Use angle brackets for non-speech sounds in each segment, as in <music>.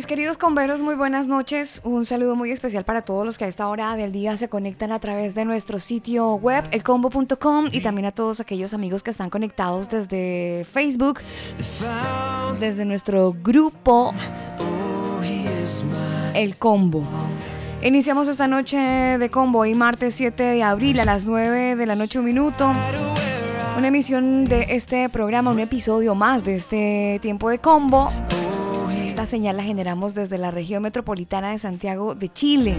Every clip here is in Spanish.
Mis queridos converos, muy buenas noches. Un saludo muy especial para todos los que a esta hora del día se conectan a través de nuestro sitio web, elcombo.com, y también a todos aquellos amigos que están conectados desde Facebook, desde nuestro grupo El Combo. Iniciamos esta noche de combo hoy martes 7 de abril a las 9 de la noche un minuto. Una emisión de este programa, un episodio más de este tiempo de combo. Esta señal la generamos desde la región metropolitana de Santiago de Chile.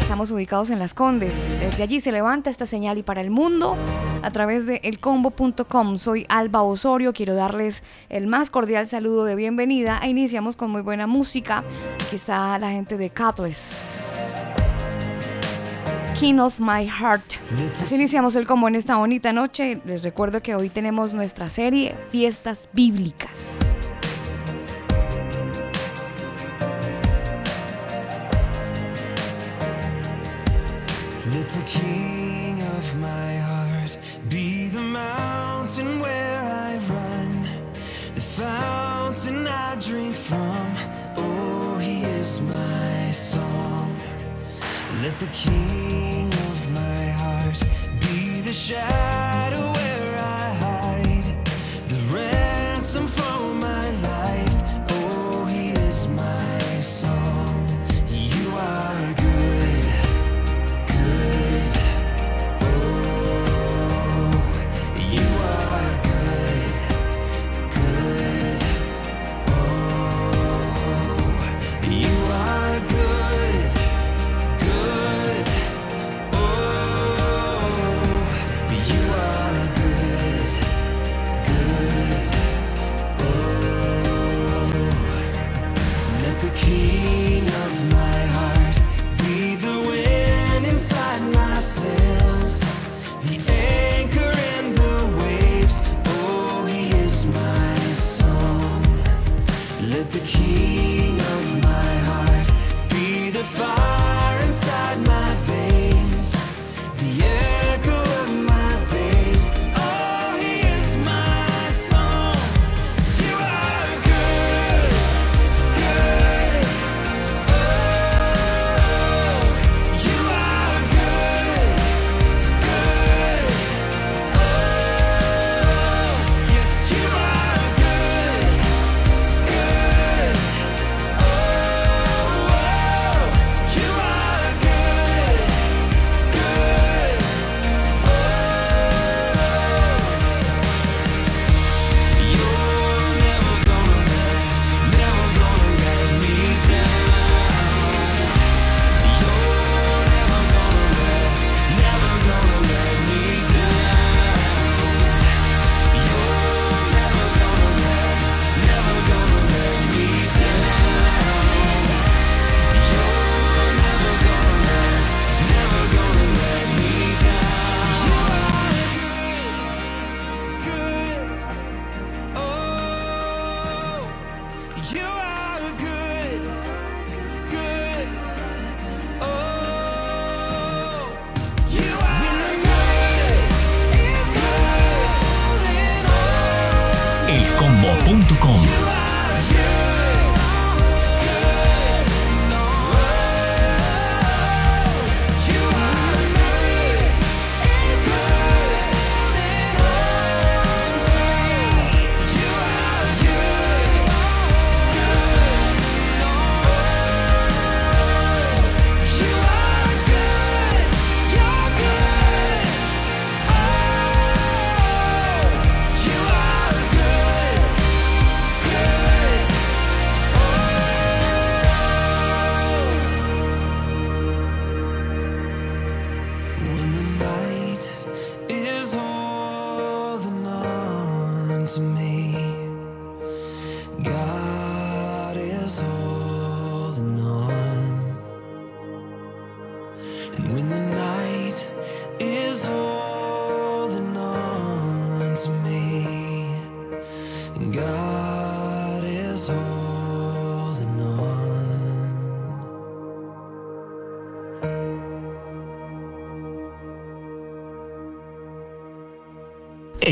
Estamos ubicados en Las Condes. Desde allí se levanta esta señal y para el mundo a través de elcombo.com. Soy Alba Osorio. Quiero darles el más cordial saludo de bienvenida. E iniciamos con muy buena música. Aquí está la gente de Catless. King of My Heart. Así iniciamos el combo en esta bonita noche. Les recuerdo que hoy tenemos nuestra serie Fiestas Bíblicas. Let the king of my heart be the mountain where I run, the fountain I drink from. Oh, he is my song. Let the king of my heart be the shadow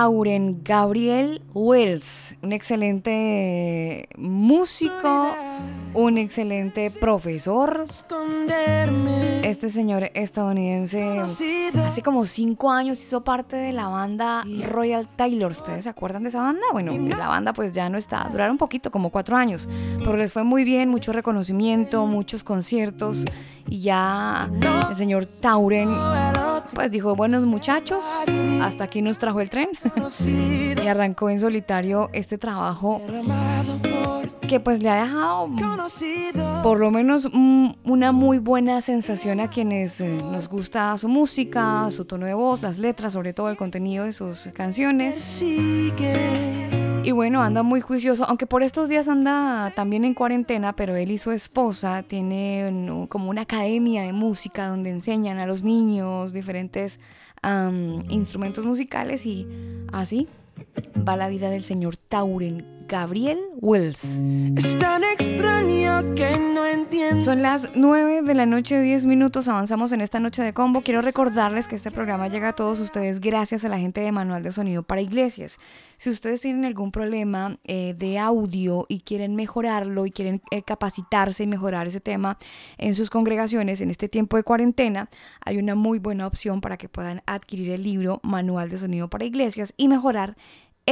Tauren Gabriel Wells, un excelente músico, un excelente profesor. Este señor estadounidense. Hace como cinco años hizo parte de la banda Royal Taylor. ¿Ustedes se acuerdan de esa banda? Bueno, la banda pues ya no está, duraron un poquito, como cuatro años, pero les fue muy bien, mucho reconocimiento, muchos conciertos. Y ya el señor Tauren pues dijo, buenos muchachos, hasta aquí nos trajo el tren <laughs> y arrancó en solitario este trabajo que pues le ha dejado por lo menos mm, una muy buena sensación a quienes nos gusta su música, su tono de voz, las letras, sobre todo el contenido de sus canciones. Y bueno, anda muy juicioso, aunque por estos días anda también en cuarentena, pero él y su esposa tienen como una academia de música donde enseñan a los niños diferentes instrumentos musicales y así va la vida del señor Tauren Gabriel Wells. Es tan extraño que no entiendo. Son las 9 de la noche, 10 minutos. Avanzamos en esta noche de combo. Quiero recordarles que este programa llega a todos ustedes gracias a la gente de Manual de Sonido para Iglesias. Si ustedes tienen algún problema eh, de audio y quieren mejorarlo y quieren eh, capacitarse y mejorar ese tema en sus congregaciones en este tiempo de cuarentena, hay una muy buena opción para que puedan adquirir el libro Manual de Sonido para Iglesias y mejorar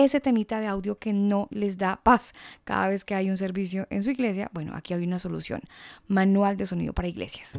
ese temita de audio que no les da paz cada vez que hay un servicio en su iglesia, bueno, aquí hay una solución. Manual de sonido para iglesias.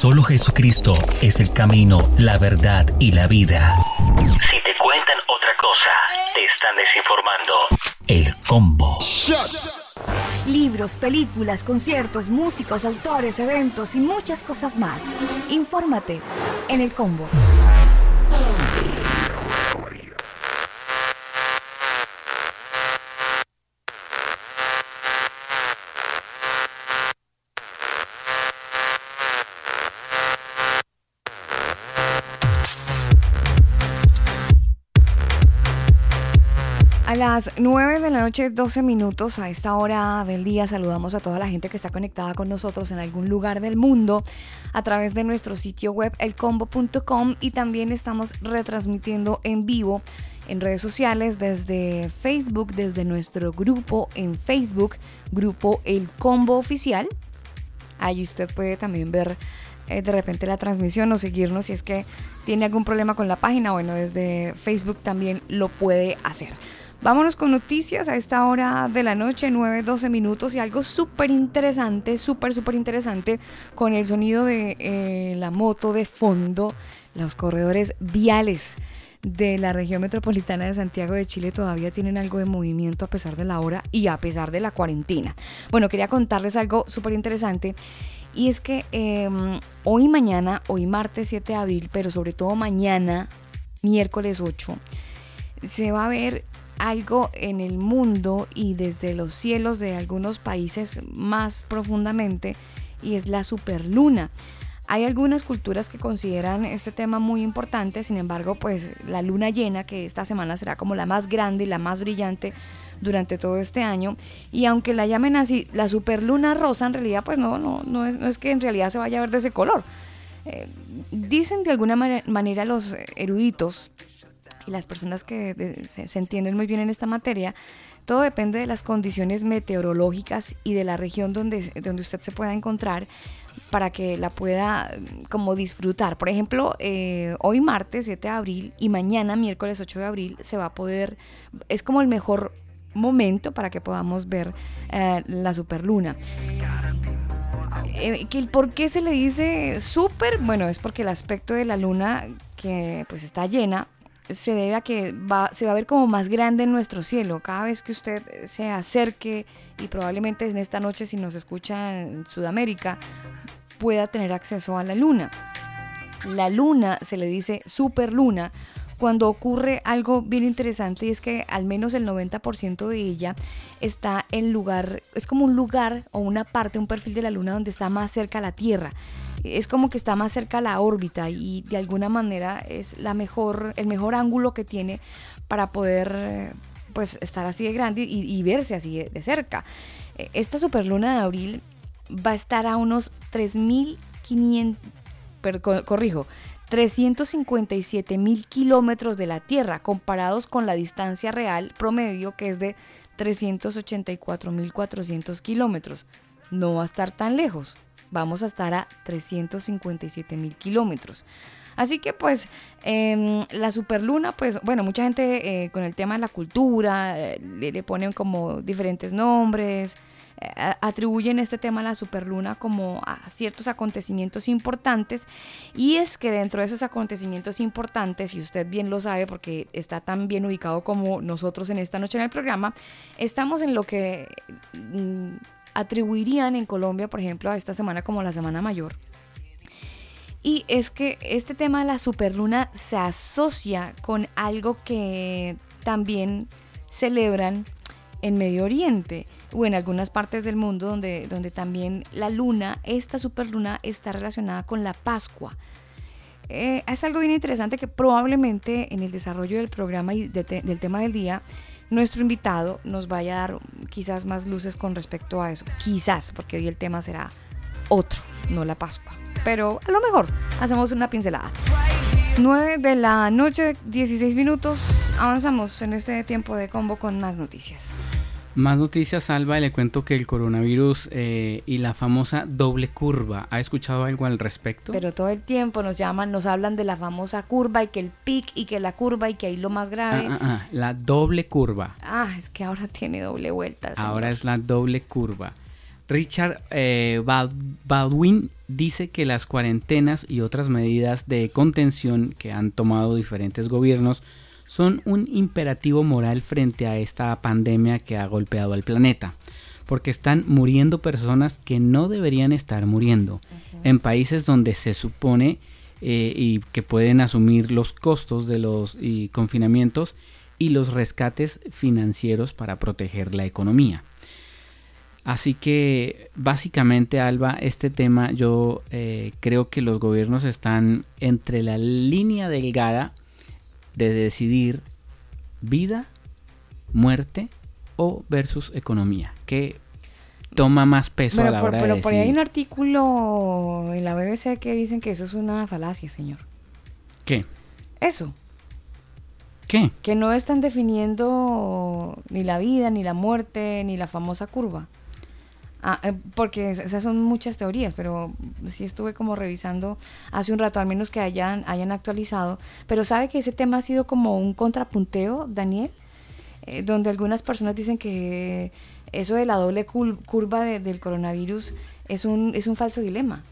Solo Jesucristo es el camino, la verdad y la vida. Si te cuentan otra cosa, te están desinformando. El combo. Libros, películas, conciertos, músicos, autores, eventos y muchas cosas más. Infórmate en el combo. Las 9 de la noche, 12 minutos, a esta hora del día saludamos a toda la gente que está conectada con nosotros en algún lugar del mundo a través de nuestro sitio web elcombo.com y también estamos retransmitiendo en vivo en redes sociales desde Facebook, desde nuestro grupo en Facebook, grupo El Combo Oficial. Ahí usted puede también ver eh, de repente la transmisión o seguirnos si es que tiene algún problema con la página. Bueno, desde Facebook también lo puede hacer. Vámonos con noticias a esta hora de la noche, 9, 12 minutos y algo súper interesante, súper, súper interesante con el sonido de eh, la moto de fondo, los corredores viales de la región metropolitana de Santiago de Chile todavía tienen algo de movimiento a pesar de la hora y a pesar de la cuarentena. Bueno, quería contarles algo súper interesante y es que eh, hoy mañana, hoy martes 7 de abril, pero sobre todo mañana, miércoles 8, se va a ver algo en el mundo y desde los cielos de algunos países más profundamente y es la superluna. Hay algunas culturas que consideran este tema muy importante, sin embargo, pues la luna llena, que esta semana será como la más grande y la más brillante durante todo este año, y aunque la llamen así, la superluna rosa, en realidad, pues no, no, no, es, no es que en realidad se vaya a ver de ese color. Eh, dicen de alguna manera los eruditos y las personas que se, entienden muy bien en esta materia, todo depende de las condiciones meteorológicas y de la región donde, donde usted se pueda encontrar para que la pueda como disfrutar. Por ejemplo, eh, hoy martes 7 de abril y mañana miércoles 8 de abril se va a poder, es como el mejor momento para que podamos ver eh, la superluna. Eh, ¿Por qué se le dice súper? Bueno, es porque el aspecto de la luna que pues está llena se debe a que va, se va a ver como más grande en nuestro cielo. Cada vez que usted se acerque y probablemente en esta noche si nos escucha en Sudamérica pueda tener acceso a la luna. La luna se le dice superluna cuando ocurre algo bien interesante y es que al menos el 90% de ella está en lugar, es como un lugar o una parte, un perfil de la luna donde está más cerca a la Tierra. Es como que está más cerca a la órbita y de alguna manera es la mejor, el mejor ángulo que tiene para poder eh, pues estar así de grande y, verse así de, cerca. Eh, Esta superluna de abril va a estar a unos 3.500, per- co- corrijo, 357 mil kilómetros de la Tierra, comparados con la distancia real promedio que es de 384 mil 400 kilómetros. No va a estar tan lejos, vamos a estar a 357 mil kilómetros. Así que pues em, la superluna, pues bueno, mucha gente eh, con el tema de la cultura eh, le, ponen como diferentes nombres, eh, atribuyen este tema a la superluna como a ciertos acontecimientos importantes y es que dentro de esos acontecimientos importantes, y usted bien lo sabe porque está tan bien ubicado como nosotros en esta noche en el programa, estamos en lo que mm, atribuirían en Colombia, por ejemplo, a esta semana como la Semana Mayor. Y es que este tema de la superluna se asocia con algo que también celebran en Medio Oriente o en algunas partes del mundo donde, donde también la luna, esta superluna, está relacionada con la Pascua. eh, es algo bien interesante que probablemente en el desarrollo del programa y del tema del día, nuestro invitado nos vaya a dar quizás más luces con respecto a eso. Quizás, porque hoy el tema será otro, no la Pascua. Pero a lo mejor hacemos una pincelada. 9 de la noche, 16 minutos. Avanzamos en este tiempo de combo con más noticias. Más noticias, Alba, y le cuento que el coronavirus eh, y la famosa doble curva. ¿Ha escuchado algo al respecto? Pero todo el tiempo nos llaman, nos hablan de la famosa curva y que el pic y que la curva y que ahí lo más grave. Ah, ah, ah, la doble curva. Ah, es que ahora tiene doble vuelta. señor. Ahora es la doble curva. Richard eh, Bal- Baldwin dice que las cuarentenas y otras medidas de contención que han tomado diferentes gobiernos son un imperativo moral frente a esta pandemia que ha golpeado al planeta, porque están muriendo personas que no deberían estar muriendo, en países donde se supone eh, y que pueden asumir los costos de los y confinamientos y los rescates financieros para proteger la economía. Así que básicamente, Alba, este tema yo eh, creo que los gobiernos están entre la línea delgada de decidir vida, muerte o versus economía. ¿Qué toma más peso a la por, hora pero de por ahí hay un artículo en la BBC que dicen que eso es una falacia, señor. ¿Qué? Eso, ¿Qué? que no están definiendo ni la vida, ni la muerte, ni la famosa curva. Ah, eh, porque es- esas son muchas teorías, pero sí estuve como revisando hace un rato, al menos que hayan, hayan actualizado. Pero sabe que ese tema ha sido como un contrapunteo, Daniel, Eh, donde algunas personas dicen que eso de la doble curva de- del coronavirus es un, es un falso dilema.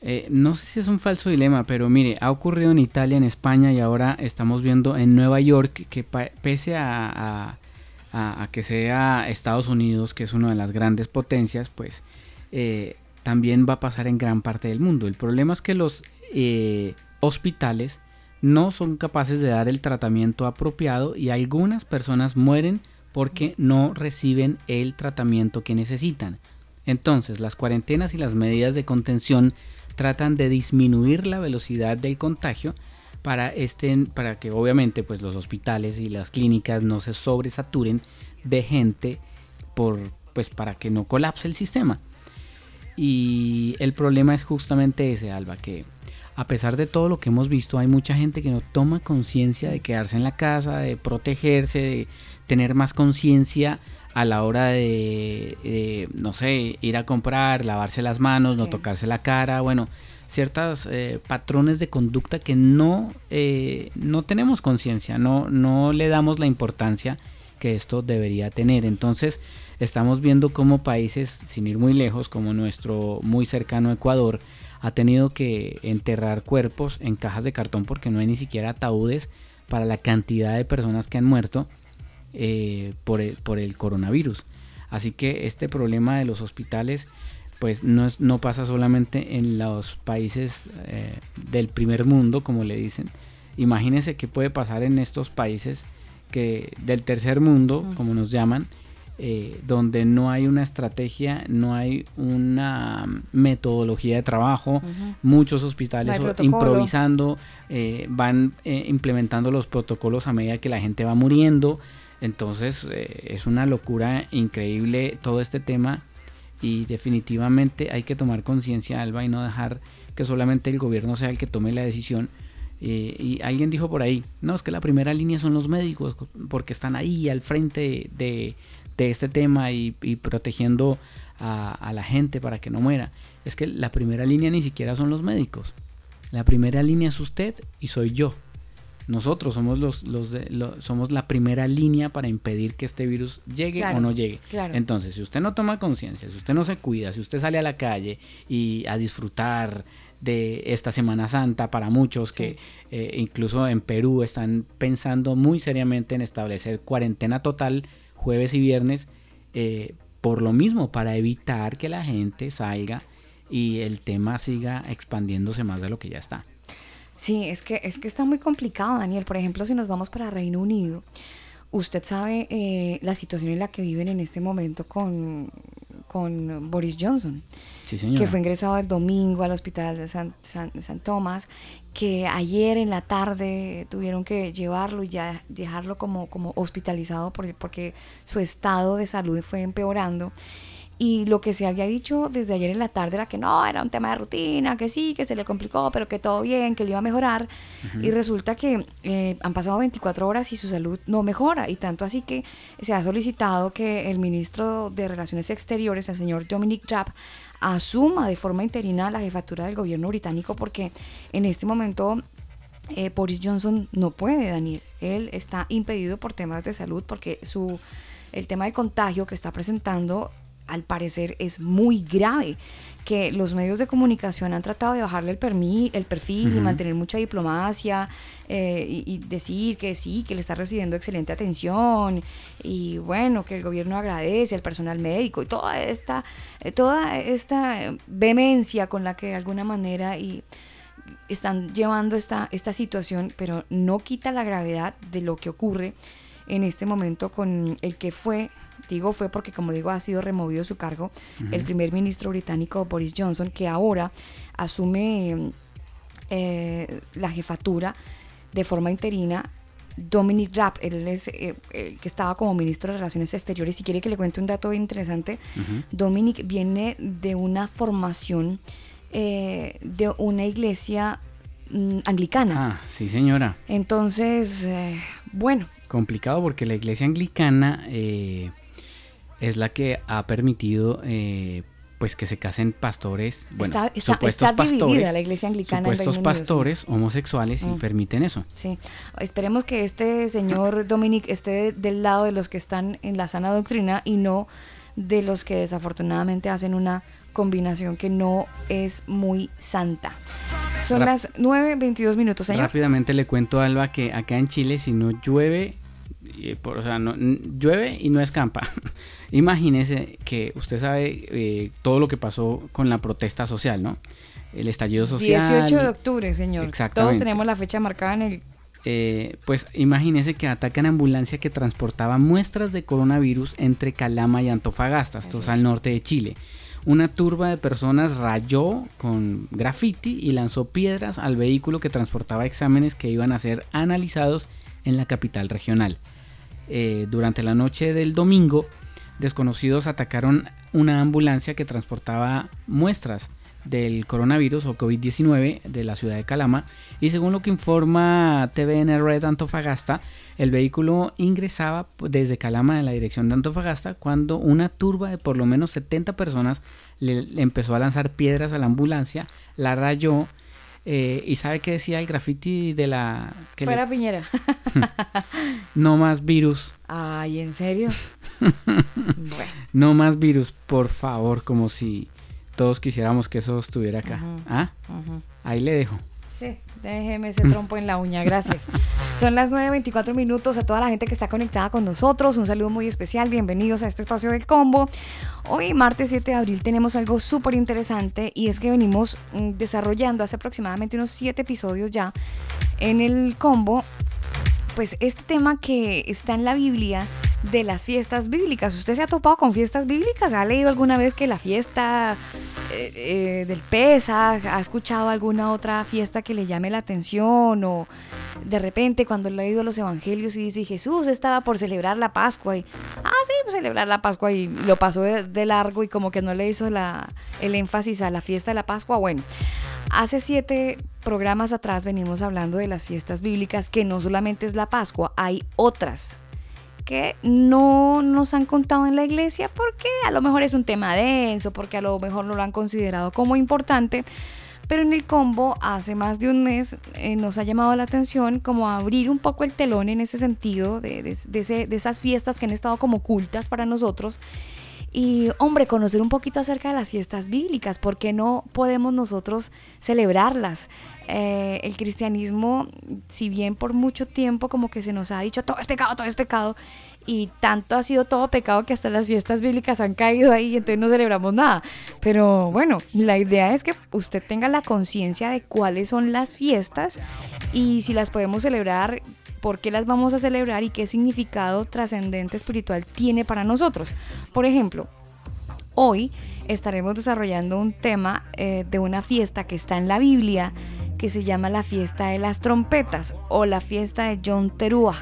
Eh, no sé si es un falso dilema, pero mire, ha ocurrido en Italia, en España y ahora estamos viendo en Nueva York que pese a- a- que sea Estados Unidos, que es una de las grandes potencias, pues eh, también va a pasar en gran parte del mundo. El problema es que los eh, hospitales no son capaces de dar el tratamiento apropiado y algunas personas mueren porque no reciben el tratamiento que necesitan. Entonces, las cuarentenas y las medidas de contención tratan de disminuir la velocidad del contagio para, este, para que obviamente pues, los hospitales y las clínicas no se sobresaturen de gente por, pues, para que no colapse el sistema. Y el problema es justamente ese, Alba, que a pesar de todo lo que hemos visto, hay mucha gente que no toma conciencia de quedarse en la casa, de protegerse, de tener más conciencia a la hora de, no sé, ir a comprar, lavarse las manos, no tocarse la cara, bueno, ciertos patrones de conducta que no, eh, no tenemos conciencia, no, no le damos la importancia que esto debería tener. Entonces, estamos viendo cómo países, sin ir muy lejos, como nuestro muy cercano Ecuador, ha tenido que enterrar cuerpos en cajas de cartón porque no hay ni siquiera ataúdes para la cantidad de personas que han muerto eh, por, el, por el coronavirus. Así que este problema de los hospitales pues no, es, no pasa solamente en los países eh, del primer mundo, como le dicen. Imagínense qué puede pasar en estos países que del tercer mundo, como nos llaman, eh, donde no hay una estrategia, no hay una metodología de trabajo, muchos hospitales No improvisando, eh, van eh, implementando los protocolos a medida que la gente va muriendo. Entonces eh, es una locura increíble todo este tema y definitivamente hay que tomar conciencia, Alba, y no dejar que solamente el gobierno sea el que tome la decisión. Eh, y alguien dijo por ahí, no, es que la primera línea son los médicos, porque están ahí al frente de, este tema y, protegiendo a la gente para que no muera. Es que la primera línea ni siquiera son los médicos. La primera línea es usted y soy yo. Nosotros somos los, los, de- lo- somos la primera línea para impedir que este virus llegue Claro, o no llegue. claro. Entonces, si usted no toma conciencia, si usted no se cuida, si usted sale a la calle y a disfrutar de esta Semana Santa para muchos que eh, incluso en Perú están pensando muy seriamente en establecer cuarentena total jueves y viernes eh, por lo mismo, para evitar que la gente salga y el tema siga expandiéndose más de lo que ya está. Sí, es que, es que está muy complicado, Daniel. Por ejemplo, si nos vamos para Reino Unido, usted sabe eh, la situación en la que viven en este momento con, con Boris Johnson, Sí, que fue ingresado el domingo al hospital de San, San, San Tomás, que ayer en la tarde tuvieron que llevarlo y ya dejarlo como, como hospitalizado porque, porque su estado de salud fue empeorando. Y lo que se había dicho desde ayer en la tarde era que no, era un tema de rutina, que sí, que se le complicó, pero que todo bien, que le iba a mejorar. Y resulta que eh, han pasado 24 horas y su salud no mejora. Y tanto así que se ha solicitado que el ministro de Relaciones Exteriores, el señor Dominic Raab, asuma de forma interina la jefatura del gobierno británico porque en este momento eh, Boris Johnson no puede, Daniel. Él está impedido por temas de salud porque su el tema de contagio que está presentando al parecer es muy grave que los medios de comunicación han tratado de bajarle el, permi- el perfil y mantener mucha diplomacia eh, y, y decir que sí, que le está recibiendo excelente atención y bueno, que el gobierno agradece al personal médico y toda esta, eh, toda esta eh, vehemencia con la que de alguna manera y están llevando esta, esta situación, pero no quita la gravedad de lo que ocurre en este momento con el que fue, digo fue porque como digo ha sido removido su cargo, el primer ministro británico Boris Johnson, que ahora asume eh, la jefatura de forma interina. Dominic Raab, él es eh, el que estaba como ministro de Relaciones Exteriores. Si quiere que le cuente un dato interesante, Dominic viene de una formación eh, de una iglesia mm, anglicana. Ah, sí, señora. Entonces, eh, bueno, Complicado porque la iglesia anglicana eh, es la que ha permitido eh, pues que se casen pastores, bueno, está, está- supuestos está dividida pastores, la iglesia anglicana en supuestos Unido, sí. pastores homosexuales y Mm. permiten eso. Sí, esperemos que este señor <clears throat> Dominic esté del lado de los que están en la sana doctrina y no de los que desafortunadamente hacen una combinación que no es muy santa. Son Rap- las 9.22 minutos, señor. Rápidamente le cuento a Alba que acá en Chile si no llueve, por- o sea, no, n- llueve y no escampa. <laughs> Imagínese que usted sabe eh, todo lo que pasó con la protesta social, ¿no? El estallido social. 18 de octubre, señor. Todos Exactamente. tenemos la fecha marcada en el... Eh, pues imagínese que atacan ambulancia que transportaba muestras de coronavirus entre Calama y Antofagasta, esto es al norte de Chile. Una turba de personas rayó con graffiti y lanzó piedras al vehículo que transportaba exámenes que iban a ser analizados en la capital regional. Eh, durante la noche del domingo, desconocidos atacaron una ambulancia que transportaba muestras del coronavirus o COVID-19 de la ciudad de Calama. Y según lo que informa TVN Red Antofagasta, el vehículo ingresaba desde Calama en la dirección de Antofagasta cuando una turba de por lo menos 70 personas le empezó a lanzar piedras a la ambulancia, la rayó eh, y sabe qué decía el graffiti de la... que le- Fuera Piñera. <laughs> no más virus, Ay, ¿en serio? bueno, <laughs> no más virus, por favor, como si todos quisiéramos que eso estuviera acá. ¿Ah? Ahí le dejo. Sí, déjeme ese trompo en la uña, gracias. <laughs> Son las 9.24 minutos a toda la gente que está conectada con nosotros. Un saludo muy especial, bienvenidos a este espacio del combo. Hoy, martes 7 de abril, tenemos algo súper interesante y es que venimos mm, desarrollando hace aproximadamente unos 7 episodios ya en el combo pues este tema que está en la Biblia de las fiestas bíblicas. ¿Usted se ha topado con fiestas bíblicas? ¿Ha leído alguna vez que la fiesta eh, eh, del Pesaj? ¿Ha escuchado alguna otra fiesta que le llame la atención? O de repente cuando he leído los evangelios y dice Jesús estaba por celebrar la Pascua y, ah, sí, pues celebrar la Pascua y lo pasó de, largo y como que no le hizo el énfasis a la fiesta de la Pascua. Bueno, Hace siete programas atrás venimos hablando de las fiestas bíblicas, que no solamente es la Pascua, hay otras que no nos han contado en la iglesia porque a lo mejor es un tema denso, porque a lo mejor no lo han considerado como importante. Pero en el combo, hace más de un mes, eh, nos ha llamado la atención como abrir un poco el telón en ese sentido, de, de- esas fiestas que han estado como ocultas para nosotros. Y, hombre, conocer un poquito acerca de las fiestas bíblicas, ¿por qué no podemos nosotros celebrarlas? Eh, el cristianismo, si bien por mucho tiempo como que se nos ha dicho todo es pecado, todo es pecado, y tanto ha sido todo pecado que hasta las fiestas bíblicas han caído ahí y entonces no celebramos nada. Pero bueno, la idea es que usted tenga la conciencia de cuáles son las fiestas y si las podemos celebrar por qué las vamos a celebrar y qué significado trascendente espiritual tiene para nosotros. Por ejemplo, Hoy estaremos desarrollando un tema eh, de una fiesta que está en la Biblia que se llama la fiesta de las trompetas o la fiesta de John Terúa.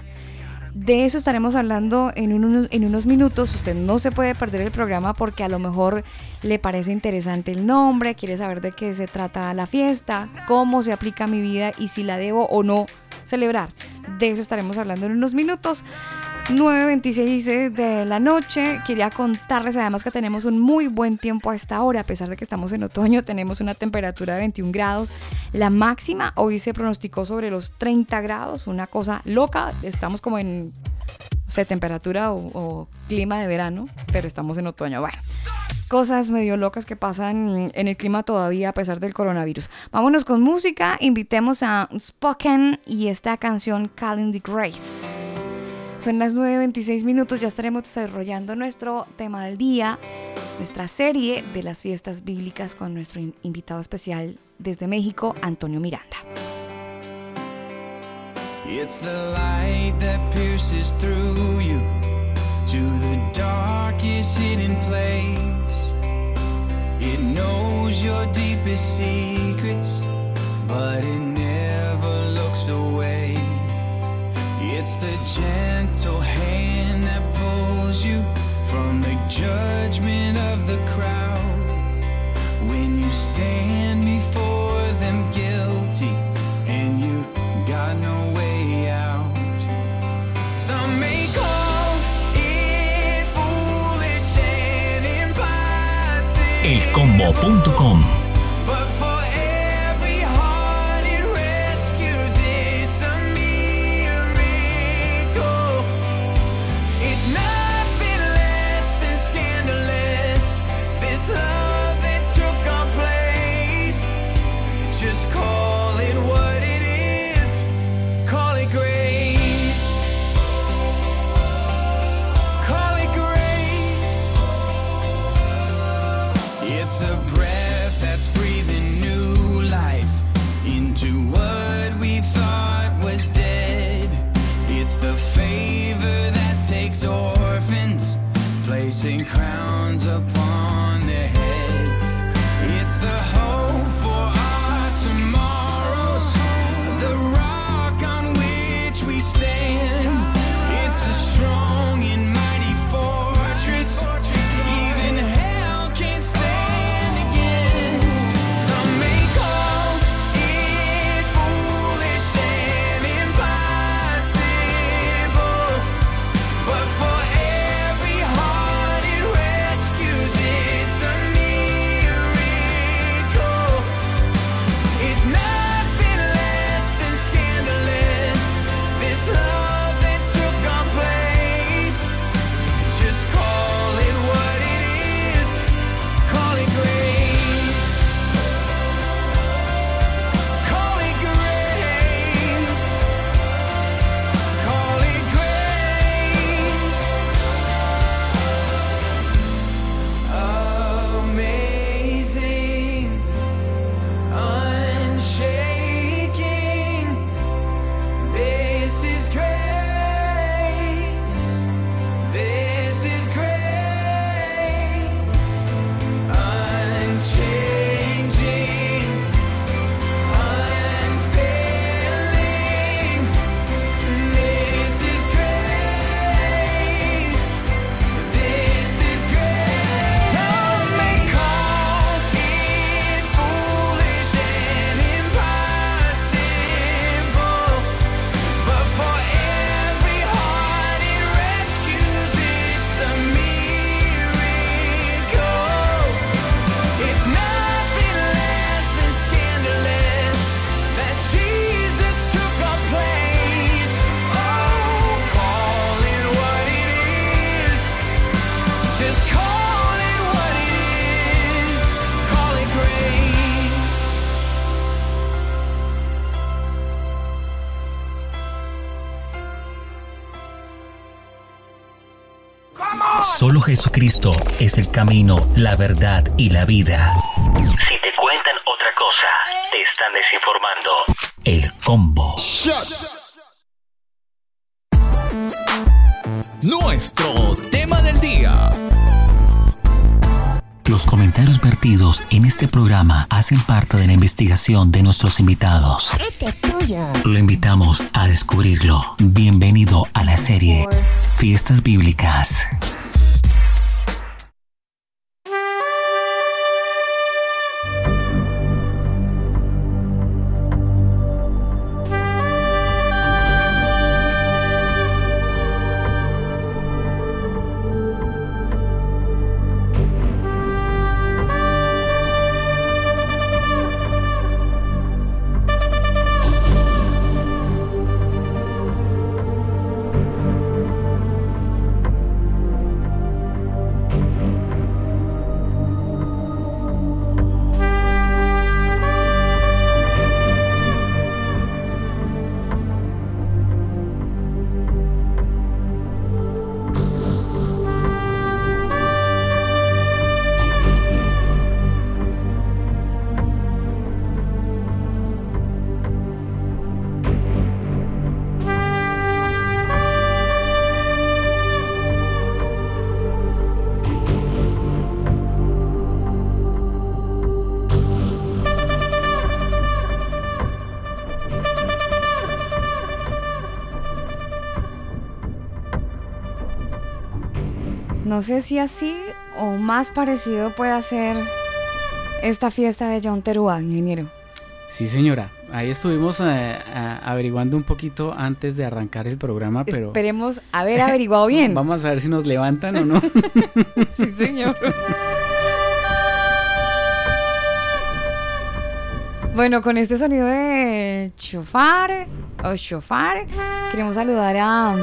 De eso estaremos hablando en, en unos minutos. Usted no se puede perder el programa porque a lo mejor le parece interesante el nombre, quiere saber de qué se trata la fiesta, cómo se aplica a mi vida y si la debo o no celebrar. De eso estaremos hablando en unos minutos. 9.26 de la noche. Quería contarles además que tenemos un muy buen tiempo a esta hora. A pesar de que estamos en otoño, tenemos una temperatura de 21 grados. La máxima hoy se pronosticó sobre los 30 grados. Una cosa loca. Estamos como en o temperatura o, o clima de verano, pero estamos en otoño. Bueno, cosas medio locas que pasan en el clima todavía a pesar del coronavirus. Vámonos con música. Invitemos a Spoken y esta canción Calling the Grace. Son las 9.26 minutos, ya estaremos desarrollando nuestro tema del día, nuestra serie de las fiestas bíblicas con nuestro invitado especial desde México, Antonio Miranda. It's the light that pierces through you to the darkest hidden place. It knows your deepest secrets, but it never looks away. It's the gentle hand that pulls you from the judgment of the crowd. When you stand before them guilty and you got no elcombo.com crown. Jesucristo es el camino, la verdad y la vida. Si te cuentan otra cosa, te están desinformando. El combo. Nuestro tema del día. Los comentarios vertidos en este programa hacen parte de la investigación de nuestros invitados. Lo invitamos a descubrirlo. Bienvenido a la serie Fiestas Bíblicas. No sé si así o más parecido puede ser esta fiesta de John Teruá, ingeniero. Sí, señora. Ahí estuvimos eh, a- averiguando un poquito antes de arrancar el programa, pero Esperemos haber averiguado <laughs> bien. vamos a ver si nos levantan o no. <laughs> <laughs> Sí, señor. Bueno, con este sonido de chofar o chofar, queremos saludar a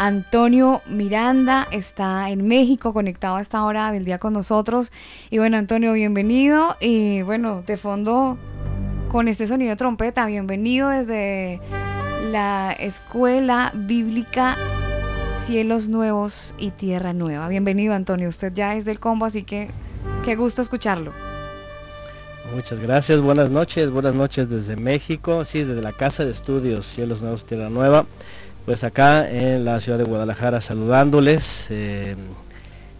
Antonio Miranda, está en México conectado a esta hora del día con nosotros. Y bueno, Antonio, bienvenido. Y bueno, de fondo, con este sonido de trompeta, bienvenido desde la Escuela Bíblica Cielos Nuevos y Tierra Nueva. Bienvenido, Antonio. Usted ya es del combo, así que qué gusto escucharlo. Muchas gracias, buenas noches, buenas noches desde México, sí, desde la Casa de Estudios Cielos Nuevos Tierra Nueva, pues acá en la ciudad de Guadalajara saludándoles eh,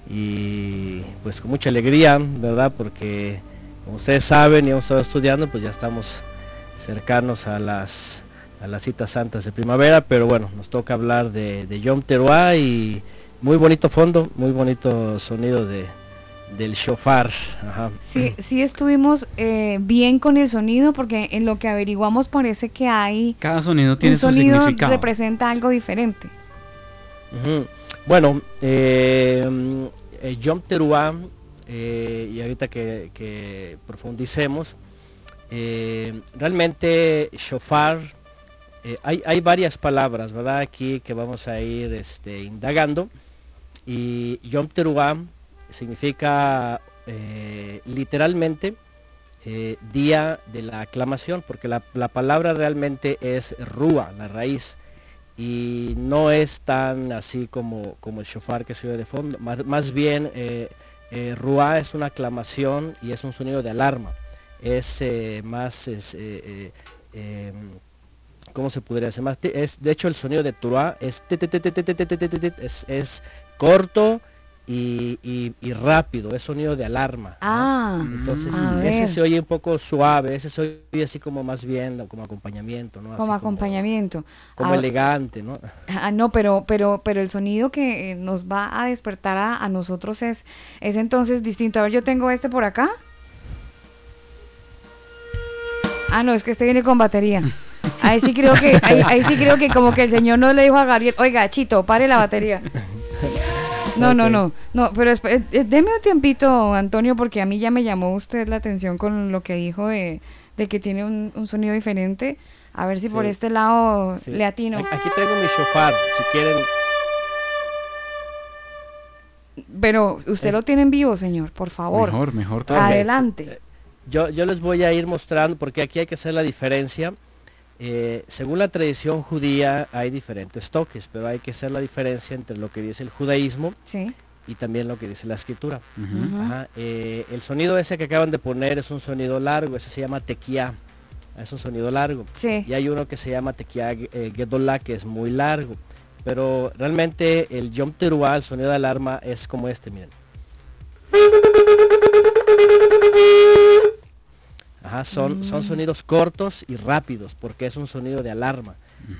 y pues con mucha alegría, ¿verdad? Porque como ustedes saben y hemos estado estudiando, pues ya estamos cercanos a las, a las citas santas de primavera, pero bueno, nos toca hablar de, de Yom Teruah y muy bonito fondo, muy bonito sonido de, del shofar. Ajá. Sí, sí estuvimos eh, bien con el sonido porque en lo que averiguamos parece que hay Cada sonido tiene un su sonido significado. representa algo diferente. Bueno, eh, mm, eh, Yom Teruah, eh, y ahorita que, que profundicemos, eh, realmente shofar, eh, hay, hay varias palabras, ¿verdad? Aquí que vamos a ir este, indagando. Y Yom Teruah significa literalmente día de la aclamación, porque la, la, palabra realmente es rúa, la raíz, y no es tan así como, como el shofar que se oye de fondo, más, más bien rúa es una aclamación y es un sonido de alarma, es más... Es, ¿cómo se podría hacer más? Es, de hecho, el sonido de Tua es, es, corto y, y- y rápido, es sonido de alarma. ¿no? Ah, Entonces, ese se oye un poco suave, ese se oye así como más bien, como acompañamiento, ¿no? Así como acompañamiento. Como Ah, elegante, ¿no? Ah, no, pero, pero, pero el sonido que eh, nos va a despertar a, a nosotros es, es entonces distinto. A ver, yo tengo este por acá. Ah, no, es que este viene con batería. Ahí sí creo que, ahí, ahí sí creo que como que el señor no le dijo a Gabriel, oiga, Chito, pare la batería. No, no, no, no, pero esp- eh, deme un tiempito, Antonio, porque a mí ya me llamó usted la atención con lo que dijo de, de que tiene un, un sonido diferente. A ver si por este lado Sí. le atino. Aquí tengo mi shofar, si quieren. Pero usted Es- lo tiene en vivo, señor, por favor. Mejor, mejor todavía. Adelante. Yo, yo les voy a ir mostrando porque aquí hay que hacer la diferencia. Eh, según la tradición judía hay diferentes toques, pero hay que hacer la diferencia entre lo que dice el judaísmo Sí. y también lo que dice la escritura. Ajá, eh, el sonido ese que acaban de poner es un sonido largo, ese se llama tequía, es un sonido largo. Sí. Y hay uno que se llama tequía eh, gedolá, que es muy largo. Pero realmente el Yom Teruah, el sonido de alarma, es como este, miren. Ajá, son, son sonidos cortos y rápidos, porque es un sonido de alarma.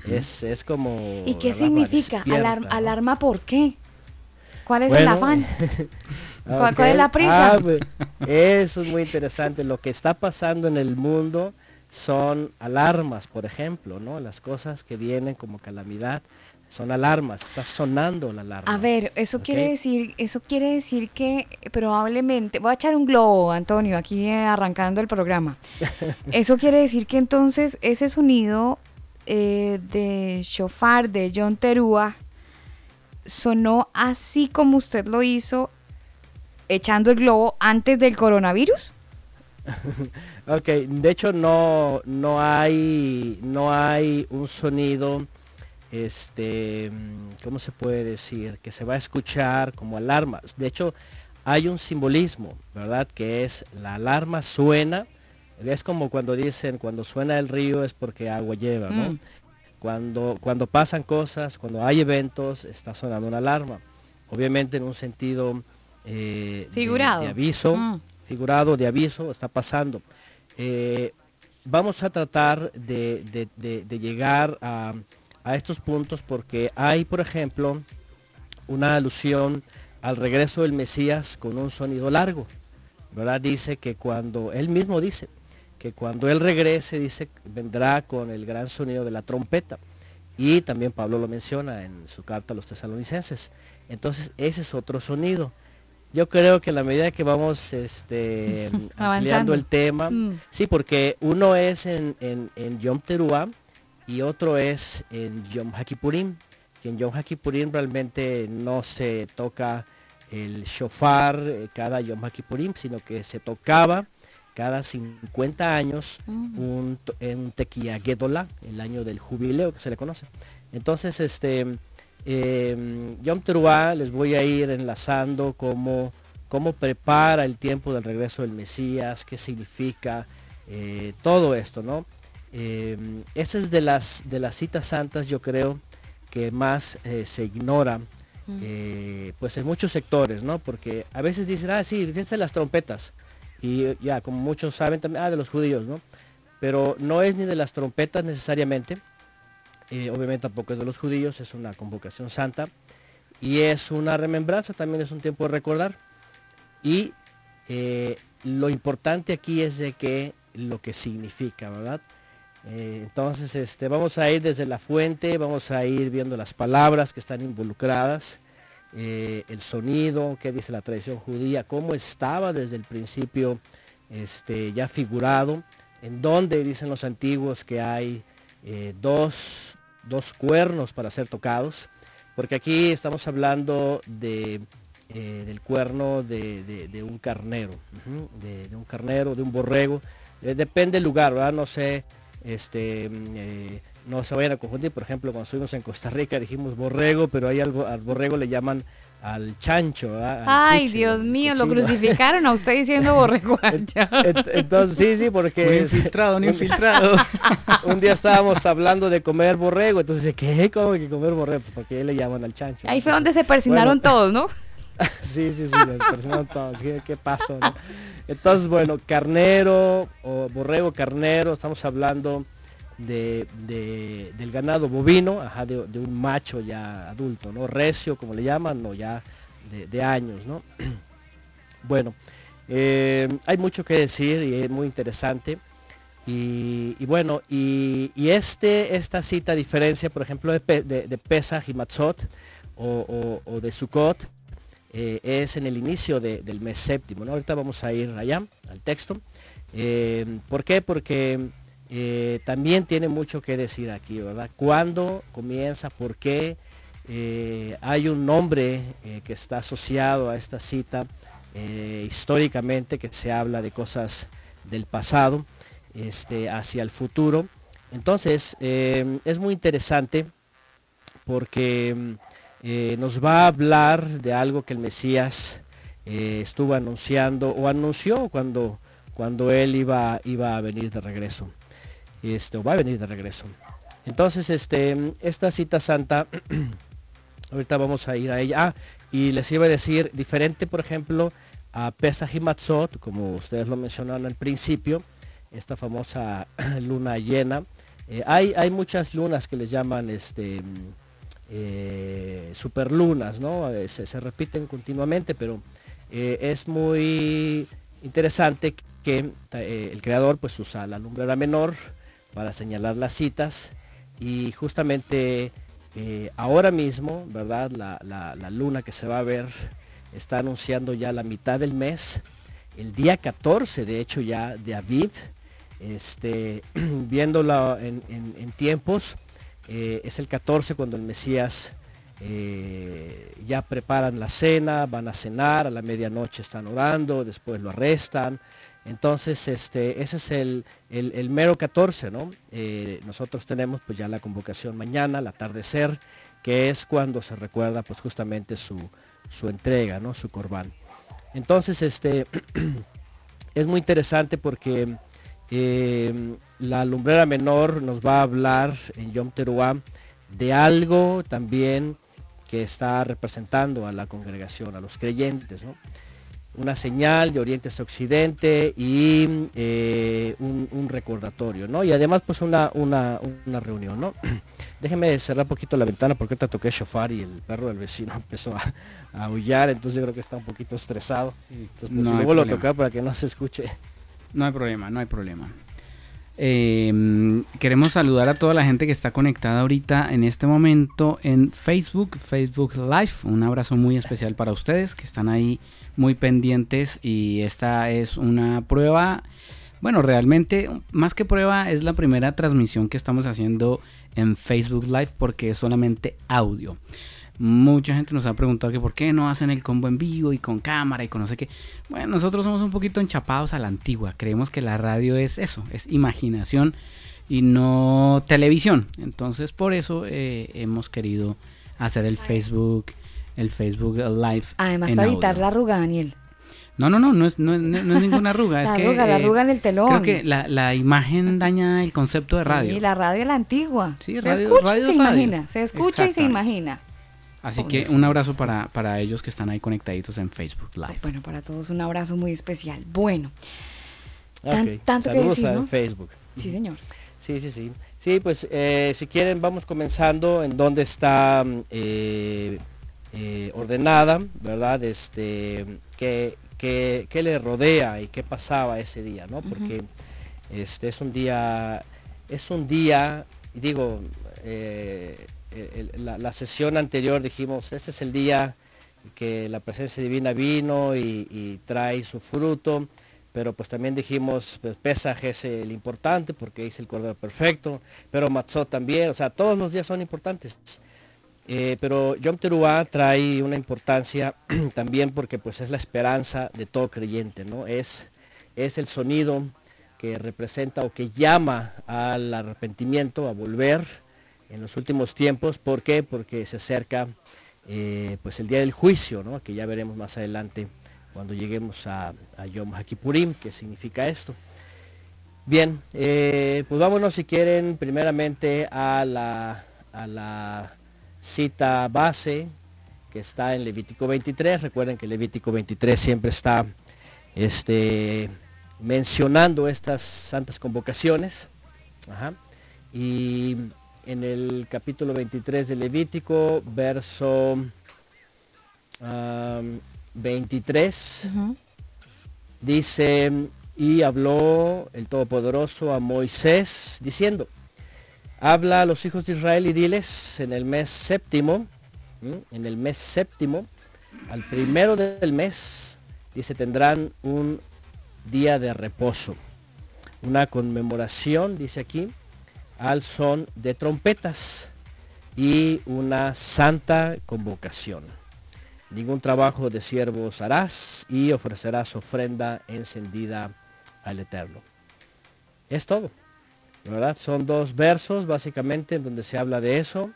es, es como... ¿Y qué significa? Alarma, ¿no? ¿Alarma por qué? ¿Cuál es el afán? <laughs> ¿Cuál- es la prisa? Ah, pues, eso es muy interesante. Lo que está pasando en el mundo son alarmas, por ejemplo, ¿no? Las cosas que vienen como calamidad son alarmas. Está sonando la alarma. A ver, eso quiere decir, eso quiere decir que probablemente, voy a echar un globo, Antonio, aquí arrancando el programa. <laughs> Eso quiere decir que entonces ese sonido eh, de shofar de John Terúa sonó así como usted lo hizo echando el globo antes del coronavirus. <laughs> Ok, de hecho no, no hay no hay un sonido este mm, ¿cómo se puede decir? que se va a escuchar como alarma. De hecho, hay un simbolismo, ¿verdad? Que es la alarma suena, es como cuando dicen cuando suena el río es porque agua lleva, ¿no? Mm. Cuando, cuando pasan cosas, cuando hay eventos, está sonando una alarma. Obviamente en un sentido eh, de- Figurado. de aviso, Mm. figurado de aviso, está pasando. Eh, vamos a tratar de- de llegar a, a estos puntos porque hay, por ejemplo, una alusión al regreso del Mesías con un sonido largo. ¿Verdad? Dice que cuando, él mismo dice, que cuando él regrese, dice, vendrá con el gran sonido de la trompeta. Y también Pablo lo menciona en su carta a los tesalonicenses. Entonces, ese es otro sonido. Yo creo que a la medida que vamos este, <laughs> ampliando el tema, Mm. sí, porque uno es en, en, en Yom Teruah y otro es en Yom Hakipurim, que en Yom Hakipurim realmente no se toca el shofar eh, cada Yom Hakipurim, sino que se tocaba cada 50 años un, un tequía Gedolah, el año del jubileo que se le conoce. Entonces, este, eh, Yom Teruah les voy a ir enlazando cómo, cómo prepara el tiempo del regreso del Mesías, qué significa eh, todo esto, ¿no? Eh, esa es de las, de las citas santas, yo creo, que más eh, se ignora, eh, pues en muchos sectores, ¿no? Porque a veces dicen, ah, sí, fíjense las trompetas. Y ya, como muchos saben también, ah, de los judíos, ¿no? Pero no es ni de las trompetas necesariamente, eh, obviamente tampoco es de los judíos, es una convocación santa y es una remembranza, también es un tiempo de recordar. Y eh, lo importante aquí es de que lo que significa, ¿verdad? Eh, entonces, este, vamos a ir desde la fuente, vamos a ir viendo las palabras que están involucradas, eh, el sonido, qué dice la tradición judía, cómo estaba desde el principio este, ya figurado, en donde dicen los antiguos que hay eh, dos, dos cuernos para ser tocados, porque aquí estamos hablando de, del cuerno de, de- un carnero, de, un carnero, de un borrego, depende del lugar, ¿verdad? No sé, este, mm, eh, no se vayan a confundir, por ejemplo, cuando estuvimos en Costa Rica dijimos borrego, pero ahí al, bo- al borrego le llaman al chancho, ¿verdad? Al Ay, Dios al mío, lo crucificaron a usted diciendo borrego. <laughs> Ent- Entonces, sí, sí, Un porque infiltrado, un infiltrado. <laughs> un día estábamos hablando de comer borrego, entonces, ¿qué? ¿Cómo que comer borrego? Porque ahí le llaman al chancho. Ahí fue Entonces, donde se persinaron bueno, todos, ¿no? <laughs> Sí, sí, sí, les personaron todos. ¿Qué, qué pasó? no? Entonces, bueno, carnero o borrego carnero, estamos hablando de, de- del ganado bovino, ajá, de, un macho ya adulto, ¿no? Recio, como le llaman, o ya de, años, ¿no? <clears throat> Bueno, eh, hay mucho que decir y es muy interesante. Y, bueno, y, este, esta cita diferencia, por ejemplo, de, Pe- de, de Pesach y o de Sukkot, eh, es en el inicio de- del mes séptimo. ¿no? Ahorita vamos a ir allá, al texto. Eh, ¿Por qué? Porque eh, también tiene mucho que decir aquí, ¿verdad? ¿Cuándo comienza? ¿Por qué? Hay un nombre que está asociado a esta cita históricamente que se habla de cosas del pasado este, hacia el futuro. Entonces, es muy interesante porque eh, nos va a hablar de algo que el Mesías eh, estuvo anunciando o anunció cuando, cuando él iba, iba a venir de regreso. Este, o va a venir de regreso. Entonces, este, esta cita santa, <clears throat> ahorita vamos a ir a ella. Ah, y les iba a decir, diferente, por ejemplo, a Pesach como ustedes lo mencionaron al principio, esta famosa <clears throat> luna llena. Eh, hay, hay muchas lunas que les llaman este, eh, superlunas, ¿no? Eh, se, repiten continuamente, pero eh, es muy interesante que eh, el creador pues usa la lumbrera menor para señalar las citas y justamente ahora mismo, ¿verdad? La, luna que se va a ver está anunciando ya la mitad del mes, el día 14 de hecho ya de Aviv, este, <clears throat> en- en tiempos, eh, es el 14 cuando el Mesías eh, ya preparan la cena, van a cenar, a la medianoche están orando, después lo arrestan. Entonces, este, ese es el, el- mero 14, ¿no? Eh, nosotros tenemos pues ya la convocación mañana, al atardecer, que es cuando se recuerda pues justamente su, su entrega, ¿no? Su corbán. Entonces, este, <clears throat> es muy interesante porque eh, la lumbrera menor nos va a hablar en Yom Teruah de algo también que está representando a la congregación, a los creyentes, ¿no? Una señal de oriente hacia occidente y eh, un, un recordatorio, ¿no? Y además pues una, una, una reunión, ¿no? <clears throat> Déjenme cerrar un poquito la ventana porque ahorita toqué shofar y el perro del vecino <laughs> empezó a, a aullar, entonces yo creo que está un poquito estresado. Entonces, pues, no si hay lo a tocar para que no se escuche. No hay problema, no hay problema. Eh, queremos saludar a toda la gente que está conectada ahorita en este momento en Facebook, Facebook Live. Un abrazo muy especial para ustedes que están ahí muy pendientes y esta es una prueba. Bueno, realmente más que prueba es la primera transmisión que estamos haciendo en Facebook Live porque es solamente audio. Mucha gente nos ha preguntado que por qué no hacen el combo en vivo y con cámara y con no sé qué. Bueno, nosotros somos un poquito enchapados a la antigua. Creemos que la radio es eso, es imaginación y no televisión. Entonces por eso eh, hemos querido hacer el Facebook, el Facebook Live. Además, para evitar audio. la arruga, Daniel. No, no, no, no es, no, es- no es ninguna <laughs> arruga. es La que, arruga, la eh, arruga en el telón. Creo que la, la imagen daña el concepto de radio. Y la radio la antigua. Sí, se radio- escucha radio y se es radio. imagina. Se escucha y se imagina. Así que un abrazo para, para ellos que están ahí conectaditos en Facebook Live. Bueno, para todos un abrazo muy especial. Bueno, Tan- tanto que Saludos decir, a ¿no? Facebook. sí, señor. Sí, sí, sí. Sí, pues eh, si quieren vamos comenzando en donde está eh, eh, ordenada, ¿verdad? Este, qué, qué- qué le rodea y qué pasaba ese día, ¿no? Porque este es un día, es un día, y digo, eh, la, sesión anterior dijimos, este es el día que la presencia divina vino y, y trae su fruto, pero pues también dijimos, pues Pesaj es el importante porque es el Cordero Perfecto, pero Matzot también, o sea, todos los días son importantes. Eh, pero Yom Teruah trae una importancia <clears throat> también porque pues es la esperanza de todo creyente, ¿no? Es, es el sonido que representa o que llama al arrepentimiento, a volver en los últimos tiempos. ¿Por qué? Porque se acerca eh, pues el día del juicio, ¿no? Que ya veremos más adelante cuando lleguemos a, Yom HaKippurim, que significa esto. Bien, eh, pues vámonos si quieren primeramente a la, a la cita base que está en Levítico 23. Recuerden que Levítico 23 siempre está este, mencionando estas santas convocaciones. Y en el capítulo 23 de Levítico, verso am, 23, Ujú. dice, y habló el Todopoderoso a Moisés diciendo, habla a los hijos de Israel y diles en el mes séptimo, en el mes séptimo, al primero del mes, dice, tendrán un día de reposo, una conmemoración, dice aquí, al son de trompetas y una santa convocación. Ningún trabajo de siervos harás y ofrecerás ofrenda encendida al Eterno. Es todo. ¿Verdad? Son dos versos básicamente en donde se habla de eso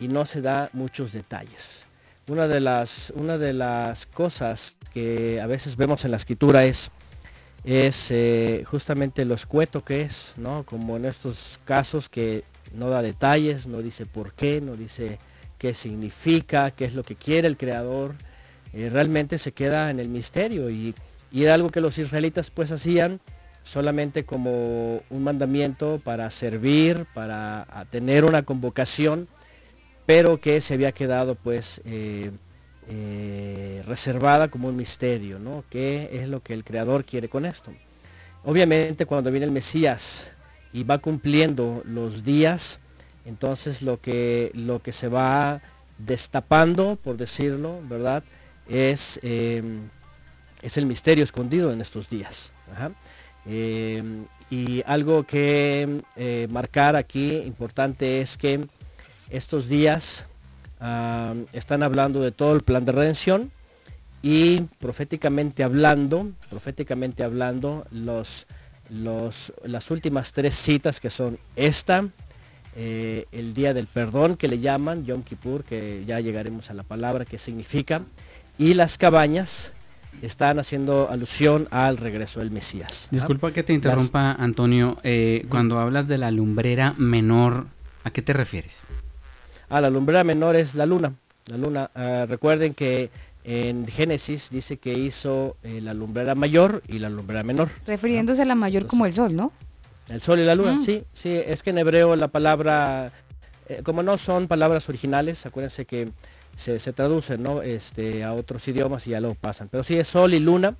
y no se da muchos detalles. Una de las, una de las cosas que a veces vemos en la escritura es, es eh, justamente lo escueto que es, ¿no? Como en estos casos que no da detalles, no dice por qué, no dice qué significa, qué es lo que quiere el creador. eh, realmente se queda en el misterio y, y era algo que los israelitas pues hacían solamente como un mandamiento para servir, para tener una convocación, pero que se había quedado pues eh, eh, reservada como un misterio, ¿no? ¿Qué es lo que el Creador quiere con esto? Obviamente cuando viene el Mesías y va cumpliendo los días, entonces lo que, lo que se va destapando, por decirlo, ¿verdad? Es, eh, es el misterio escondido en estos días. Eh, y algo que eh, marcar aquí importante es que estos días ah, están hablando de todo el plan de redención y proféticamente hablando, proféticamente hablando, los, los, las últimas tres citas que son esta, eh, el día del perdón que le llaman, Yom Kippur, que ya llegaremos a la palabra que significa, y las cabañas, están haciendo alusión al regreso del Mesías. ¿ah? Disculpa que te interrumpa, Antonio. Eh, cuando hablas de la lumbrera menor, ¿a qué te refieres? Ah, la lumbrera menor es la luna. La luna. ah, recuerden que en Génesis dice que hizo eh, la lumbrera mayor y la lumbrera menor. Refiriéndose a la mayor como el sol, ¿no? El sol y la luna, Mm. sí, sí. Es que en hebreo la palabra, eh, como no son palabras originales, acuérdense que se, se traducen ¿no? este, a otros idiomas y ya lo pasan. Pero sí es sol y luna,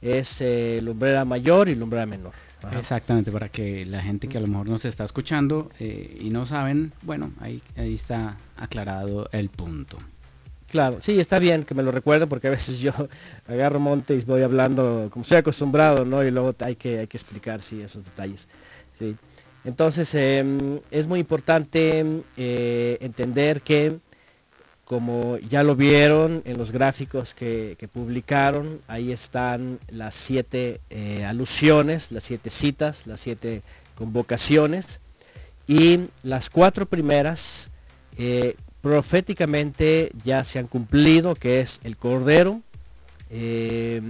es eh, lumbrera mayor y lumbrera menor. Ajá. Exactamente, para que la gente que a lo mejor nos está escuchando eh, y no saben, bueno, ahí, ahí está aclarado el punto. Claro, sí, está bien que me lo recuerden porque a veces <laughs> yo agarro monte y voy hablando como soy acostumbrado, ¿no? Y luego hay que, hay que explicar, sí, esos detalles. Sí. Entonces, em, es muy importante eh, entender que, como ya lo vieron en los gráficos que, publicaron, ahí están las siete eh, alusiones, las siete citas, las siete convocaciones, y las cuatro primeras eh, proféticamente ya se han cumplido, que es el Cordero, eh,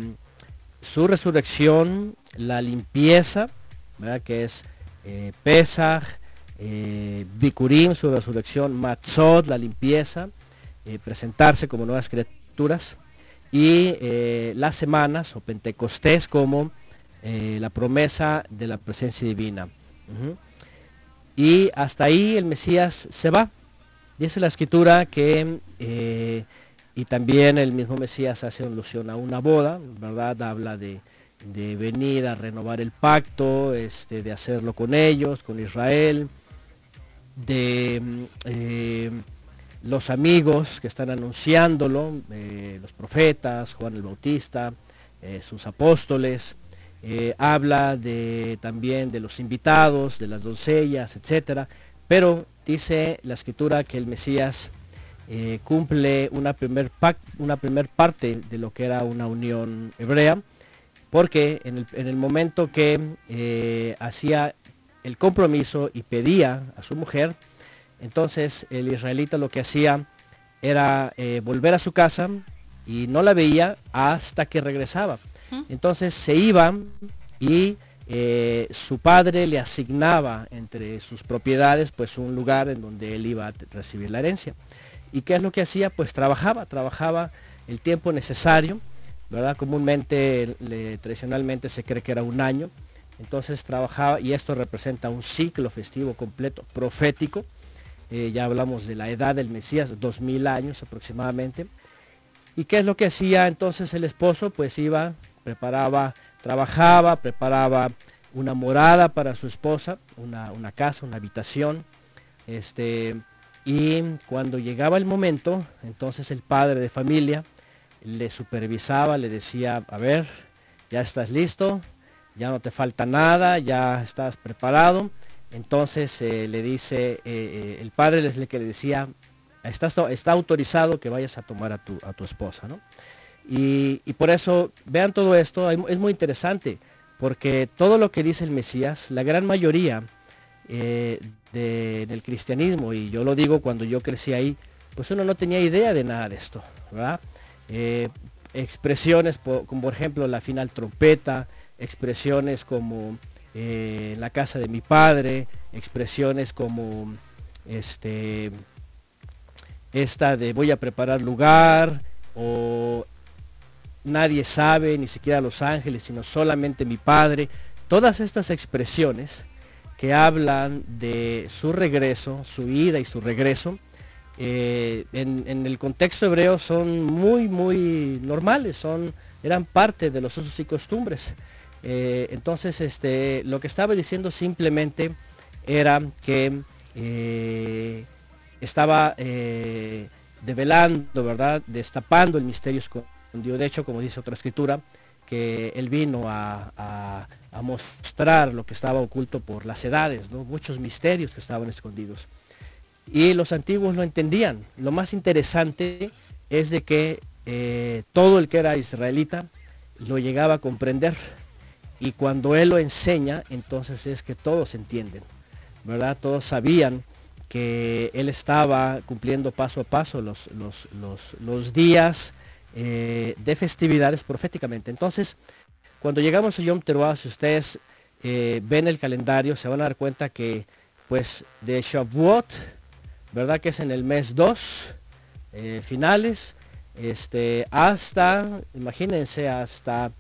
su resurrección, la limpieza, ¿verdad? que es eh, Pesach, eh, Bikurim, su resurrección, Matzot, la limpieza, eh, presentarse como nuevas criaturas, y eh, las semanas o Pentecostés como eh, la promesa de la presencia divina. Y hasta ahí el Mesías se va. Dice la escritura que, y también el mismo Mesías hace alusión a una boda, ¿verdad? Habla de, de venir a renovar el pacto, este, de hacerlo con ellos, con Israel, de mm, los amigos que están anunciándolo, eh, los profetas, Juan el Bautista, eh, sus apóstoles, eh, habla de, también de los invitados, de las doncellas, etcétera, pero dice la escritura que el Mesías cumple una primer, una primer parte de lo que era una unión hebrea, porque en el, en el momento que hacía el compromiso y pedía a su mujer, entonces el israelita lo que hacía era eh, volver a su casa y no la veía hasta que regresaba. Entonces se iba y eh, su padre le asignaba entre sus propiedades pues un lugar en donde él iba a recibir la herencia. ¿Y qué es lo que hacía? Pues trabajaba, trabajaba el tiempo necesario, ¿verdad? Comúnmente, le- tradicionalmente se cree que era un año. Entonces trabajaba y esto representa un ciclo festivo completo, profético. Eh, ya hablamos de la edad del Mesías, dos mil años aproximadamente. ¿Y qué es lo que hacía entonces el esposo? Pues iba, preparaba, trabajaba, preparaba una morada para su esposa, una, una casa, una habitación. Este, y cuando llegaba el momento, entonces el padre de familia le supervisaba, le decía, a ver, ya estás listo, ya no te falta nada, ya estás preparado. Entonces eh, le dice, eh, eh, el padre es el que le decía, estás, está autorizado que vayas a tomar a tu, a tu esposa, ¿no? Y, y por eso, vean todo esto, es muy interesante, porque todo lo que dice el Mesías, la gran mayoría de- del cristianismo, y yo lo digo cuando yo crecí ahí, pues uno no tenía idea de nada de esto, ¿verdad? Expresiones como por ejemplo la final trompeta, expresiones como eh, la casa de mi padre, expresiones como este esta de voy a preparar lugar o nadie sabe, ni siquiera los ángeles, sino solamente mi padre. todas estas expresiones que hablan de su regreso, su ida y su regreso, eh, en, en el contexto hebreo son muy, muy normales, son, eran parte de los usos y costumbres. Eh, entonces, este, lo que estaba diciendo simplemente era que eh, estaba eh, develando, ¿verdad? Destapando el misterio escondido. De hecho, como dice otra escritura, que él vino a, a- mostrar lo que estaba oculto por las edades, ¿no? muchos misterios que estaban escondidos. Y los antiguos lo entendían. Lo más interesante es de que todo el que era israelita lo llegaba a comprender. Y cuando él lo enseña, entonces es que todos entienden, ¿verdad? Todos sabían que él estaba cumpliendo paso a paso los, los, los- los días eh, de festividades proféticamente. Entonces, cuando llegamos a Yom Teruah, si ustedes eh, ven el calendario, se van a dar cuenta que pues de Shavuot, ¿verdad? Que es en el mes 2, eh, finales, este, hasta, imagínense, hasta,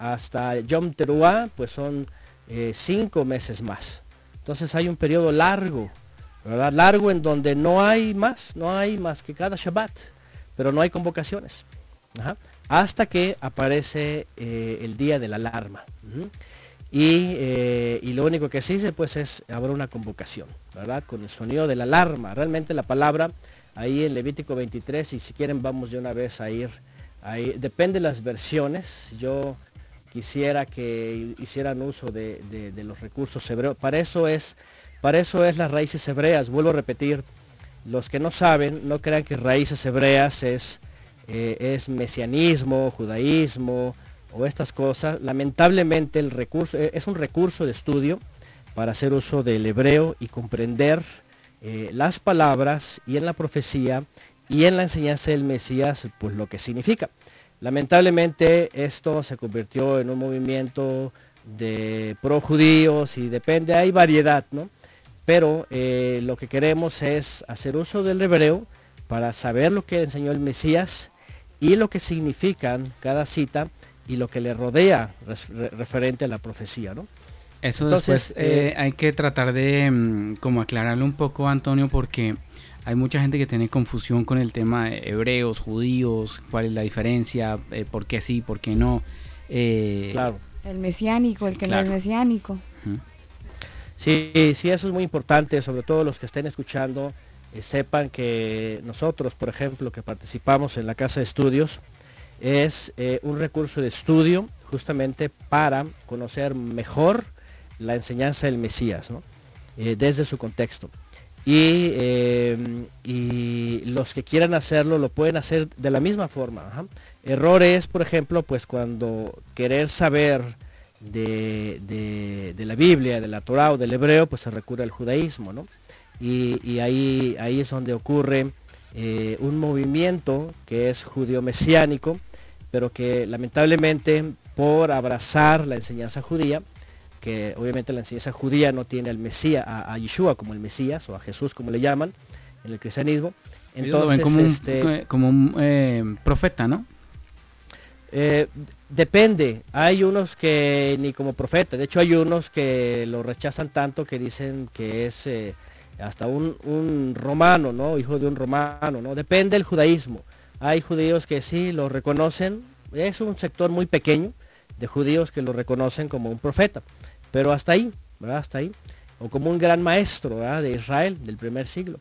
hasta Yom Teruah, pues son eh, cinco meses más. Entonces hay un periodo largo, ¿verdad? Largo en donde no hay más, no hay más que cada Shabbat, pero no hay convocaciones. Hasta que aparece eh, el día de la alarma. Y, eh, y lo único que se dice pues es habrá una convocación, ¿verdad? Con el sonido de la alarma. Realmente la palabra ahí en Levítico 23, y si quieren vamos de una vez a ir, ahí, depende de las versiones. Yo quisiera que hicieran uso de, los recursos hebreos. Para eso es, para eso es las raíces hebreas. Vuelvo a repetir, los que no saben, no crean que raíces hebreas es, eh, es mesianismo, judaísmo o estas cosas. Lamentablemente el recurso eh, es un recurso de estudio para hacer uso del hebreo y comprender eh, las palabras y en la profecía y en la enseñanza del Mesías, pues lo que significa. Lamentablemente esto se convirtió en un movimiento de pro judíos y depende, hay variedad, ¿no? Pero eh, lo que queremos es hacer uso del hebreo para saber lo que enseñó el Mesías y lo que significan cada cita y lo que le rodea referente a la profecía, ¿no? Eso Entonces, después eh, eh, hay que tratar de mm, como aclararlo un poco, Antonio, porque hay mucha gente que tiene confusión con el tema de hebreos, judíos, cuál es la diferencia, eh, por qué sí, por qué no. Eh, Claro. El mesiánico, el que Claro. no es mesiánico. Sí, sí, eso es muy importante, sobre todo los que estén escuchando, eh, sepan que nosotros, por ejemplo, que participamos en la Casa de Estudios, es eh, un recurso de estudio justamente para conocer mejor la enseñanza del Mesías, ¿no? Eh, desde su contexto. Y, eh, y los que quieran hacerlo lo pueden hacer de la misma forma. ajá. Errores, por ejemplo, pues cuando querer saber de, de- de la Biblia, de la Torah o del hebreo, pues se recurre al judaísmo, ¿no? Y, y ahí, ahí es donde ocurre eh, un movimiento que es judío-mesiánico, pero que lamentablemente por abrazar la enseñanza judía, que obviamente la enseñanza judía no tiene al Mesías, a, a Yeshua como el Mesías o a Jesús como le llaman en el cristianismo. ellos lo ven Entonces, como un, este, como un eh, profeta, ¿no? Eh, depende, hay unos que ni como profeta, de hecho hay unos que lo rechazan tanto que dicen que es eh, hasta un, un romano, ¿no? Hijo de un romano, ¿no? Depende del judaísmo. Hay judíos que sí lo reconocen, es un sector muy pequeño de judíos que lo reconocen como un profeta, pero hasta ahí, ¿verdad? Hasta ahí. O como un gran maestro, ¿verdad? De Israel, del primer siglo.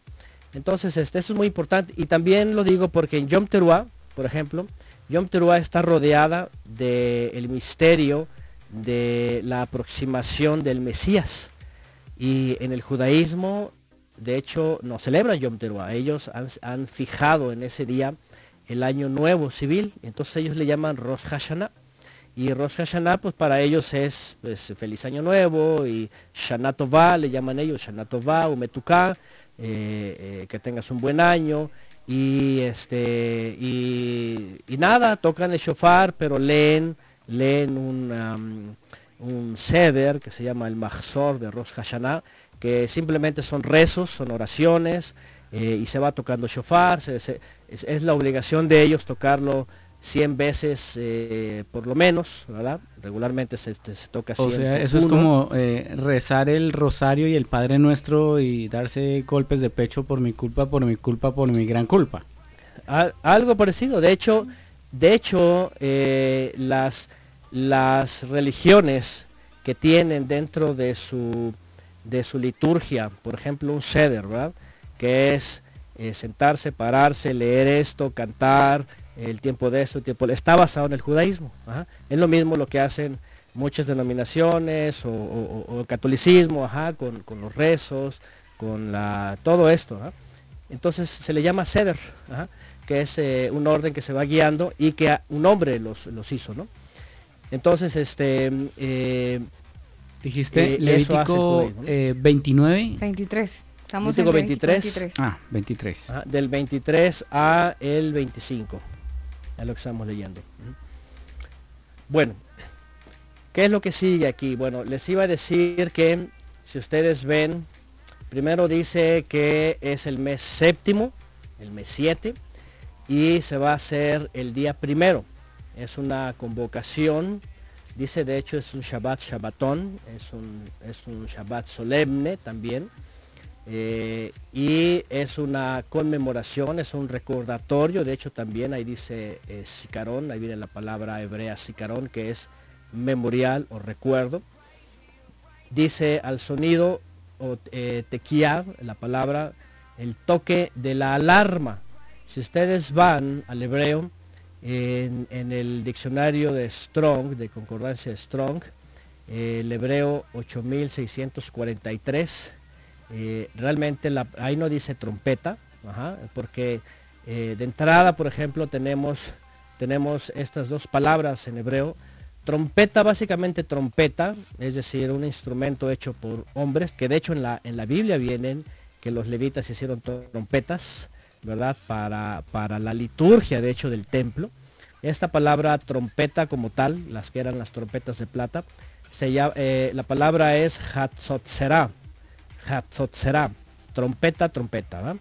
Entonces, este, eso es muy importante. Y también lo digo porque en Yom Teruah, por ejemplo, Yom Teruah está rodeada del misterio de la aproximación del Mesías. Y en el judaísmo, de hecho, no celebran Yom Teruah. Ellos han, han fijado en ese día el año nuevo civil. Entonces ellos le llaman Rosh Hashanah. Y Rosh Hashanah, pues para ellos es pues, feliz año nuevo y Shana Tová, le llaman ellos, Shana Tová, Umetuká, eh, eh, que tengas un buen año. Y este y, nada, tocan el shofar, pero leen, leen un, um, un ceder que se llama el Mahzor de Rosh Hashanah, que simplemente son rezos, son oraciones, eh, y se va tocando shofar, es la obligación de ellos tocarlo 100 veces eh, por lo menos, ¿verdad? Regularmente se, se- se toca O sea, 101. eso es como eh, rezar el rosario y el Padre Nuestro y darse golpes de pecho por mi culpa, por mi culpa, por mi gran culpa. Al- algo parecido. De hecho, de hecho eh, las, las religiones que tienen dentro de su, de su liturgia, por ejemplo, un ceder, ¿verdad? Que es sentarse, pararse, leer esto, cantar, el tiempo de esto, el tiempo está basado en el judaísmo. ajá. Es lo mismo lo que hacen muchas denominaciones o, o- o- o catolicismo, ajá, con, con los rezos, con la, todo esto. ajá. Entonces se le llama ceder, ajá, que es eh, un orden que se va guiando y que a- un hombre los, los hizo, ¿no? Entonces, este, eh, Dijiste Eh, eso hace el Levítico judaísmo, ¿no? eh, 29. 23. Estamos Levítico en Levítico 23. Ah, 23. ajá, del 23 a el 25, lo que estamos leyendo. Bueno, ¿qué es lo que sigue aquí? Bueno, les iba a decir que si ustedes ven, primero dice que es el mes séptimo, el mes 7, y se va a hacer el día primero. Es una convocación, dice de hecho es un Shabbat Shabbatón, es un, es un Shabbat solemne también. Eh, y es una conmemoración, es un recordatorio, de hecho también ahí dice eh, sicarón, ahí viene la palabra hebrea sicarón, que es memorial o recuerdo. Dice al sonido o eh, tequía, la palabra, el toque de la alarma. Si ustedes van al hebreo, en, el diccionario de Strong, de concordancia Strong, eh, el hebreo 8643, eh, realmente la- ahí no dice trompeta, porque eh, de entrada, por ejemplo, tenemos, tenemos estas dos palabras en hebreo. Trompeta, básicamente trompeta, es decir, un instrumento hecho por hombres, que de hecho en la, en la Biblia vienen que los levitas hicieron trompetas, ¿verdad? Para, para la liturgia, de hecho, del templo. Esta palabra trompeta como tal, las que eran las trompetas de plata, se llama, eh, la palabra es Hatzotzera, Hatzotzera, trompeta, trompeta, ¿va?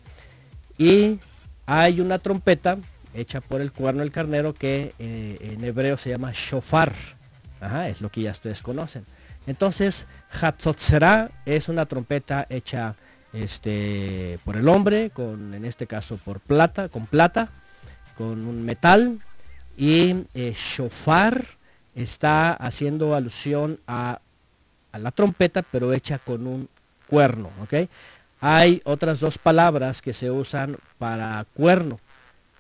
Y hay una trompeta hecha por el cuerno del carnero que eh, en hebreo se llama shofar, es lo que ya ustedes conocen. Entonces, Hatzotzera es una trompeta hecha este, por el hombre, con, en este caso por plata, con plata, con un metal, y eh, shofar está haciendo alusión a la trompeta, pero hecha con un cuerno, ¿ok? Hay otras dos palabras que se usan para cuerno.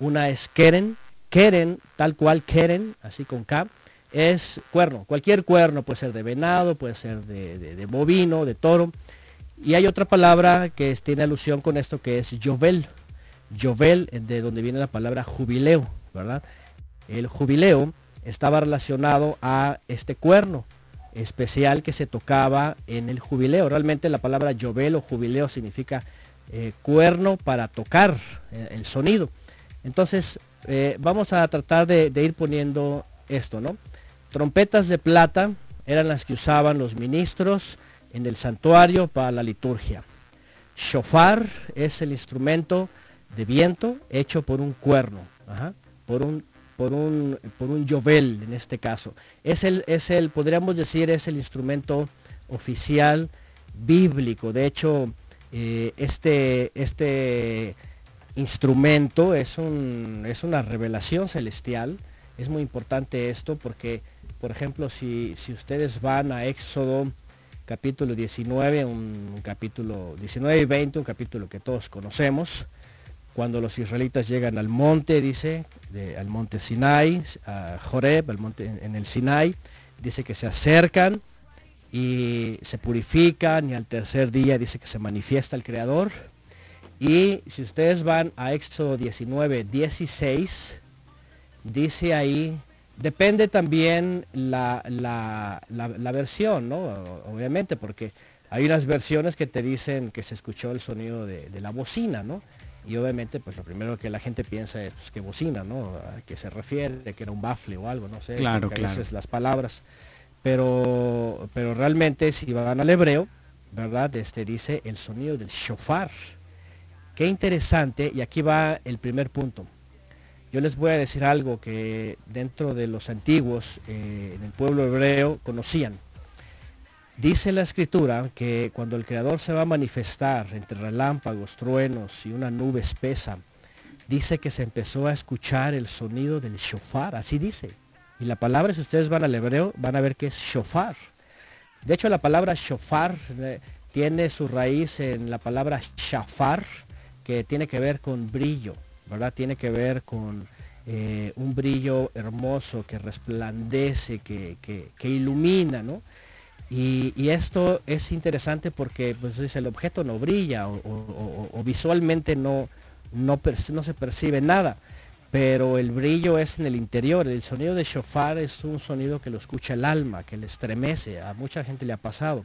Una es keren, keren, tal cual keren, así con K, es cuerno. Cualquier cuerno puede ser de venado, puede ser de, bovino, de toro. Y hay otra palabra que tiene alusión con esto que es Yovel. Yovel, de donde viene la palabra jubileo, ¿verdad? El jubileo estaba relacionado a este cuerno especial que se tocaba en el jubileo. Realmente la palabra Yovel o jubileo significa eh, cuerno para tocar eh, el sonido. Entonces, eh, vamos a tratar de, ir poniendo esto, ¿no? Trompetas de plata eran las que usaban los ministros en el santuario para la liturgia. Shofar es el instrumento de viento hecho por un cuerno, por un por un por un en este caso. Es el es el podríamos decir es el instrumento oficial bíblico. De hecho, eh, este este instrumento es un es una revelación celestial. Es muy importante esto porque, por ejemplo, si, si ustedes van a Éxodo capítulo 19, un capítulo 19 y 20, un capítulo que todos conocemos, cuando los israelitas llegan al monte, dice, al monte Sinai, a Joreb, al monte en, el Sinai, dice que se acercan y se purifican y al tercer día dice que se manifiesta el Creador. Y si ustedes van a Éxodo 19, 16, dice ahí, depende también la, la- la- versión, ¿no? Obviamente, porque hay unas versiones que te dicen que se escuchó el sonido de, de la bocina, ¿no? Y obviamente, pues lo primero que la gente piensa es pues, que bocina, ¿no? A qué se refiere, que era un bafle o algo, no sé. Claro, a claro. veces las palabras. Pero, pero realmente si van al hebreo, ¿verdad? Este dice el sonido del shofar. Qué interesante, y aquí va el primer punto. yo les voy a decir algo que dentro de los antiguos, eh, en el pueblo hebreo, conocían. Dice la escritura que cuando el Creador se va a manifestar entre relámpagos, truenos y una nube espesa, dice que se empezó a escuchar el sonido del shofar, así dice. Y la palabra, si ustedes van al hebreo, van a ver que es shofar. De hecho, la palabra shofar eh, tiene su raíz en la palabra shafar, que tiene que ver con brillo, ¿verdad? Tiene que ver con eh, un brillo hermoso que resplandece, que, que- que ilumina, ¿no? Y, esto es interesante porque pues, el objeto no brilla o, visualmente no, no, no se percibe nada, pero el brillo es en el interior. El sonido de shofar es un sonido que lo escucha el alma, que le estremece. A mucha gente le ha pasado.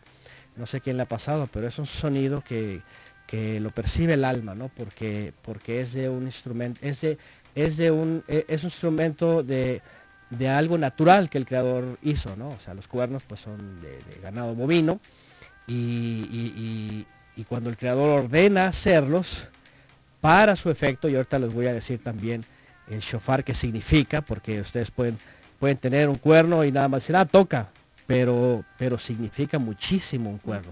No sé quién le ha pasado, pero es un sonido que, que lo percibe el alma, ¿no? Porque, porque es de un instrumento, es de, es de un, e- es un instrumento de, de algo natural que el creador hizo, ¿no? O sea, los cuernos pues son de, ganado bovino y, y- cuando el creador ordena hacerlos para su efecto, y ahorita les voy a decir también el shofar qué significa, porque ustedes pueden, pueden tener un cuerno y nada más decir, ah, toca, pero, pero significa muchísimo un cuerno,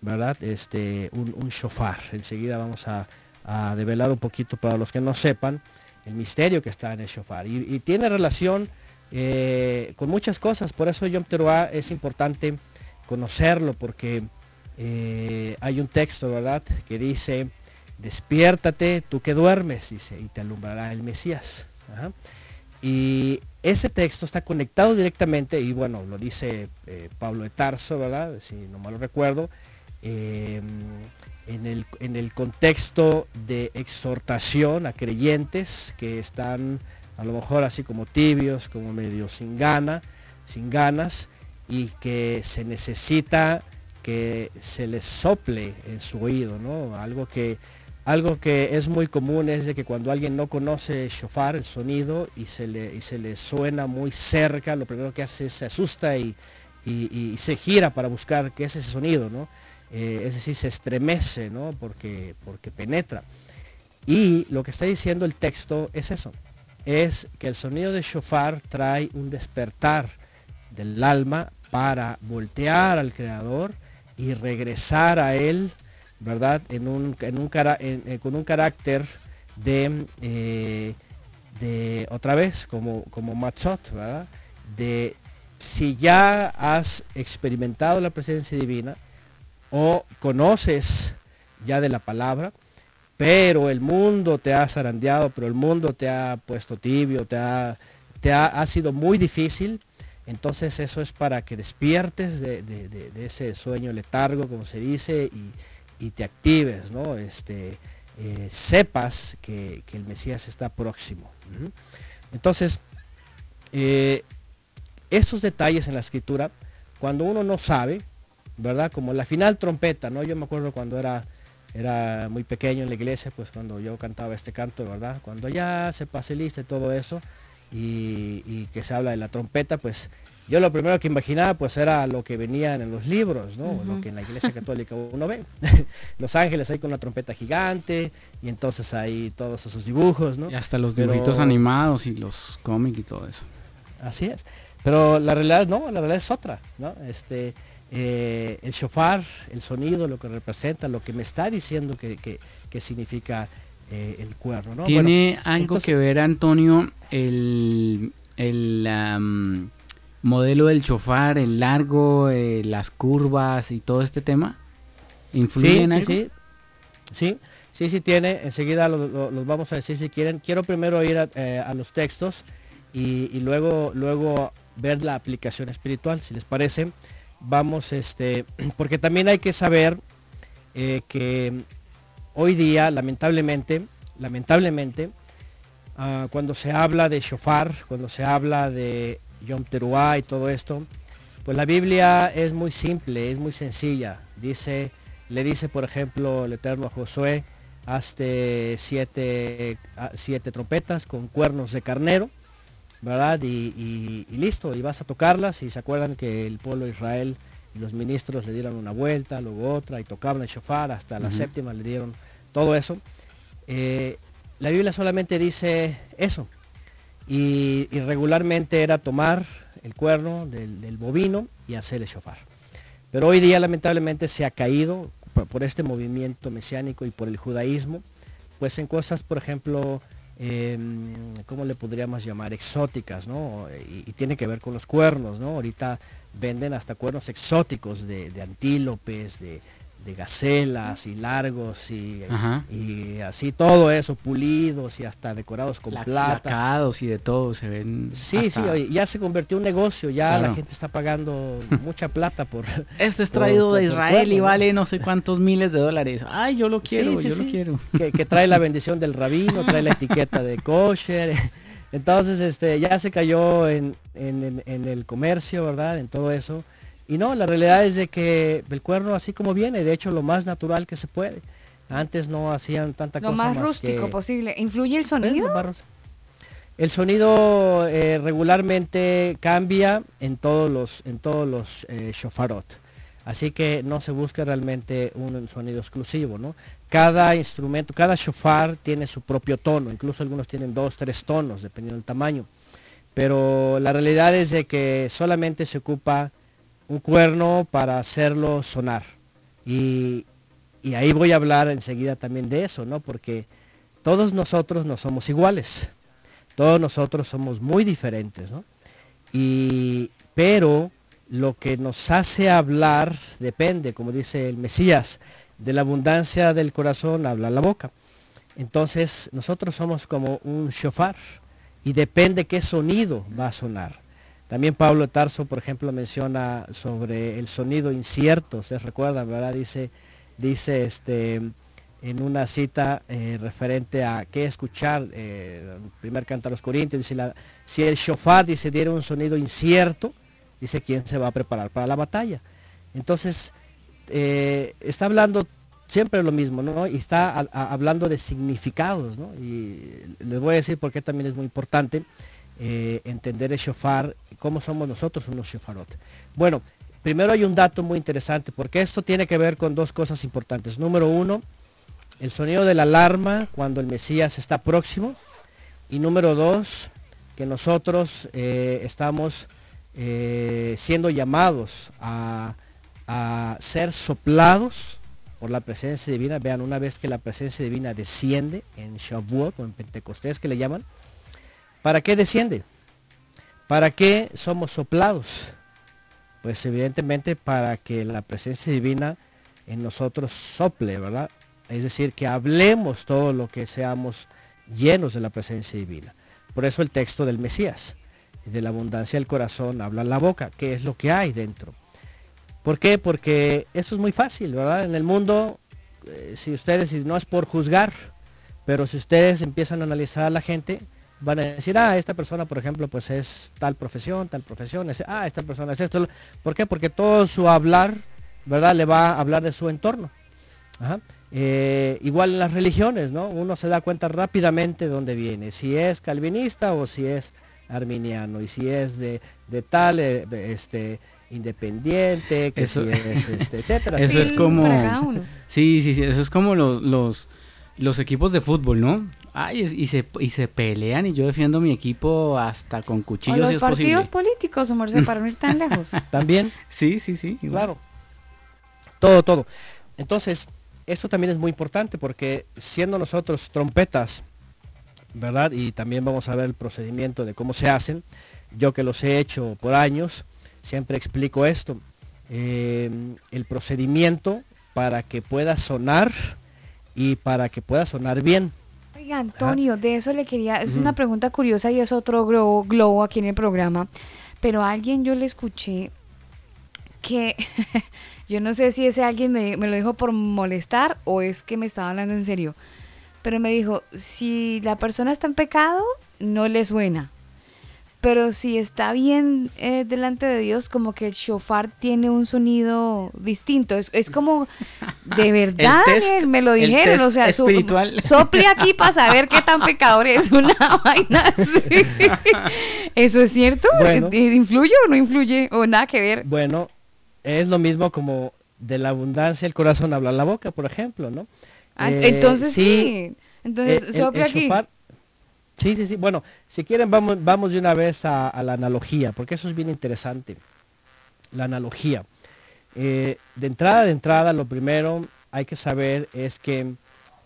¿verdad? Este, un, un shofar. Enseguida vamos a, develar un poquito para los que no sepan el misterio que está en el shofar. Y tiene relación eh, con muchas cosas, por eso Yom Teruah es importante conocerlo, porque eh, hay un texto, ¿verdad?, que dice, despiértate tú que duermes, dice, y te alumbrará el Mesías. Y ese texto está conectado directamente, y bueno, lo dice eh, Pablo de Tarso, ¿verdad? Si no mal recuerdo, eh, en, el, en el contexto de exhortación a creyentes que están a lo mejor así como tibios, como medio sin gana, sin ganas, y que se necesita que se les sople en su oído, ¿no? Algo que algo que es muy común es de que cuando alguien no conoce shofar, el sonido, y se le, y se le suena muy cerca, lo primero que hace es se asusta y, y- se gira para buscar qué es ese sonido, ¿no? Eh, es decir, se estremece, ¿no? Porque, porque penetra. Y lo que está diciendo el texto es eso, es que el sonido de shofar trae un despertar del alma para voltear al creador y regresar a él ¿verdad? En un, eh, con un carácter de, eh, de otra vez, como, como Matzot, ¿verdad? De si ya has experimentado la presencia divina o conoces ya de la palabra, pero el mundo te ha zarandeado, pero el mundo te ha puesto tibio, te ha, te ha, ha sido muy difícil, entonces eso es para que despiertes de, de- ese sueño letargo, como se dice, y, y te actives, ¿no? Este, eh, sepas que, que el Mesías está próximo. Entonces, eh, esos detalles en la escritura, cuando uno no sabe, ¿verdad? Como la final trompeta, ¿no? Yo me acuerdo cuando era, era muy pequeño en la iglesia, pues cuando yo cantaba este canto, ¿verdad? Cuando ya se pase lista y todo eso, y, y que se habla de la trompeta, pues yo lo primero que imaginaba pues era lo que venían en los libros, ¿no? Lo que en la iglesia católica uno ve. <laughs> los ángeles ahí con una trompeta gigante, y entonces ahí todos esos dibujos, ¿no? Y hasta los Pero- dibujitos animados y los cómics y todo eso. Así es. Pero la realidad no, la realidad es otra, ¿no? Este, eh, el shofar, el sonido, lo que representa, lo que me está diciendo que, que- que significa eh, el cuerno, ¿no? ¿Tiene Bueno, algo entonces- que ver, Antonio, el, el am, modelo del chofar, el largo, eh, las curvas y todo este tema? ¿Influye Sí, en sí, algo? sí. Sí, sí, sí tiene. Enseguida lo- lo- los vamos a decir si quieren. Quiero primero ir a, eh, a los textos y, y luego, luego ver la aplicación espiritual, si les parece. Vamos, este, <clears throat> porque también hay que saber eh, que hoy día, lamentablemente, lamentablemente, ah, cuando se habla de shofar, cuando se habla de Yom Teruah y todo esto, pues la Biblia es muy simple, es muy sencilla. Dice, le dice, por ejemplo, el Eterno a Josué, hazte siete, ah, siete trompetas con cuernos de carnero, ¿verdad? Y, y- y listo, y vas a tocarlas. Y se acuerdan que el pueblo de Israel y los ministros le dieron una vuelta, luego otra, y tocaban el shofar, hasta la séptima le dieron todo eso. Eh, la Biblia solamente dice eso, y, y regularmente era tomar el cuerno del, del bovino y hacer el shofar. Pero hoy día lamentablemente se ha caído por, por este movimiento mesiánico y por el judaísmo, pues en cosas, por ejemplo, em, ¿cómo le podríamos llamar? Exóticas, ¿no? Y, tiene que ver con los cuernos, ¿no? Ahorita venden hasta cuernos exóticos de, de antílopes, de, de gacelas y largos y, y así todo eso, pulidos y hasta decorados con La- plata. lacados y de todo se ven. Sí, hasta- sí, oye, ya se convirtió en un negocio, ya Claro. la gente está pagando <laughs> mucha plata por... Este es traído por- de Israel y vale no sé cuántos miles de dólares. Ay, yo lo quiero, Sí, sí, yo sí, lo quiero. <laughs> Que, que trae la <laughs> bendición del rabino, trae la etiqueta de kosher. Entonces, este, ya se cayó en, en- en- en el comercio, ¿verdad? En todo eso. Y no, la realidad es de que el cuerno así como viene, de hecho lo más natural que se puede. Antes no hacían tanta Lo cosa más más rústico que- posible. ¿Influye el sonido? El sonido eh, regularmente cambia en todos los, en todos los eh, shofarot. Así que no se busca realmente un sonido exclusivo, ¿no? Cada instrumento, cada shofar tiene su propio tono, incluso algunos tienen dos, tres tonos, dependiendo del tamaño. Pero la realidad es de que solamente se ocupa un cuerno para hacerlo sonar. Y, y ahí voy a hablar enseguida también de eso, ¿no? Porque todos nosotros no somos iguales. Todos nosotros somos muy diferentes, ¿no? Y, pero lo que nos hace hablar depende, como dice el Mesías, de la abundancia del corazón habla la boca. Entonces nosotros somos como un shofar y depende qué sonido va a sonar. También Pablo Tarso, por ejemplo, menciona sobre el sonido incierto, ustedes recuerdan, ¿verdad? Dice, dice este, en una cita eh, referente a qué escuchar, eh, primer canto a los Corintios, si el shofar dice diera un sonido incierto, dice quién se va a preparar para la batalla. Entonces, eh, está hablando siempre lo mismo, ¿no? Y está hablando de significados, ¿no? Y les voy a decir por qué también es muy importante eh, entender el shofar, cómo somos nosotros unos shofarot. Bueno, primero hay un dato muy interesante, porque esto tiene que ver con dos cosas importantes. Número uno, el sonido de la alarma cuando el Mesías está próximo. Y número dos, que nosotros eh, estamos eh, siendo llamados a, a ser soplados por la presencia divina. Vean, una vez que la presencia divina desciende en Shavuot o en Pentecostés que le llaman, ¿para qué desciende? ¿Para qué somos soplados? Pues evidentemente para que la presencia divina en nosotros sople, ¿verdad? Es decir, que hablemos todo lo que seamos llenos de la presencia divina. Por eso el texto del Mesías, de la abundancia del corazón habla la boca, que es lo que hay dentro. ¿Por qué? Porque eso es muy fácil, ¿verdad? En el mundo, eh, si ustedes, y no es por juzgar, pero si ustedes empiezan a analizar a la gente, van a decir, ah, esta persona, por ejemplo, pues es tal profesión, tal profesión, es- ah, esta persona es esto. ¿Por qué? Porque todo su hablar, ¿verdad? Le va a hablar de su entorno. Ajá. Eh, igual en las religiones, ¿no? Uno se da cuenta rápidamente de dónde viene, si es calvinista o si es arminiano, y si es de, de tal, eh, este, independiente, que Eso- si es, <laughs> este, etcétera. Eso Sí, es como. Sí, sí, sí. Eso es como los, los, los equipos de fútbol, ¿no? Ay, y se, y se pelean y yo defiendo mi equipo hasta con O cuchillos los si es partidos posible. políticos, su merced, para no ir tan lejos. <laughs> También, Sí, sí, sí. igual. claro. Todo, todo. Entonces, esto también es muy importante porque siendo nosotros trompetas, ¿verdad? Y también vamos a ver el procedimiento de cómo se hacen. Yo que los he hecho por años, siempre explico esto. Eh, el procedimiento para que pueda sonar y para que pueda sonar bien. Oiga, Antonio, de eso le quería, es una pregunta curiosa y es otro globo, globo aquí en el programa, pero a alguien yo le escuché que, <laughs> yo no sé si ese alguien me, me lo dijo por molestar o es que me estaba hablando en serio, pero me dijo, si la persona está en pecado, no le suena. Pero si está bien eh, delante de Dios, como que el shofar tiene un sonido distinto. Es, es como, de <laughs> verdad, test- Daniel, me lo el dijeron. O sea, su- espiritual. sople aquí para saber qué tan pecador es <laughs> una vaina así. <laughs> ¿Eso es cierto? Bueno. ¿Eh, ¿Influye o no influye? ¿O nada que ver? Bueno, es lo mismo como de la abundancia el corazón habla la boca, por ejemplo, ¿no? Ah, Eh, entonces sí. eh, Entonces, el- sople el aquí. shofar- Sí, sí, sí. Bueno, si quieren vamos, vamos de una vez a, la analogía, porque eso es bien interesante. La analogía. Eh, de entrada, de entrada, lo primero hay que saber es que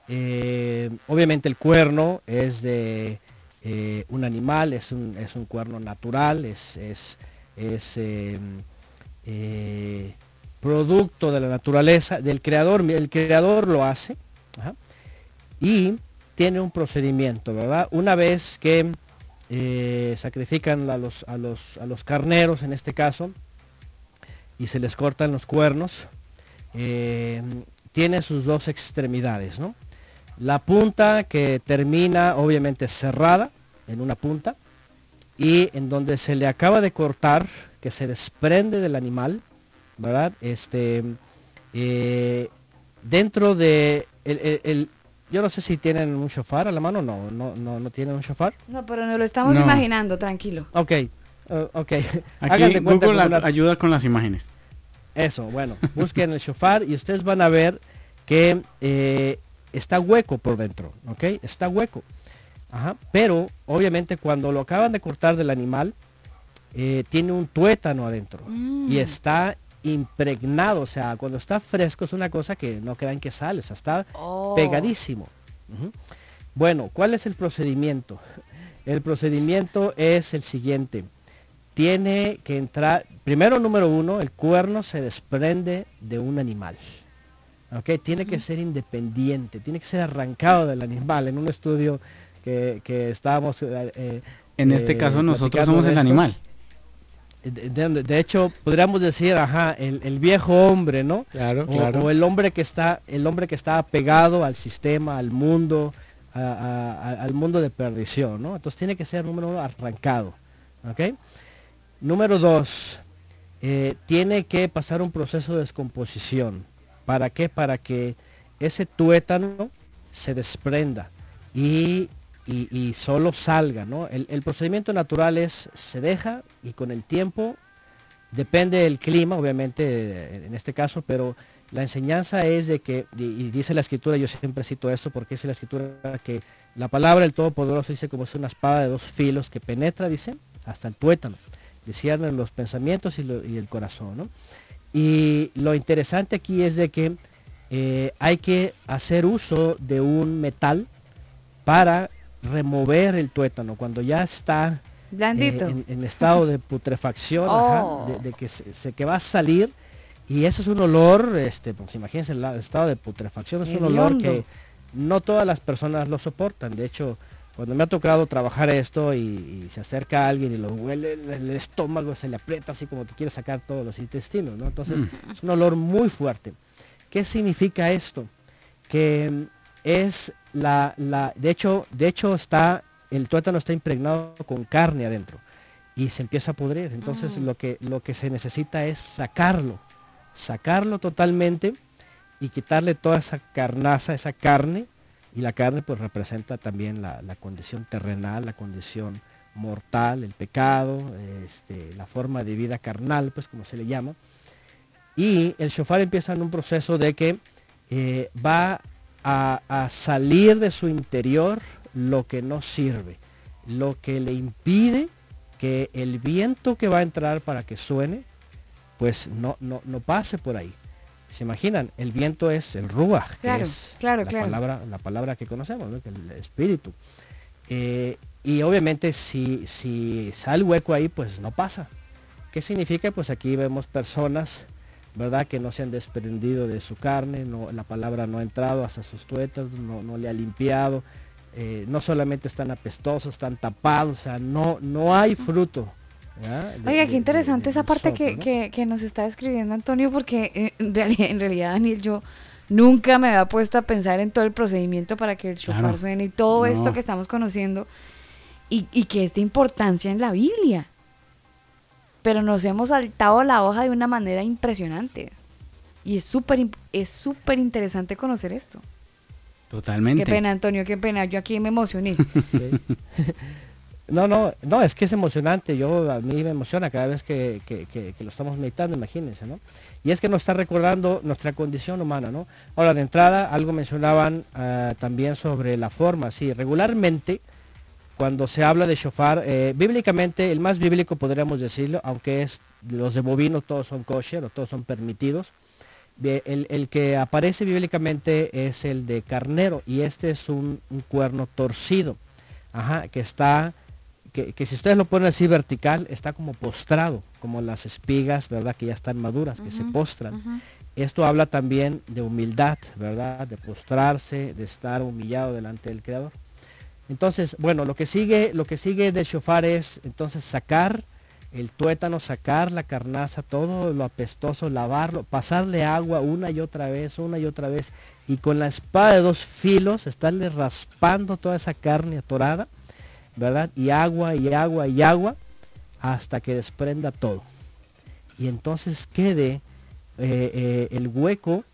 eh, obviamente el cuerno es de eh, un animal, es un, es un cuerno natural, es, es, es, eh, producto de la naturaleza, del creador, el creador lo hace, y tiene un procedimiento, ¿verdad? Una vez que eh, sacrifican a los, a, los, a los carneros, en este caso, y se les cortan los cuernos, eh, tiene sus dos extremidades, ¿no? La punta que termina obviamente cerrada en una punta y en donde se le acaba de cortar, que se desprende del animal, ¿verdad? Este, eh, dentro de el, yo no sé si tienen un shofar a la mano, no, no, no, no tienen un shofar. No, pero nos lo estamos No. imaginando, tranquilo. Ok, eh, ok. <laughs> Aquí Google ayuda con las imágenes. Eso, bueno, busquen el shofar y ustedes van a ver que eh, está hueco por dentro, ¿ok? Está hueco. Ajá, pero obviamente cuando lo acaban de cortar del animal, eh, tiene un tuétano adentro Mm. y está impregnado, o sea, cuando está fresco es una cosa que no crean que sale, o sea, está Oh. pegadísimo. Bueno, ¿cuál es el procedimiento? El procedimiento es el siguiente. Tiene que entrar, primero número uno, el cuerno se desprende de un animal. ¿ok? Tiene que ser independiente, tiene que ser arrancado del animal. En un estudio que, que estábamos... eh, eh, En este eh, caso nosotros somos el esto. animal. De, hecho, podríamos decir, ajá, el, el viejo hombre, ¿no? Claro, O- claro. O, el hombre que está, el hombre que está apegado al sistema, al mundo, a- a- a- al mundo de perdición, ¿no? Entonces tiene que ser número uno arrancado, ¿ok? Número dos, eh, tiene que pasar un proceso de descomposición. ¿Para qué? Para que ese tuétano se desprenda y, y- solo salga, ¿no? El, procedimiento natural es, se deja y con el tiempo, depende del clima, obviamente, en este caso, pero la enseñanza es de que, y, dice la escritura, yo siempre cito eso porque dice la escritura que la palabra del Todopoderoso dice como es una espada de dos filos que penetra, dice, hasta el tuétano, discierne los pensamientos y el corazón, ¿no? Y lo interesante aquí es de que eh, hay que hacer uso de un metal para remover el tuétano cuando ya está eh, Blandito. en, en estado de putrefacción, ajá, Oh. de, de que, se, se- que va a salir y eso es un olor, este, pues imagínense el la- estado de putrefacción, es un olor que no todas las personas lo soportan. De hecho, cuando me ha tocado trabajar esto y, y se acerca alguien y lo huele el, el estómago, se le aprieta así como que quiere sacar todos los intestinos, ¿no? Entonces es un olor muy fuerte. ¿Qué significa esto? Que mm, es la, la, de hecho, de hecho está, el tuétano está impregnado con carne adentro y se empieza a pudrir. Entonces lo que, lo que se necesita es sacarlo, sacarlo totalmente y quitarle toda esa carnaza, esa carne, y la carne pues representa también la, la condición terrenal, la condición mortal, el pecado, este, la forma de vida carnal, pues como se le llama. Y el shofar empieza en un proceso de que eh, va a, a salir de su interior lo que no sirve, lo que le impide que el viento que va a entrar para que suene, pues no, no, no pase por ahí. ¿Se imaginan? El viento es el ruach, que Claro, es claro, la, claro. Palabra, la palabra que conocemos, ¿no? que el espíritu. Eh, y obviamente si, si sale hueco ahí, pues no pasa. ¿Qué significa? Pues aquí vemos personas, ¿verdad? Que no se han desprendido de su carne, no, la palabra no ha entrado hasta sus tuetas, no, no le ha limpiado. eh, no solamente están apestosos, están tapados, o sea, no, no hay fruto. De- Oiga, qué de- interesante de esa parte que, que, que nos está describiendo Antonio, porque eh, en realidad, en realidad, Daniel, yo nunca me había puesto a pensar en todo el procedimiento para que el shofar Claro. suene y todo No. esto que estamos conociendo y, y que es de importancia en la Biblia. Pero nos hemos saltado la hoja de una manera impresionante. Y es súper es súper interesante conocer esto. Totalmente. Qué pena, Antonio, qué pena. Yo aquí me emocioné. <laughs> Sí. <laughs> No, no, no, es que es emocionante. Yo a mí me emociona cada vez que, que- que- que lo estamos meditando, imagínense, ¿no? Y es que nos está recordando nuestra condición humana, ¿no? Ahora, de entrada, algo mencionaban ah, también sobre la forma. Sí, regularmente cuando se habla de shofar, eh, bíblicamente el más bíblico podríamos decirlo, aunque es los de bovino todos son kosher o todos son permitidos. El, el que aparece bíblicamente es el de carnero y este es un, un cuerno torcido, ajá, que está, que, que si ustedes lo ponen así vertical, está como postrado, como las espigas, ¿verdad? Que ya están maduras, que se postran. Esto habla también de humildad, ¿verdad? De postrarse, de estar humillado delante del Creador. Entonces, bueno, lo que sigue, lo que sigue del shofar es entonces sacar el tuétano, sacar la carnaza, todo lo apestoso, lavarlo, pasarle agua una y otra vez, una y otra vez, y con la espada de dos filos estarle raspando toda esa carne atorada, ¿verdad? Y agua y agua y agua hasta que desprenda todo. Y entonces quede eh, eh, el hueco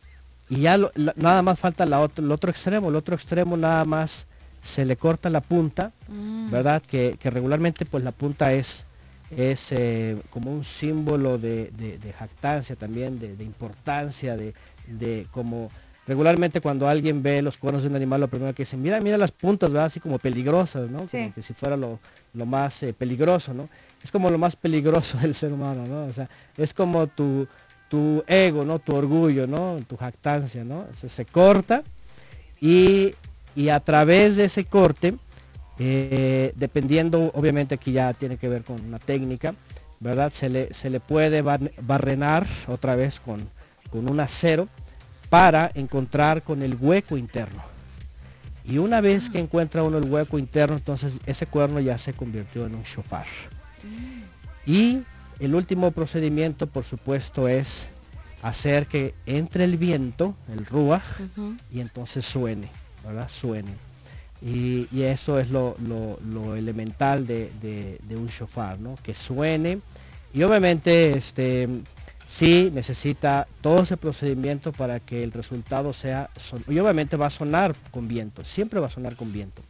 y ya nada más falta la otro- el otro extremo, el otro extremo nada más se le corta la punta, ¿verdad? Que, que regularmente pues la punta es, es eh, como un símbolo de, de- de jactancia también, de, de importancia, de, de como regularmente cuando alguien ve los cuernos de un animal lo primero que dicen, mira, mira las puntas, ¿verdad? Así como peligrosas, ¿no? Sí. Como que si fuera lo, lo más eh, peligroso, ¿no? Es como lo más peligroso del ser humano, ¿no? O sea, es como tu, tu ego, ¿no? Tu orgullo, ¿no? Tu jactancia, ¿no? Se, se corta y, y a través de ese corte, eh, dependiendo, obviamente aquí ya tiene que ver con una técnica, ¿verdad? Se le, se le puede bar- barrenar otra vez con, con un acero para encontrar con el hueco interno. Y una vez que encuentra uno el hueco interno, entonces ese cuerno ya se convirtió en un shofar. Y el último procedimiento, por supuesto, es hacer que entre el viento, el ruaj, y entonces suene, ¿verdad? Suene. Y, y eso es lo, lo- lo elemental de, de- de un shofar, ¿no? Que suene. Y obviamente, este, sí necesita todo ese procedimiento para que el resultado sea, son- y obviamente va a sonar con viento, siempre va a sonar con viento.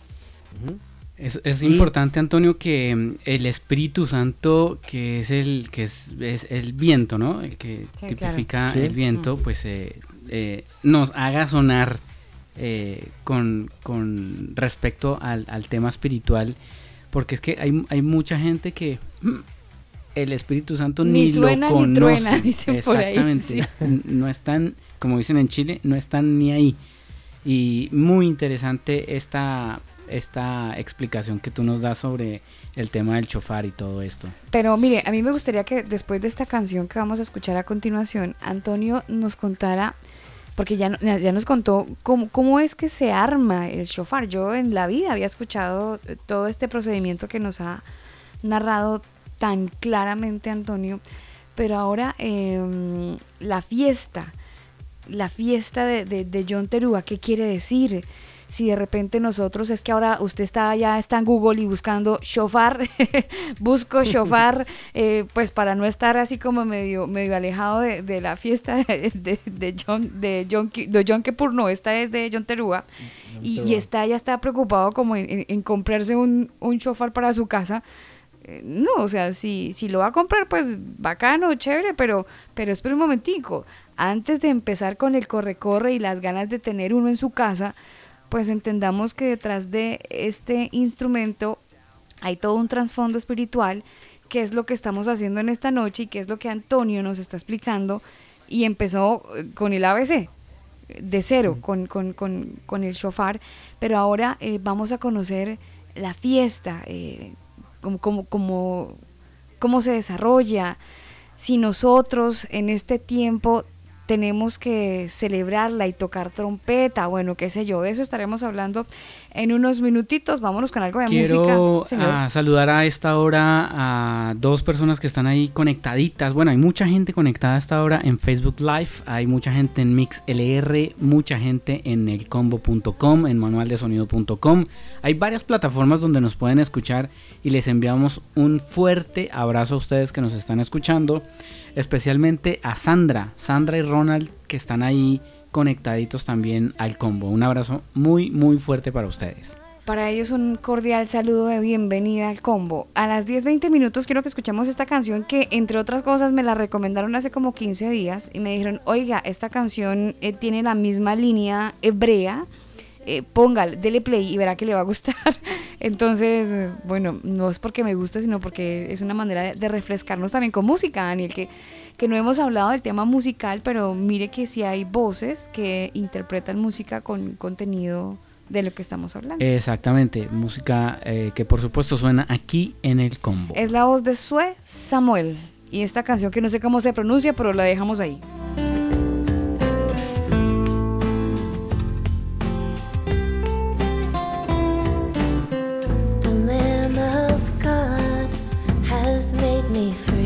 Es, es Y- importante, Antonio, que mm, el Espíritu Santo, que es el que es, es el viento, ¿no? El que Sí, tipifica claro. Sí. el viento, pues eh, eh, nos haga sonar eh, con, con respecto al, al tema espiritual, porque es que hay, hay mucha gente que <clears throat> el Espíritu Santo Ni ni, suena lo ni conoce. truena, <laughs> dicen por ahí, Exactamente. sí. No están, como dicen en Chile, no están ni ahí. Y muy interesante esta, esta explicación que tú nos das sobre el tema del chofar y todo esto. Pero mire, a mí me gustaría que después de esta canción que vamos a escuchar a continuación, Antonio nos contara, porque ya, ya nos contó cómo, cómo es que se arma el shofar. Yo en la vida había escuchado eh, todo este procedimiento que nos ha narrado tan claramente Antonio, pero ahora em, la fiesta, la fiesta de, de, de John Terúa, ¿qué quiere decir? Si de repente nosotros, es que ahora usted está ya está en Google y buscando shofar, <laughs> busco shofar, <laughs> eh, pues para no estar así como medio, medio alejado de, de la fiesta <laughs> de, de, John, de John, de John Kippur, no, esta es de John Terúa, y, y está, ya está preocupado como en, en- en comprarse un, un shofar para su casa, eh, no, o sea, si, si lo va a comprar, pues bacano, chévere, pero, pero espera un momentico. Antes de empezar con el corre-corre y las ganas de tener uno en su casa, pues entendamos que detrás de este instrumento hay todo un trasfondo espiritual, que es lo que estamos haciendo en esta noche y que es lo que Antonio nos está explicando. Y empezó eh, con el ABC, de cero, con, con, con, con el shofar, pero ahora eh, vamos a conocer la fiesta, eh, como, como, como, cómo se desarrolla, si nosotros en este tiempo tenemos que celebrarla y tocar trompeta, bueno, qué sé yo, de eso estaremos hablando en unos minutitos, vámonos con algo de Quiero música. señor. ah, saludar a esta hora a dos personas que están ahí conectaditas. Bueno, hay mucha gente conectada a esta hora en Facebook Live, hay mucha gente en MixLR, mucha gente en elcombo.com, en manualdesonido.com. Hay varias plataformas donde nos pueden escuchar y les enviamos un fuerte abrazo a ustedes que nos están escuchando, especialmente a Sandra, Sandra y Ronald que están ahí conectaditos también al combo. Un abrazo muy muy fuerte para ustedes. Para ellos un cordial saludo de bienvenida al combo. A las 10-20 minutos quiero que escuchemos esta canción que entre otras cosas me la recomendaron hace como 15 días y me dijeron, oiga, esta canción eh, tiene la misma línea hebrea eh, póngale, dele play y verá que le va a gustar. <laughs> Entonces, bueno, no es porque me guste, sino porque es una manera de refrescarnos también con música, Daniel, que, que no hemos hablado del tema musical, pero mire que sí hay voces que interpretan música con contenido de lo que estamos hablando. Exactamente, música eh, que por supuesto suena aquí en el combo. Es la voz de Sue Samuel y esta canción que no sé cómo se pronuncia, pero la dejamos ahí. The Lamb of God has made me free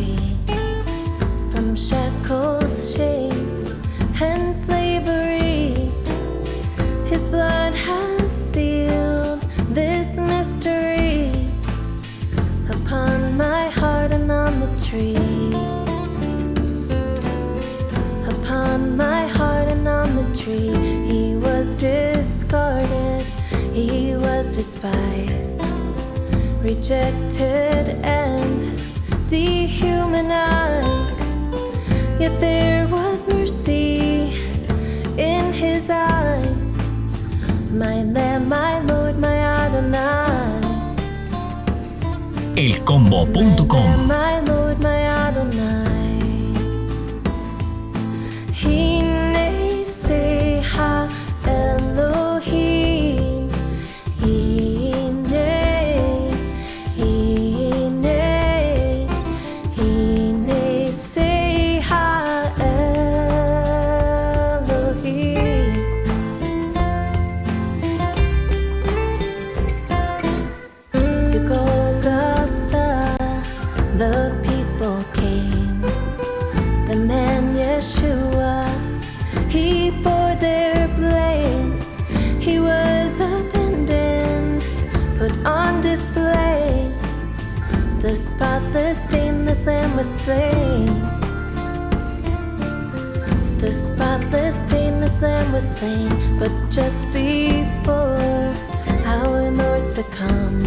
Upon my heart and on the tree, he was discarded, he was despised, rejected, and dehumanized. Yet there was mercy in his eyes. My Lamb, my Lord, my Adonai. elcombo.com. My Adonai. Hine The spotless, lamb was slain, but just before our Lord succumbed,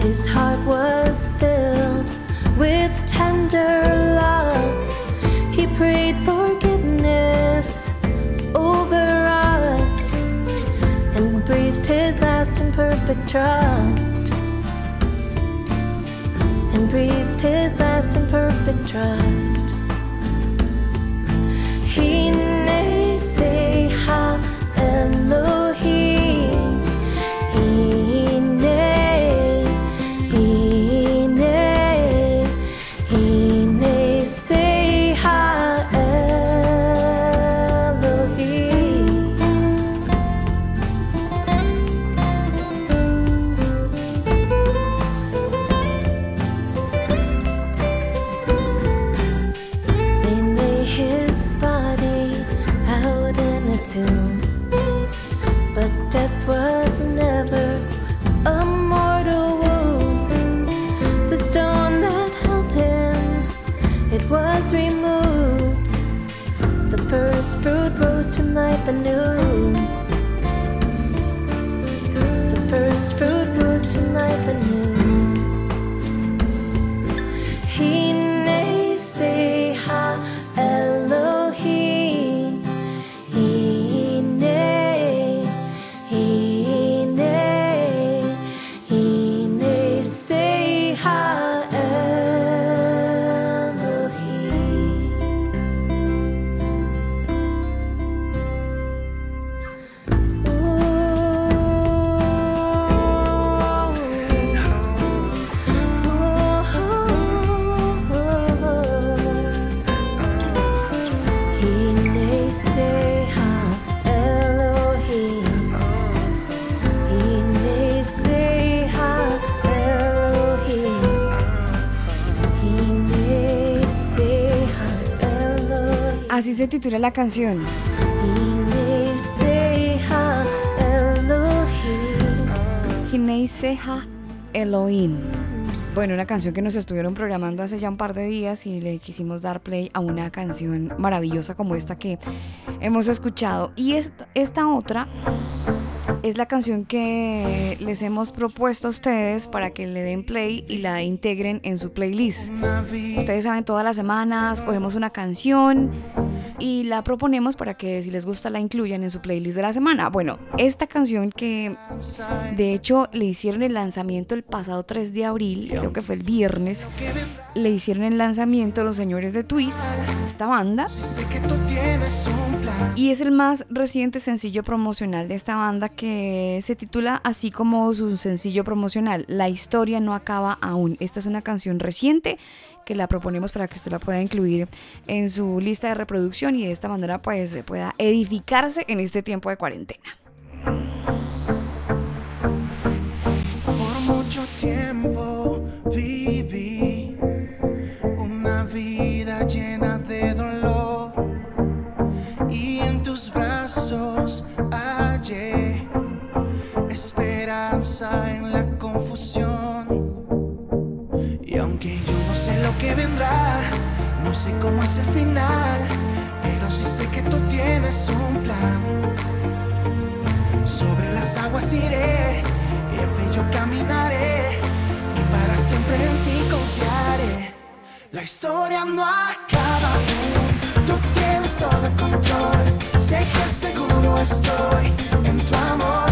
his heart was filled with tender love. He prayed forgiveness over us and breathed his last in perfect trust breathed his last in perfect trust. He may say hallelujah. Así se titula la canción. Seha Elohim. Bueno, una canción que nos estuvieron programando hace ya un par de días y le quisimos dar play a una canción maravillosa como esta que hemos escuchado. Y esta, esta otra es la canción que les hemos propuesto a ustedes para que le den play y la integren en su playlist. Ustedes saben, todas las semanas cogemos una canción y la proponemos para que si les gusta la incluyan en su playlist de la semana. Bueno, esta canción que de hecho le hicieron el lanzamiento el pasado 3 de abril, creo que fue el viernes, le hicieron el lanzamiento los señores de Twist, esta banda. Y es el más reciente sencillo promocional de esta banda que se titula así como su sencillo promocional, La historia no acaba aún. Esta es una canción reciente que la proponemos para que usted la pueda incluir en su lista de reproducción y de esta manera pues pueda edificarse en este tiempo de cuarentena. Por mucho tiempo viví una vida llena de dolor y en tus brazos hallé esperanza en no sé cómo es el final, pero sí sé que tú tienes un plan. Sobre las aguas iré, y yo caminaré, y para siempre en ti confiaré. La historia no acaba aún, tú tienes todo el control, sé que seguro estoy en tu amor.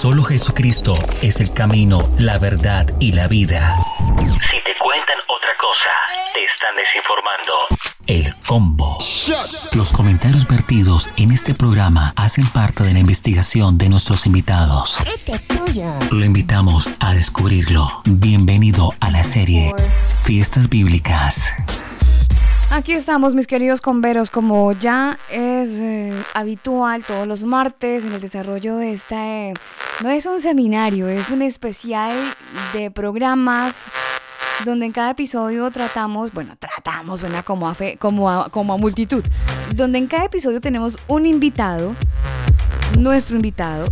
Solo Jesucristo es el camino, la verdad y la vida. Si te cuentan otra cosa, te están desinformando. El combo. Los comentarios vertidos en este programa hacen parte de la investigación de nuestros invitados. Lo invitamos a descubrirlo. Bienvenido a la serie Fiestas Bíblicas. Aquí estamos, mis queridos converos, como ya es eh, habitual todos los martes en el desarrollo de este, no es un seminario, es un especial de programas donde en cada episodio tratamos, bueno, tratamos, suena como a, fe- como a, como a multitud, donde en cada episodio tenemos un invitado, nuestro invitado,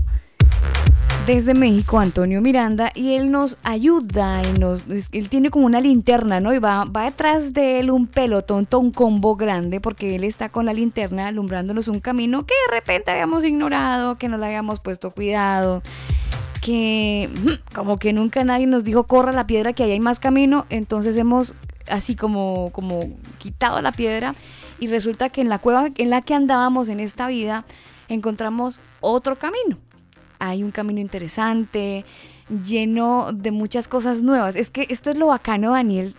desde México, Antonio Miranda, y él nos ayuda, y nos, él tiene como una linterna, ¿no? Y va, va detrás de él un pelotón, un combo grande, porque él está con la linterna alumbrándonos un camino que de repente habíamos ignorado, que no le habíamos puesto cuidado, que <laughs> como que nunca nadie nos dijo corra la piedra que ahí hay más camino, entonces hemos así como, como quitado la piedra y resulta que en la cueva en la que andábamos en esta vida encontramos otro camino hay un camino interesante, lleno de muchas cosas nuevas. Es que esto es lo bacano, Daniel,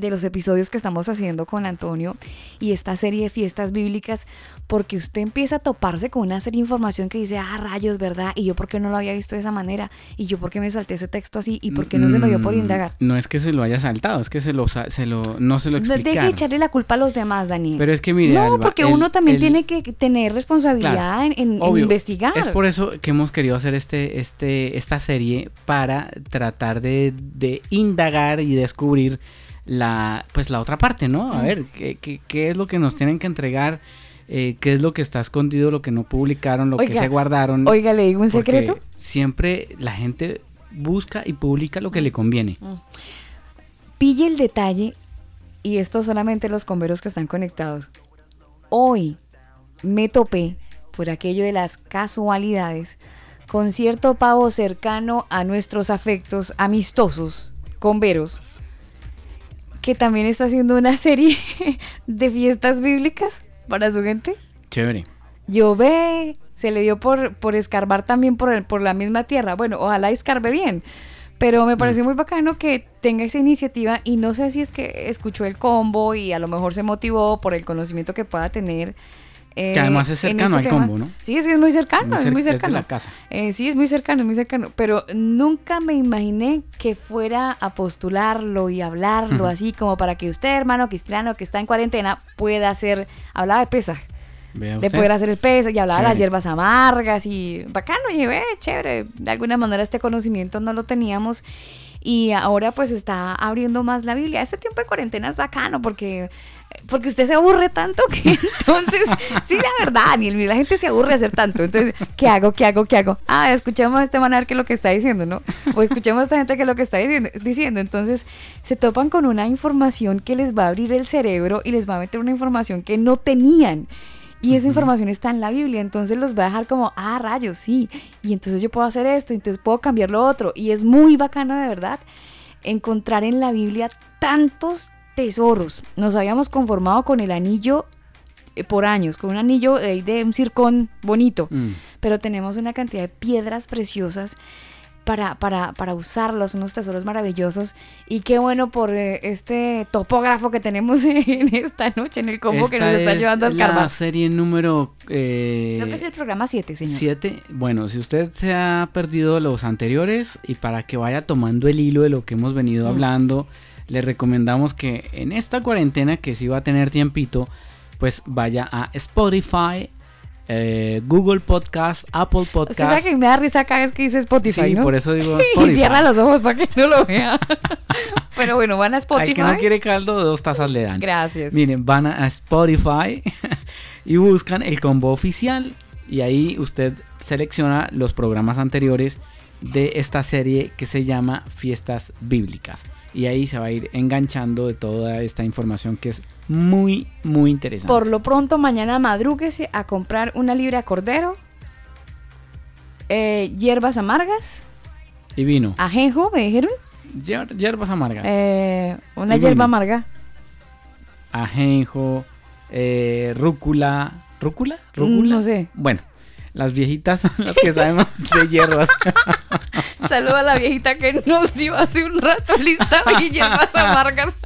de los episodios que estamos haciendo con Antonio y esta serie de fiestas bíblicas, porque usted empieza a toparse con una serie de información que dice, ah, rayos, ¿verdad? Y yo, ¿por qué no lo había visto de esa manera? Y yo, ¿por qué me salté ese texto así? ¿Y por qué no se me dio por Mm, indagar? No es que se lo haya saltado, es que se lo, se lo no se lo No, Deje de explicaron. echarle la culpa a los demás, Daniel. Pero es que mire, no, Alba, porque el- uno también el- tiene que tener responsabilidad Claro, en, en- en investigar. Es por eso que hemos querido hacer este, este, esta serie para tratar de, de indagar y descubrir la, pues la otra parte, ¿no? A Mm. ver, ¿qué, qué, qué es lo que nos tienen que entregar? Eh, ¿Qué es lo que está escondido, lo que no publicaron, lo que se guardaron? oiga, ¿le digo un secreto? Siempre la gente busca y publica lo que le conviene. Pille el detalle, y esto solamente los converos que están conectados. Hoy me topé, por aquello de las casualidades, con cierto pavo cercano a nuestros afectos amistosos, converos, que también está haciendo una serie <laughs> de fiestas bíblicas para su gente. Chévere. Yo ve, se le dio por, por escarbar también por, el- por la misma tierra. Bueno, ojalá escarbe bien. Pero me pareció muy bacano que tenga esa iniciativa y no sé si es que escuchó el combo y a lo mejor se motivó por el conocimiento que pueda tener. Eh, Que además es cercano este al combo, ¿no? Sí, sí, es muy cercano, Muy es muy es de cercano. la casa. Eh, sí, es muy cercano, es muy cercano. Pero nunca me imaginé que fuera a postularlo y hablarlo así como para que usted, hermano cristiano que está en cuarentena, pueda hacer, hablaba de pesa de poder hacer el pez y hablaba de las hierbas amargas y bacano, y ve, chévere. De alguna manera este conocimiento no lo teníamos y ahora pues está abriendo más la Biblia. Este tiempo de cuarentena es bacano porque porque usted se aburre tanto que <laughs> entonces, sí, la verdad, Daniel, la gente se aburre hacer tanto. Entonces, ¿qué hago? ¿Qué hago? ¿Qué hago? Ah, escuchemos a este man a ver qué es lo que está diciendo, ¿no? O escuchemos a esta gente que es lo que está diciendo, diciendo. Entonces, se topan con una información que les va a abrir el cerebro y les va a meter una información que no tenían. Y esa información está en la Biblia, entonces los va a dejar como, ah, rayos, sí. Y entonces yo puedo hacer esto, entonces puedo cambiar lo otro. Y es muy bacano de verdad encontrar en la Biblia tantos tesoros. Nos habíamos conformado con el anillo eh, por años, con un anillo de, de un circón bonito, Mm. pero tenemos una cantidad de piedras preciosas para, para, para usarlos, unos tesoros maravillosos. Y qué bueno por eh, este topógrafo que tenemos <laughs> en esta noche, en el combo que nos está es llevando a La escarbar. serie número eh, Creo que es el programa 7, señor. 7. Bueno, si usted se ha perdido los anteriores y para que vaya tomando el hilo de lo que hemos venido Mm. hablando, le recomendamos que en esta cuarentena que sí va a tener tiempito, pues vaya a Spotify, eh, Google Podcast, Apple Usted sabe Podcast. que me da risa cada vez que dice Spotify, Sí, ¿no? por eso digo <laughs> y Spotify. cierra los ojos para que no lo vea. <laughs> Pero bueno, van a Spotify. Al que no quiere caldo, dos tazas le dan. Gracias. Miren, van a Spotify <laughs> y buscan el combo oficial y ahí usted selecciona los programas anteriores de esta serie que se llama Fiestas Bíblicas. Y ahí se va a ir enganchando de toda esta información que es muy, muy interesante. Por lo pronto, mañana madrúguese a comprar una libra de cordero, eh, hierbas amargas, Y vino. ajenjo, me dijeron, Hier- Hierbas amargas. eh, una Y hierba vino. amarga. Ajenjo, eh, rúcula. ¿Rúcula? ¿Rúcula? No sé. Bueno, las viejitas son <laughs> las que sabemos de hierbas. <laughs> Saludo a la viejita que nos dio hace un rato lista de hierbas amargas. <laughs>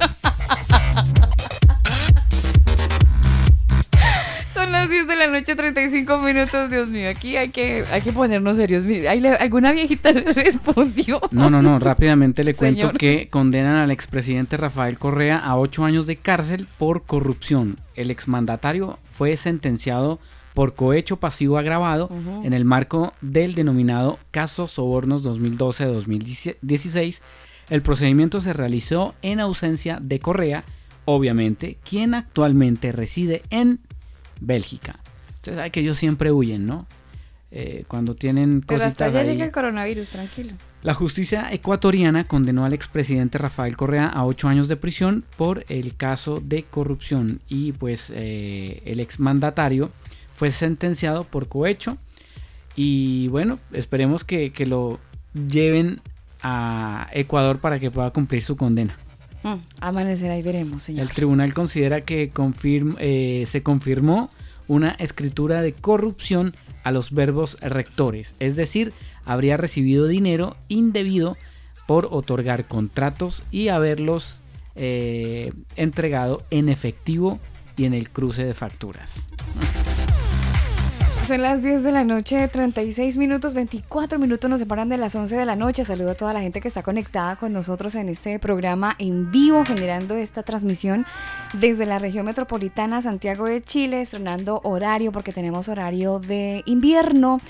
Son las las 10 de la noche, 35 minutos. Dios mío, aquí hay que, hay que ponernos serios. Le- alguna viejita le respondió. No, no, no, rápidamente le cuento Señor. que condenan al expresidente Rafael Correa a ocho años de cárcel por corrupción. El exmandatario fue sentenciado por cohecho pasivo agravado en el marco del denominado caso Sobornos 2012-2016. El procedimiento se realizó en ausencia de Correa, obviamente, quien actualmente reside en Bélgica. Usted sabe que ellos siempre huyen, ¿no? Eh, cuando tienen Pero hasta allá ahí. llega el coronavirus, tranquilo. La justicia ecuatoriana condenó al expresidente Rafael Correa a ocho años de prisión por el caso de corrupción y pues eh, el exmandatario fue sentenciado por cohecho y bueno, esperemos que, que lo lleven a Ecuador para que pueda cumplir su condena. Mm, amanecerá y veremos, señor. El tribunal considera que eh, se confirmó una escritura de corrupción a los verbos rectores, es decir, habría recibido dinero indebido por otorgar contratos y haberlos eh, entregado en efectivo y en el cruce de facturas. Son las 10 de la noche, 36 minutos, 24 minutos nos separan de las 11 de la noche. Saludo a toda la gente que está conectada con nosotros en este programa en vivo, generando esta transmisión desde la región metropolitana Santiago de Chile, estrenando horario porque tenemos horario de invierno.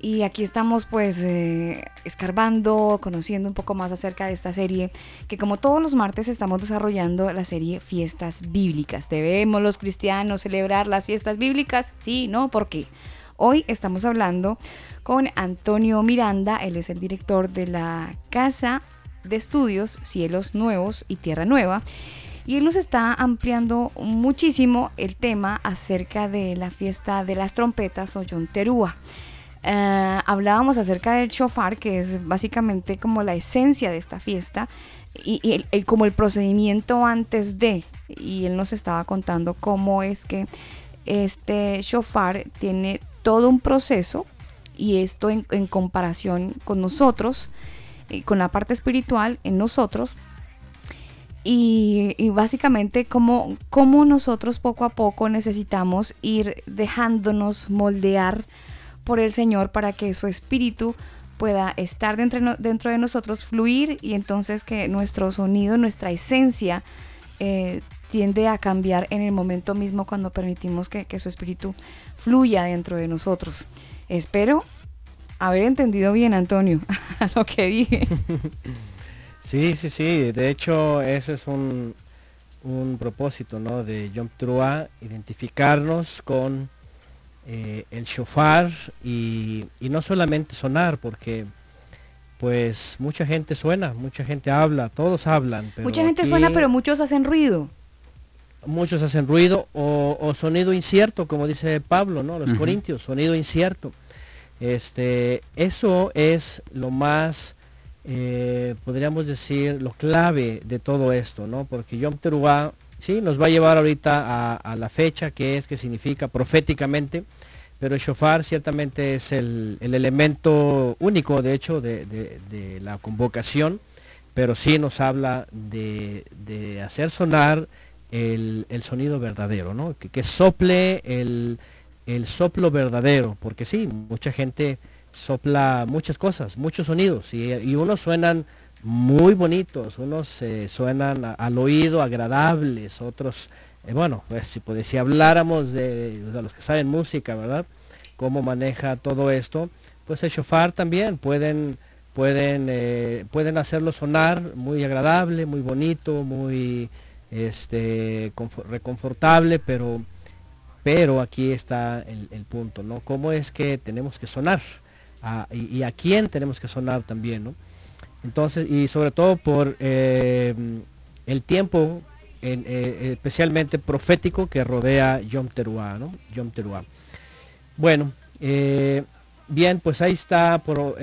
Y aquí estamos pues eh, escarbando, conociendo un poco más acerca de esta serie, que como todos los martes estamos desarrollando la serie Fiestas Bíblicas. ¿Debemos los cristianos celebrar las fiestas bíblicas? Sí, no, ¿por qué? Hoy estamos hablando con Antonio Miranda, él es el director de la Casa de Estudios Cielos Nuevos y Tierra Nueva. Y él nos está ampliando muchísimo el tema acerca de la fiesta de las trompetas o Yonterúa. Eh, hablábamos acerca del shofar, que es básicamente como la esencia de esta fiesta, y, como el procedimiento antes de. Y él nos estaba contando cómo es que este shofar tiene todo un proceso, y esto en, en comparación con nosotros, y con la parte espiritual en nosotros, y, básicamente como nosotros poco a poco necesitamos ir dejándonos moldear por el Señor para que su espíritu pueda estar dentro, dentro de nosotros, fluir y entonces que nuestro sonido, nuestra esencia eh, tiende a cambiar en el momento mismo cuando permitimos que, que su espíritu fluya dentro de nosotros. Espero haber entendido bien, Antonio, <laughs> lo que dije. Sí, sí, sí. De hecho, ese es un, un propósito ¿no? de Yom Teruah, identificarnos con eh, el shofar y, y no solamente sonar, porque pues mucha gente suena, mucha gente habla, todos hablan. pero Mucha gente aquí suena, pero muchos hacen ruido. Muchos hacen ruido o, o sonido incierto, como dice Pablo, ¿no? Los corintios, sonido incierto. Este, eso es lo más, eh, podríamos decir, lo clave de todo esto, ¿no? Porque Yom Teruah, sí, nos va a llevar ahorita a, a la fecha que es, que significa proféticamente, pero el shofar ciertamente es el, el elemento único, de hecho, de, de- de la convocación, pero sí nos habla de, de hacer sonar el, el sonido verdadero, ¿no? Que, que sople el, el soplo verdadero, porque sí, mucha gente sopla muchas cosas, muchos sonidos, y, y unos suenan muy bonitos, unos eh, suenan al oído agradables, otros, eh, bueno, pues si, pues, si habláramos de, de los que saben música, ¿verdad? Cómo maneja todo esto, pues el shofar también pueden, pueden, eh, pueden hacerlo sonar muy agradable, muy bonito, muy este, confo- reconfortable, pero, pero aquí está el, punto, ¿no? ¿Cómo es que tenemos que sonar? Ah, y, a quién tenemos que sonar también, ¿no? Entonces, y sobre todo por eh, el tiempo, en, eh, especialmente profético que rodea Yom Teruah. Yom Teruah. Bueno, eh, bien, pues ahí está por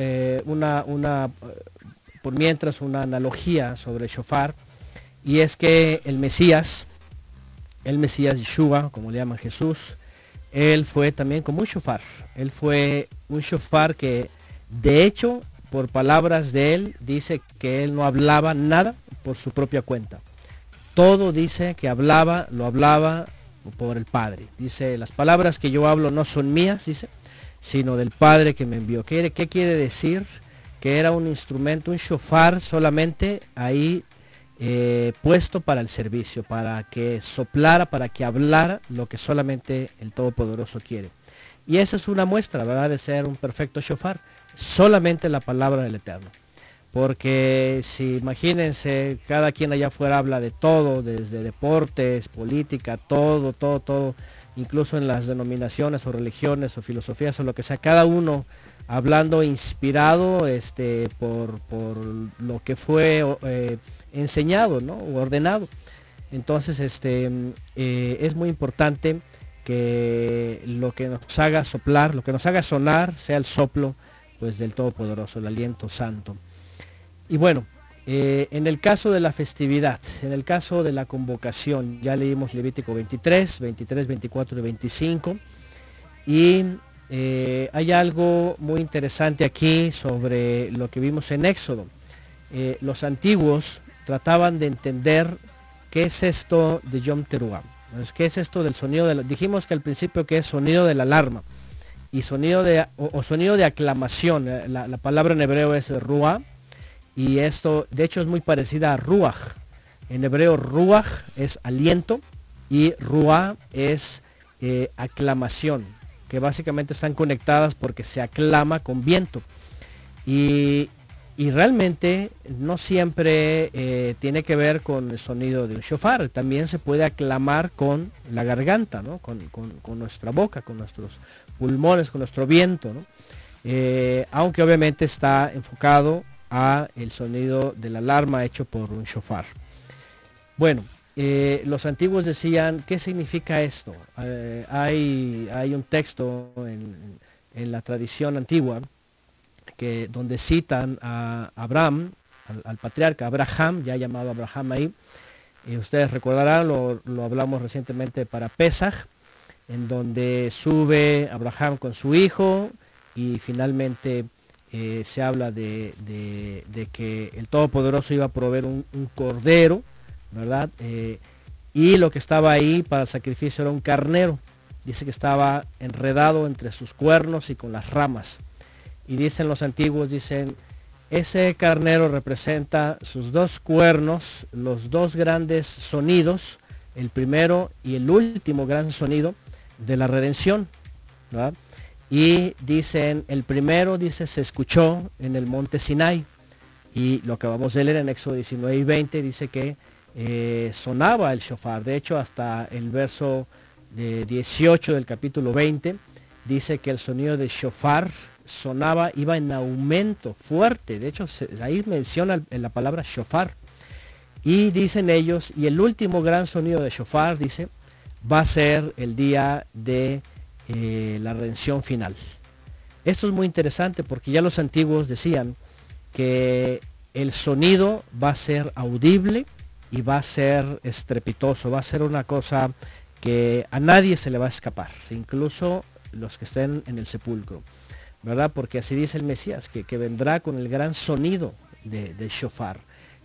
una, una, por mientras una analogía sobre el shofar, y es que el Mesías, el Mesías Yeshua, como le llaman Jesús, él fue también como un shofar. Él fue un shofar que, de hecho, por palabras de él, dice que él no hablaba nada por su propia cuenta. Todo dice que hablaba, lo hablaba por el Padre. Dice, las palabras que yo hablo no son mías, dice, sino del Padre que me envió. ¿Qué, qué quiere decir? Que era un instrumento, un shofar solamente ahí eh, puesto para el servicio, para que soplara, para que hablara lo que solamente el Todopoderoso quiere. Y esa es una muestra, ¿verdad? De ser un perfecto shofar. Solamente la palabra del Eterno. Porque si imagínense, cada quien allá afuera habla de todo, desde deportes, política, todo, todo, todo, incluso en las denominaciones o religiones o filosofías o lo que sea, cada uno hablando inspirado este, por, por lo que fue eh, enseñado ¿no? o ordenado. Entonces este, eh, es muy importante que lo que nos haga soplar, lo que nos haga sonar, sea el soplo pues, del Todopoderoso, el aliento santo. Y bueno, eh, en el caso de la festividad, en el caso de la convocación, ya leímos Levítico 23, 23, 24 y 25. Y eh, hay algo muy interesante aquí sobre lo que vimos en Éxodo. Los antiguos trataban de entender qué es esto de Yom Teruah. ¿Qué es esto del sonido de la... Dijimos que al principio que es sonido de la alarma y sonido de, o, sonido de aclamación. La, la, palabra en hebreo es ruah y esto de hecho es muy parecida a ruach. En hebreo ruach es aliento y ruah es eh, aclamación, que básicamente están conectadas porque se aclama con viento. Y, y realmente no siempre eh, tiene que ver con el sonido de un shofar, también se puede aclamar con la garganta, ¿no? con, con, nuestra boca, con nuestros pulmones, con nuestro viento, ¿no? eh, aunque obviamente está enfocado a el sonido de la alarma hecho por un shofar. Bueno, eh, los antiguos decían, ¿qué significa esto? Hay, hay, un texto en, en, la tradición antigua que, donde citan a Abraham, al, patriarca Abraham, ya llamado Abraham ahí, y ustedes recordarán, lo, lo, hablamos recientemente para Pesach, en donde sube Abraham con su hijo y finalmente eh, se habla de, de, que el Todopoderoso iba a proveer un, un cordero, ¿verdad? Eh, y lo que estaba ahí para el sacrificio era un carnero. Dice que estaba enredado entre sus cuernos y con las ramas. Y dicen los antiguos, dicen, ese carnero representa sus dos cuernos, los dos grandes sonidos, el primero y el último gran sonido de la redención. Y dicen, el primero dice, se escuchó en el monte Sinai. Y lo acabamos de leer en Éxodo 19 y 20, dice que eh, sonaba el shofar. De hecho, hasta el verso de 18 del capítulo 20, dice que el sonido de shofar sonaba, iba en aumento fuerte. De hecho, se, ahí menciona la palabra shofar. Y dicen ellos, y el último gran sonido de shofar, dice, va a ser el día de eh, la redención final. Esto es muy interesante porque ya los antiguos decían que el sonido va a ser audible y va a ser estrepitoso, va a ser una cosa que a nadie se le va a escapar, incluso los que estén en el sepulcro, ¿verdad? Porque así dice el Mesías, que, vendrá con el gran sonido de, de, shofar.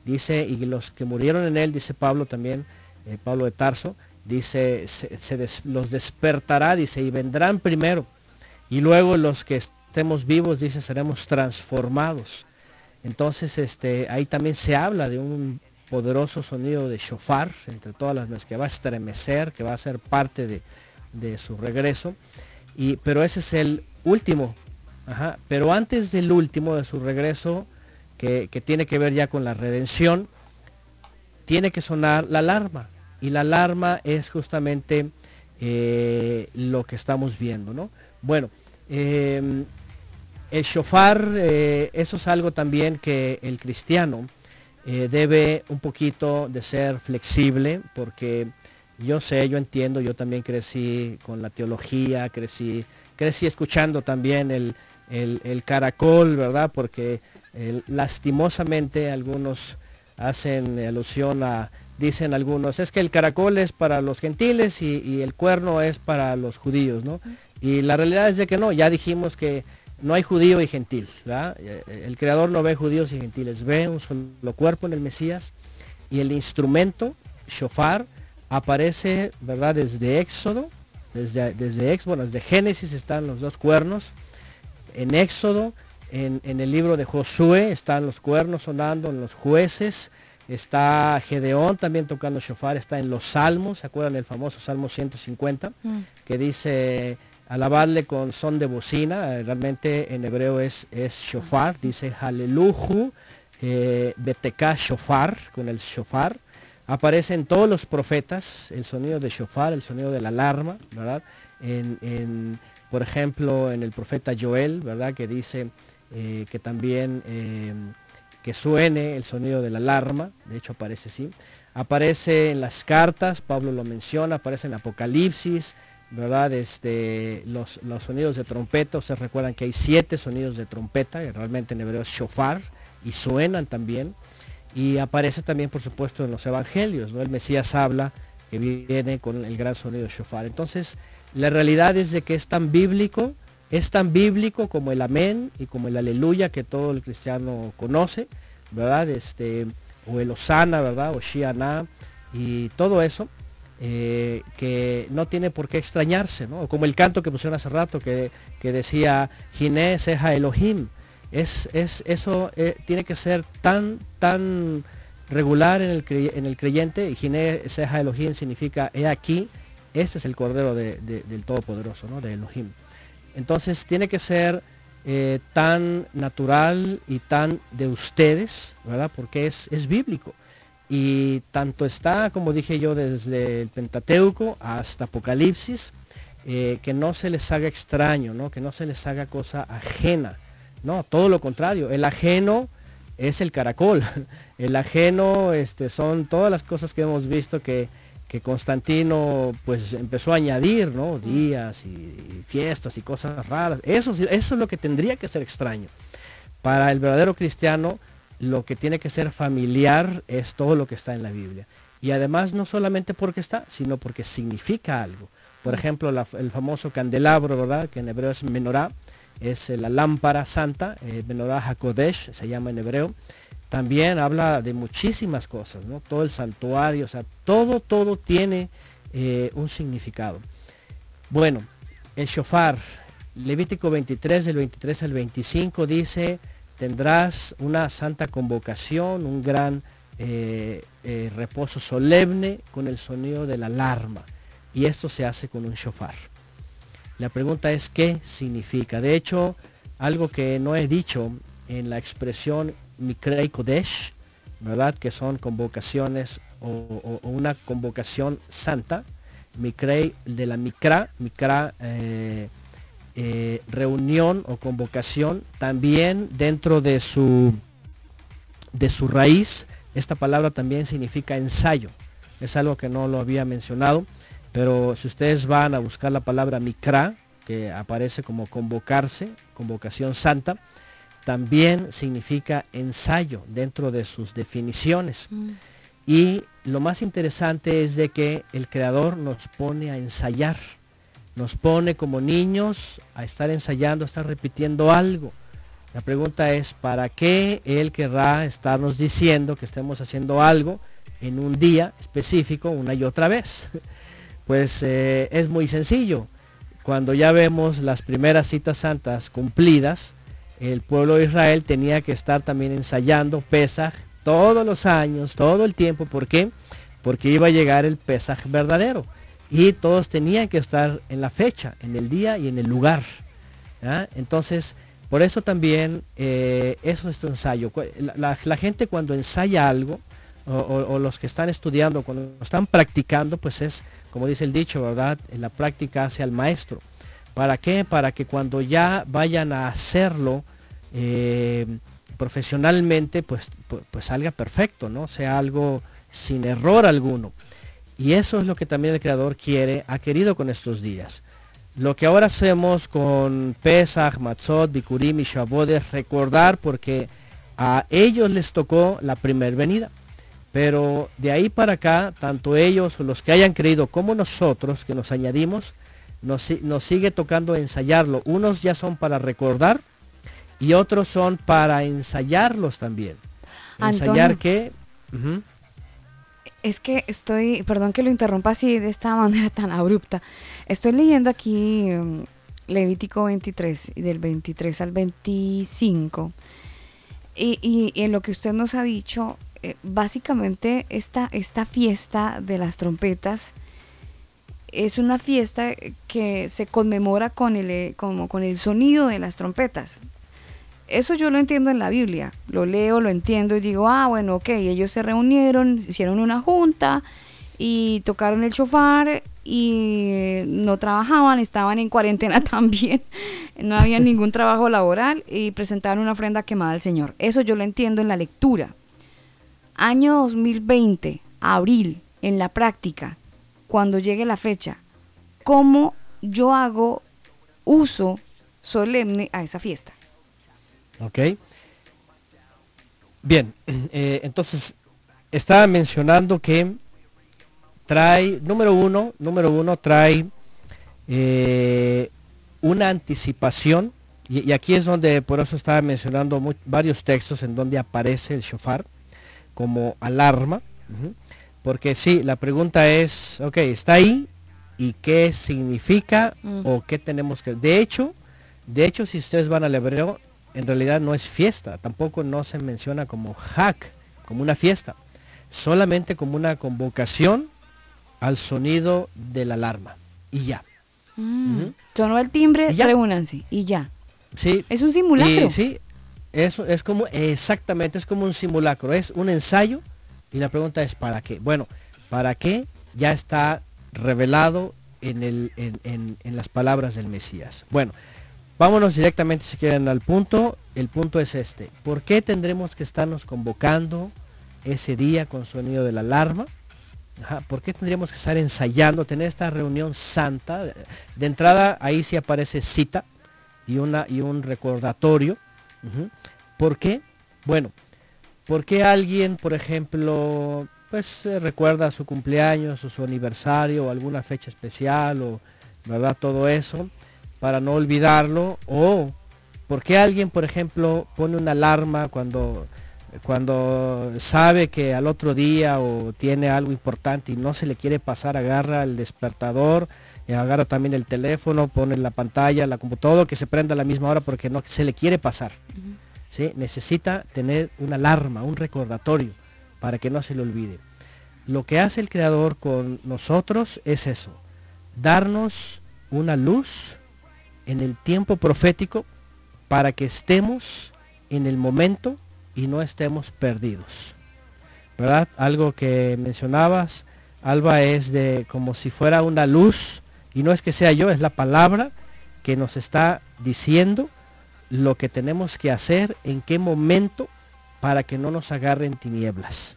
Dice, y los que murieron en él, dice Pablo también, eh, Pablo de Tarso, dice, se, los despertará, dice, y vendrán primero. Y luego los que estemos vivos, dice, seremos transformados. Entonces, este, ahí también se habla de un poderoso sonido de shofar entre todas las que va a estremecer, que va a ser parte de, de su regreso. Y, pero ese es el último. Pero antes del último de su regreso, que, tiene que ver ya con la redención, tiene que sonar la alarma y la alarma es justamente eh, lo que estamos viendo, ¿no? Bueno, eh, el shofar, eh, eso es algo también que el cristiano eh, debe un poquito de ser flexible, porque yo sé, yo entiendo, yo también crecí con la teología, crecí, crecí escuchando también el, el, el caracol, ¿verdad? Porque lastimosamente algunos hacen alusión a dicen algunos, es que el caracol es para los gentiles y, y, el cuerno es para los judíos, ¿no? Y la realidad es de que no, ya dijimos que no hay judío y gentil, ¿verdad? El creador no ve judíos y gentiles, ve un solo cuerpo en el Mesías y el instrumento, shofar, aparece, ¿verdad? Desde Éxodo, desde, desde, bueno, desde Génesis están los dos cuernos, en Éxodo, en, en el libro de Josué están los cuernos sonando, en los jueces, está Gedeón también tocando shofar, está en los salmos, ¿se acuerdan el famoso Salmo 150? que dice alabarle con son de bocina, eh, realmente en hebreo es, es shofar, dice haleluju, eh, beteka shofar, con el shofar. Aparece en todos los profetas el sonido de shofar, el sonido de la alarma, ¿verdad? En, en, por ejemplo, en el profeta Joel, ¿verdad? Que dice eh, que también eh, que suene el sonido de la alarma, de hecho aparece así. Aparece en las cartas, Pablo lo menciona, aparece en Apocalipsis, ¿verdad? Este, los, los sonidos de trompeta, ustedes recuerdan que hay siete sonidos de trompeta, que realmente en hebreo es shofar, y suenan también. Y aparece también, por supuesto, en los evangelios, ¿no? El Mesías habla que viene con el gran sonido shofar. Entonces, la realidad es de que es tan bíblico, es tan bíblico como el amén y como el aleluya que todo el cristiano conoce, ¿verdad? Este, o el osana, ¿verdad? O shiana, y todo eso, eh, que no tiene por qué extrañarse, ¿no? Como el canto que pusieron hace rato que, que decía, Giné Seja Elohim. Es, es, eso eh, tiene que ser tan, tan regular en el, en el creyente, y Giné Seja Elohim significa, he aquí, este es el Cordero de- de- del Todopoderoso, ¿no? De Elohim. Entonces tiene que ser eh, tan natural y tan de ustedes, ¿verdad? Porque es, es bíblico. Y tanto está, como dije yo, desde el Pentateuco hasta Apocalipsis, eh, que no se les haga extraño, ¿no? Que no se les haga cosa ajena. No, todo lo contrario. El ajeno es el caracol. <laughs> El ajeno este, son todas las cosas que hemos visto que, que Constantino pues empezó a añadir, ¿no? Días y, fiestas y cosas raras. Eso, eso es lo que tendría que ser extraño. Para el verdadero cristiano, lo que tiene que ser familiar es todo lo que está en la Biblia. Y además no solamente porque está, sino porque significa algo. Por ejemplo, la- el famoso candelabro, ¿verdad? Que en hebreo es menorá, es la lámpara santa, eh, menorá hakodesh, se llama en hebreo. También habla de muchísimas cosas, ¿no? Todo el santuario, o sea, todo, todo tiene eh, un significado. Bueno, el shofar, Levítico 23, del 23 al 25 dice, tendrás una santa convocación, un gran eh, eh, reposo solemne con el sonido de la alarma. Y esto se hace con un shofar. La pregunta es qué significa. De hecho, algo que no he dicho en la expresión Mikrei Kodesh, ¿verdad? Que son convocaciones o, una convocación santa. Mikrei de la Mikra, Mikra eh, eh, reunión o convocación. También dentro de su, de su raíz, esta palabra también significa ensayo. Es algo que no lo había mencionado, pero si ustedes van a buscar la palabra Mikra, que aparece como convocarse, convocación santa, también significa ensayo dentro de sus definiciones. Y lo más interesante es de que el creador nos pone a ensayar, nos pone como niños a estar ensayando, a estar repitiendo algo. La pregunta es, ¿para qué Él querrá estarnos diciendo que estemos haciendo algo en un día específico una y otra vez? <laughs> Pues eh, es muy sencillo. Cuando ya vemos las primeras citas santas cumplidas, el pueblo de Israel tenía que estar también ensayando Pesaj todos los años, todo el tiempo. ¿Por qué? Porque iba a llegar el Pesaj verdadero. Y todos tenían que estar en la fecha, en el día y en el lugar. Entonces, por eso también eh, eso es tu ensayo. La, gente cuando ensaya algo, o, o- los que están estudiando, cuando están practicando, pues es, como dice el dicho, ¿verdad? En la práctica hace al maestro. ¿Para qué? Para que cuando ya vayan a hacerlo eh, profesionalmente, pues, pu- pues salga perfecto, ¿no? Sea algo sin error alguno. Y eso es lo que también el Creador quiere, ha querido con estos días. Lo que ahora hacemos con Pesach, Matzot, Bikurim y es recordar porque a ellos les tocó la primer venida. Pero de ahí para acá, tanto ellos los que hayan creído como nosotros que nos añadimos, nos, nos sigue tocando ensayarlo. Unos ya son para recordar y otros son para ensayarlos también. Ensayar que... Es que estoy, perdón que lo interrumpa así de esta <laughs> manera tan abrupta. Estoy leyendo aquí mm, Levítico 23, y del 23 al 25. Y, y- y en lo que usted nos ha dicho, eh, básicamente esta, esta fiesta de las trompetas es una fiesta que se conmemora con el, eh, como con el sonido de las trompetas. Eso yo lo entiendo en la Biblia. Lo leo, lo entiendo y digo, ah, bueno, ok, ellos se reunieron, hicieron una junta y tocaron el chofar y no trabajaban, estaban en cuarentena <laughs> también, no había ningún trabajo laboral y presentaron una ofrenda quemada al Señor. Eso yo lo entiendo en la lectura. Año 2020, abril, en la práctica, cuando llegue la fecha, ¿cómo yo hago uso solemne a esa fiesta? ¿Ok? Bien, <clears throat> eh, entonces estaba mencionando que trae, número uno, número uno, trae eh, una anticipación, y, aquí es donde, por eso estaba mencionando varios textos en donde aparece el shofar como alarma, ujú, porque sí, la pregunta es, ok, está ahí, ¿y qué significa Mm. o qué tenemos que...? De hecho, de hecho, si ustedes van al hebreo, en realidad no es fiesta, tampoco no se menciona como hack, como una fiesta, solamente como una convocación al sonido de la alarma. Y ya. Mm. Sonó el timbre, Y reúnanse y ya. Sí. Es un simulacro. Y sí, eso es como, exactamente, es como un simulacro, es un ensayo y la pregunta es ¿para qué? Bueno, ¿para qué? Ya está revelado en, las palabras del Mesías. Bueno, vámonos directamente si quieren al punto. El punto es este. ¿Por qué tendremos que estarnos convocando ese día con sonido de la alarma? ¿Por qué tendríamos que estar ensayando, tener esta reunión santa? De entrada, ahí sí aparece cita y, una, y un recordatorio. ¿Por qué? Bueno, ¿por qué alguien, por ejemplo, pues eh, recuerda su cumpleaños o su aniversario o alguna fecha especial o, ¿verdad? Todo eso para no olvidarlo. O, ¿por qué alguien, por ejemplo, pone una alarma cuando cuando sabe que al otro día o tiene algo importante y no se le quiere pasar, agarra el despertador, eh, agarra también el teléfono, pone la pantalla, la computadora, que se prenda a la misma hora porque no se le quiere pasar. ¿Sí? Necesita tener una alarma, un recordatorio para que no se le olvide. Lo que hace el Creador con nosotros es eso, darnos una luz en el tiempo profético para que estemos en el momento y no estemos perdidos. ¿Verdad? Algo que mencionabas, Alba, es de como si fuera una luz, y no es que sea yo, es la palabra que nos está diciendo lo que tenemos que hacer, en qué momento, para que no nos agarren tinieblas.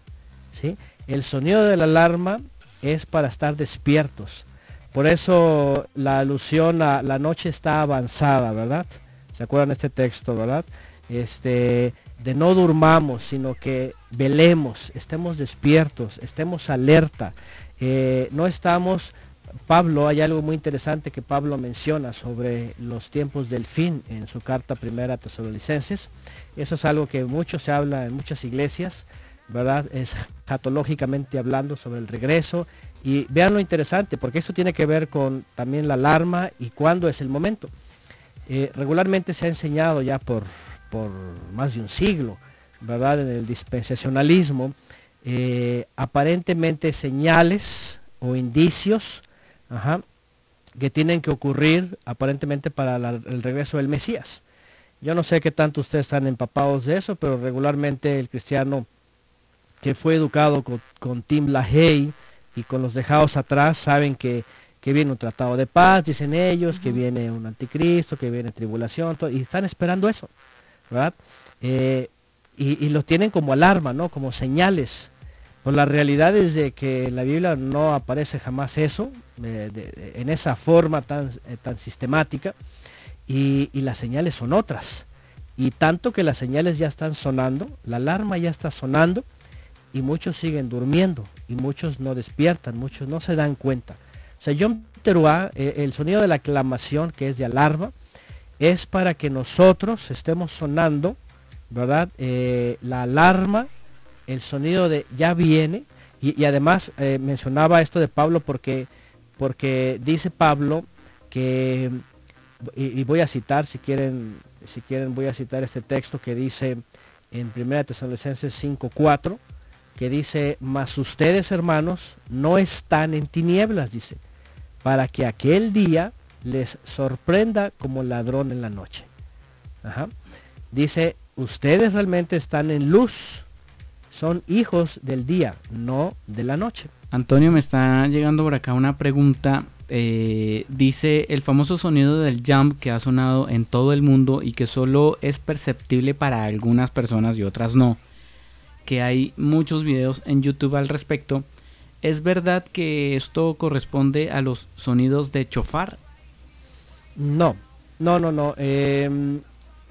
¿sí? El sonido de la alarma es para estar despiertos. Por eso la alusión a la noche está avanzada, ¿verdad? ¿Se acuerdan de este texto, verdad? Este, de no durmamos, sino que velemos, estemos despiertos, estemos alerta. Eh, no estamos, Pablo, hay algo muy interesante que Pablo menciona sobre los tiempos del fin en su carta primera a Tesalonicenses. Eso es algo que mucho se habla en muchas iglesias, ¿verdad? Es catológicamente hablando sobre el regreso. Y vean lo interesante, porque eso tiene que ver con también la alarma y cuándo es el momento. Eh, regularmente se ha enseñado ya por, por más de un siglo, ¿verdad? En el dispensacionalismo, eh, aparentemente señales o indicios ajá, que tienen que ocurrir aparentemente para la- el regreso del Mesías. Yo no sé qué tanto ustedes están empapados de eso, pero regularmente el cristiano que fue educado con, con Tim LaHaye y con los dejados atrás saben que, que viene un tratado de paz, dicen ellos, que viene un anticristo, que viene tribulación, todo, y están esperando eso, ¿verdad? Eh, y, y lo tienen como alarma, ¿no? Como señales. Pues la realidad es de que en la Biblia no aparece jamás eso, eh, en esa forma tan, eh, tan sistemática, y, y las señales son otras. Y tanto que las señales ya están sonando, la alarma ya está sonando, y muchos siguen durmiendo, y muchos no despiertan, muchos no se dan cuenta. O sea, Yom Teruah, eh, el sonido de la aclamación, que es de alarma, es para que nosotros estemos sonando, ¿verdad? Eh, la alarma, el sonido de ya viene, Y, además eh, mencionaba esto de Pablo porque, porque dice Pablo que, y, voy a citar, si quieren, si quieren voy a citar este texto que dice en 1 Tesalonicenses 5.4, que dice, mas ustedes hermanos no están en tinieblas, dice, para que aquel día les sorprenda como ladrón en la noche. Dice, ustedes realmente están en luz, son hijos del día, no de la noche. Antonio, me está llegando por acá una pregunta. eh, dice el famoso sonido del jump que ha sonado en todo el mundo y que solo es perceptible para algunas personas y otras no. Que hay muchos videos en YouTube al respecto. ¿Es verdad que esto corresponde a los sonidos de chofar? No, no, no, no. eh,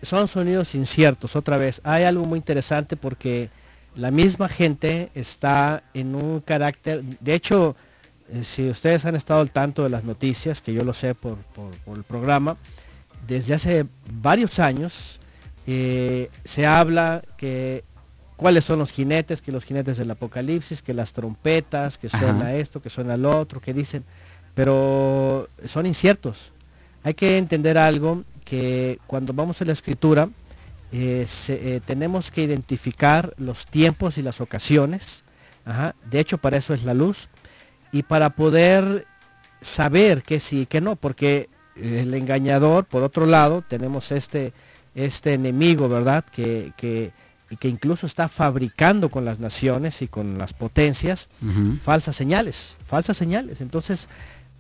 son sonidos inciertos, otra vez. Hay algo muy interesante porque la misma gente está en un carácter, de hecho, eh, si ustedes han estado al tanto de las noticias, que yo lo sé por, por- por el programa, desde hace varios años eh, se habla que cuáles son los jinetes, que los jinetes del apocalipsis, que las trompetas, que Ajá. suena esto, que suena lo otro, que dicen, pero son inciertos. Hay que entender algo que cuando vamos a la escritura eh, se- eh, tenemos que identificar los tiempos y las ocasiones. Ajá. De hecho, para eso es la luz. Y para poder saber que sí y que no, porque el engañador, por otro lado, tenemos este, este enemigo, ¿verdad? Que, que incluso está fabricando con las naciones y con las potencias falsas señales, falsas señales. Entonces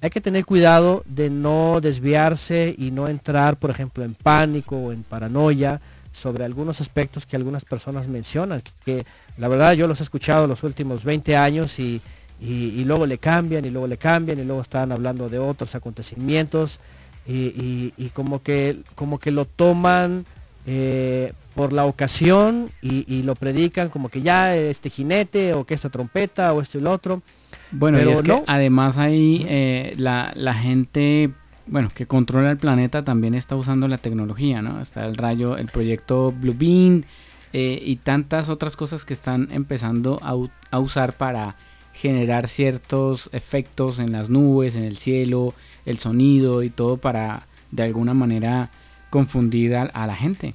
hay que tener cuidado de no desviarse y no entrar, por ejemplo, en pánico o en paranoia sobre algunos aspectos que algunas personas mencionan, que la verdad yo los he escuchado los últimos 20 años y, y- y luego le cambian y luego le cambian y luego están hablando de otros acontecimientos y, y- y como que como que lo toman eh, por la ocasión y, y lo predican como que ya este jinete o que esta trompeta o esto y lo otro. Bueno, y Pero es que no. además ahí eh, la, la gente, bueno, que controla el planeta también está usando la tecnología, ¿no? Está el rayo, el proyecto Blue Beam eh, y tantas otras cosas que están empezando a, usar para generar ciertos efectos en las nubes, en el cielo, el sonido y todo para de alguna manera confundir a la gente.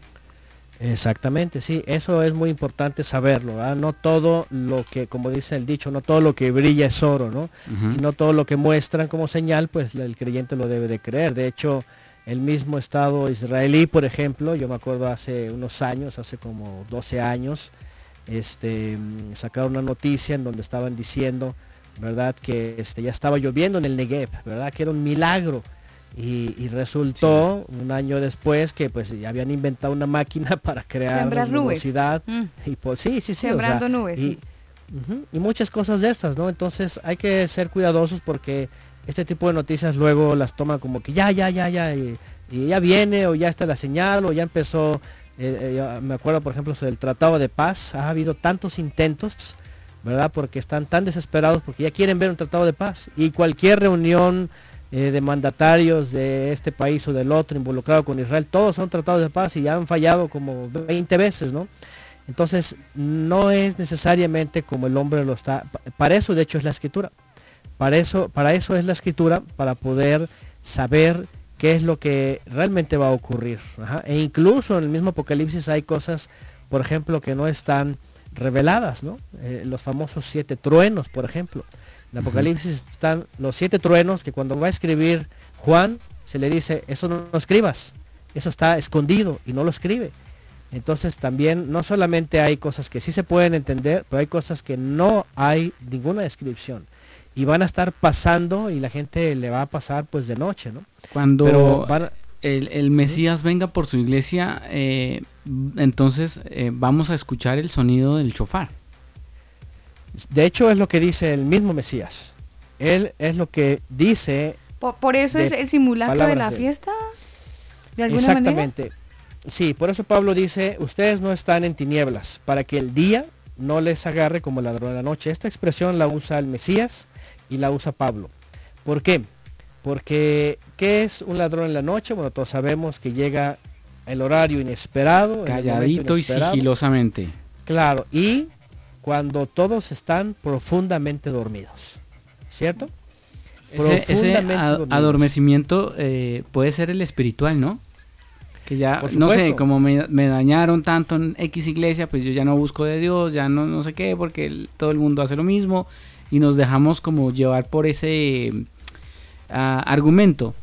Exactamente, sí, eso es muy importante saberlo, ¿verdad? No todo lo que, como dice el dicho, no todo lo que brilla es oro, ¿no? Y no todo lo que muestran como señal, pues el creyente lo debe de creer. De hecho, el mismo Estado israelí, por ejemplo, yo me acuerdo hace unos años, hace como 12 años, este, sacaron una noticia en donde estaban diciendo, ¿verdad? Que este, ya estaba lloviendo en el Negev, ¿verdad? Que era un milagro. Y, y resultó un año después que pues ya habían inventado una máquina <laughs> para crear Sembrar nubes. Mm. y pues sí, sí, sí. o Sembrando sea, nubes, y, sí. Ujú, y muchas cosas de estas, ¿no? Entonces hay que ser cuidadosos porque este tipo de noticias luego las toman como que ya, ya, ya, ya, y, y ya viene o ya está la señal o ya empezó, eh, eh, me acuerdo por ejemplo sobre el Tratado de Paz, ha habido tantos intentos, ¿verdad? Porque están tan desesperados porque ya quieren ver un Tratado de Paz y cualquier reunión eh, de mandatarios de este país o del otro involucrado con Israel, todos son tratados de paz y ya han fallado como 20 veces, ¿no? Entonces, no es necesariamente como el hombre lo está. pa- Para eso, de hecho, es la escritura. Para eso, para eso es la escritura, para poder saber qué es lo que realmente va a ocurrir. E incluso en el mismo Apocalipsis hay cosas, por ejemplo, que no están reveladas, ¿no? Eh, los famosos siete truenos, por ejemplo. En Apocalipsis están los siete truenos que cuando va a escribir Juan, se le dice, eso no lo escribas, eso está escondido y no lo escribe. Entonces también no solamente hay cosas que sí se pueden entender, pero hay cosas que no hay ninguna descripción. Y van a estar pasando y la gente le va a pasar pues de noche, ¿no? Cuando Pero van el, el Mesías venga por su iglesia, eh, entonces eh, vamos a escuchar el sonido del chofar. De hecho es lo que dice el mismo Mesías. Él es lo que dice Por, por eso es el simulacro de la de fiesta. De alguna manera. Exactamente. Sí, por eso Pablo dice, ustedes no están en tinieblas, para que el día no les agarre como ladrón en la noche. Esta expresión la usa el Mesías y la usa Pablo. ¿Por qué? Porque, ¿qué es un ladrón en la noche? Bueno, todos sabemos que llega el horario inesperado. el Calladito y sigilosamente. Claro, y cuando todos están profundamente dormidos. ¿Cierto? Ese, ese Profundamente dormidos. adormecimiento eh, puede ser el espiritual, ¿no? Que ya, no sé, como me, me dañaron tanto en X iglesia, pues yo ya no busco de Dios, ya no, no sé qué, porque el- todo el mundo hace lo mismo y nos dejamos como llevar por ese ah, argumento.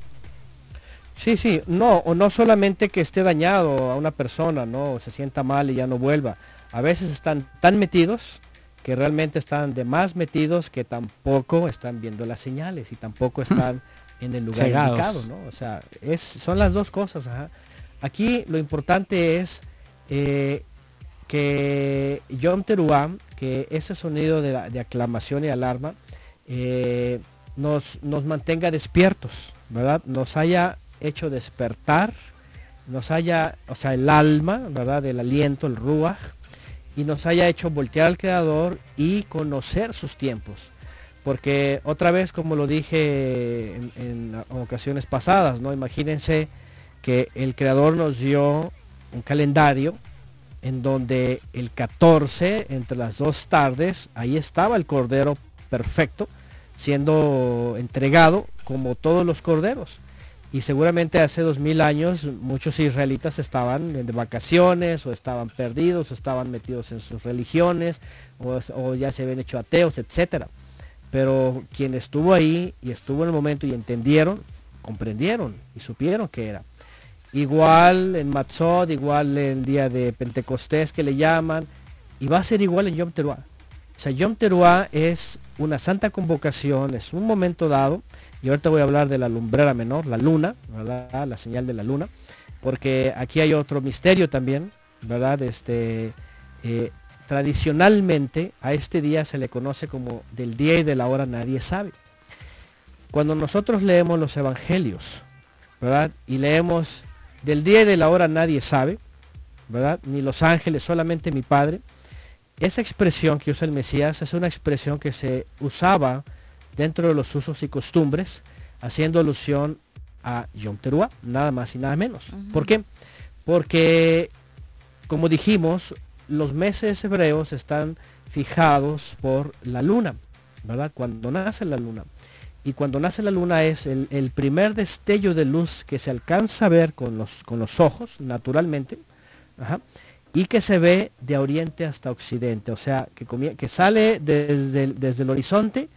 Sí, sí, no, o no solamente que esté dañado a una persona, ¿no? O se sienta mal y ya no vuelva. A veces están tan metidos que realmente están de más metidos que tampoco están viendo las señales y tampoco están en el lugar Cegados. indicado, ¿no? O sea, es, son las dos cosas. ajá. Aquí lo importante es eh, que Yom Teruah, que ese sonido de, la- de aclamación y alarma, eh, nos, nos mantenga despiertos, ¿verdad? Nos haya hecho despertar, nos haya, o sea, el alma, ¿verdad? El aliento, el ruach, y nos haya hecho voltear al Creador y conocer sus tiempos. Porque otra vez, como lo dije en, ocasiones pasadas, ¿no? Imagínense que el Creador nos dio un calendario en donde el 14, entre las dos tardes, ahí estaba el Cordero perfecto, siendo entregado como todos los corderos. Y seguramente hace dos mil años muchos israelitas estaban de vacaciones o estaban perdidos o estaban metidos en sus religiones o, ya se habían hecho ateos, etcétera. Pero quien estuvo ahí y estuvo en el momento y entendieron, comprendieron y supieron que era. Igual en Matzot, igual el día de Pentecostés que le llaman, y va a ser igual en Yom Teruah. O sea, Yom Teruah es una santa convocación, es un momento dado, y ahorita voy a hablar de la lumbrera menor, la luna, ¿verdad? La señal de la luna, porque aquí hay otro misterio también, ¿verdad? Este, eh, tradicionalmente a este día se le conoce como del día y de la hora nadie sabe. Cuando nosotros leemos los evangelios, ¿verdad? Y leemos del día y de la hora nadie sabe, ¿verdad? Ni los ángeles, solamente mi Padre. Esa expresión que usa el Mesías es una expresión que se usaba dentro de los usos y costumbres, haciendo alusión a Yom Teruah, nada más y nada menos. ¿Por qué? Porque, como dijimos, los meses hebreos están fijados por la luna, ¿verdad? Cuando nace la luna. Y cuando nace la luna es el, el primer destello de luz que se alcanza a ver con los, con los ojos, naturalmente, ajá, y que se ve de oriente hasta occidente, o sea, que, comie- que sale desde el, desde el horizonte,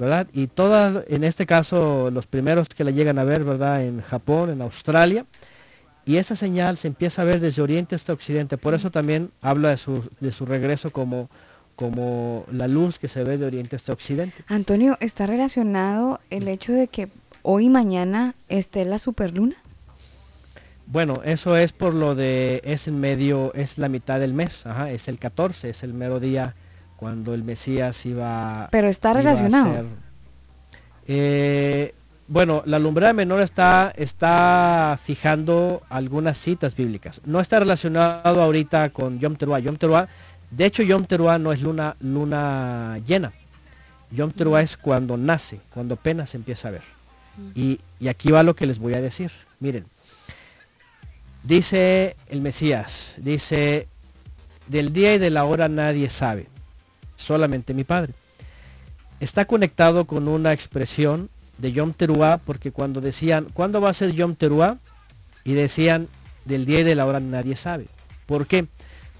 ¿verdad? Y todas, en este caso, los primeros que la llegan a ver, ¿verdad? En Japón, en Australia, y esa señal se empieza a ver desde oriente hasta occidente, por eso también habla de su, de su regreso como, como la luz que se ve de oriente hasta occidente. Antonio, ¿está relacionado el hecho de que hoy y mañana esté la superluna? Bueno, eso es por lo de, es en medio, es la mitad del mes, ajá, es el 14, es el mero día cuando el Mesías iba Pero está relacionado. ser- Eh, bueno, la lumbrera menor está, está fijando algunas citas bíblicas. No está relacionado ahorita con Yom Teruah. Yom Teruah, de hecho Yom Teruah no es luna, luna llena. Yom Teruah es cuando nace, cuando apenas se empieza a ver. Y, y aquí va lo que les voy a decir. Miren, dice el Mesías, dice, del día y de la hora nadie sabe, solamente mi Padre. Está conectado con una expresión de Yom Teruah, porque cuando decían, ¿cuándo va a ser Yom Teruah? Y decían, del día y de la hora nadie sabe. ¿Por qué?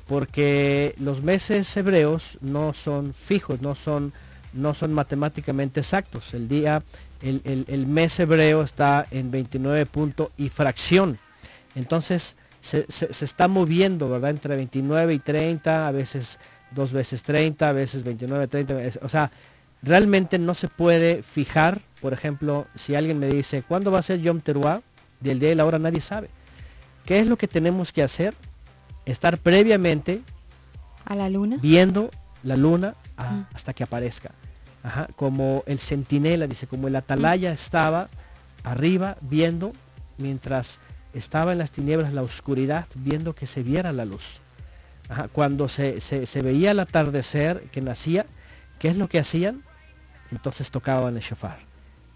Porque los meses hebreos no son fijos, no son, no son matemáticamente exactos. El día, el, el- el mes hebreo está en 29 punto y fracción. Entonces se, se- se está moviendo, ¿verdad? Entre 29 y 30, a veces dos veces 30, a veces 29, 30. es- O sea, realmente no se puede fijar, por ejemplo, si alguien me dice, ¿cuándo va a ser Yom Teruah? Del día y la hora nadie sabe. ¿Qué es lo que tenemos que hacer? Estar previamente ¿A la luna? viendo la luna ah, hasta que aparezca. Ajá, como el centinela, dice, como el atalaya estaba arriba viendo mientras estaba en las tinieblas, la oscuridad, viendo que se viera la luz. Ajá, cuando se, se- se veía el atardecer que nacía, ¿qué es lo que hacían? Entonces tocaban el shofar.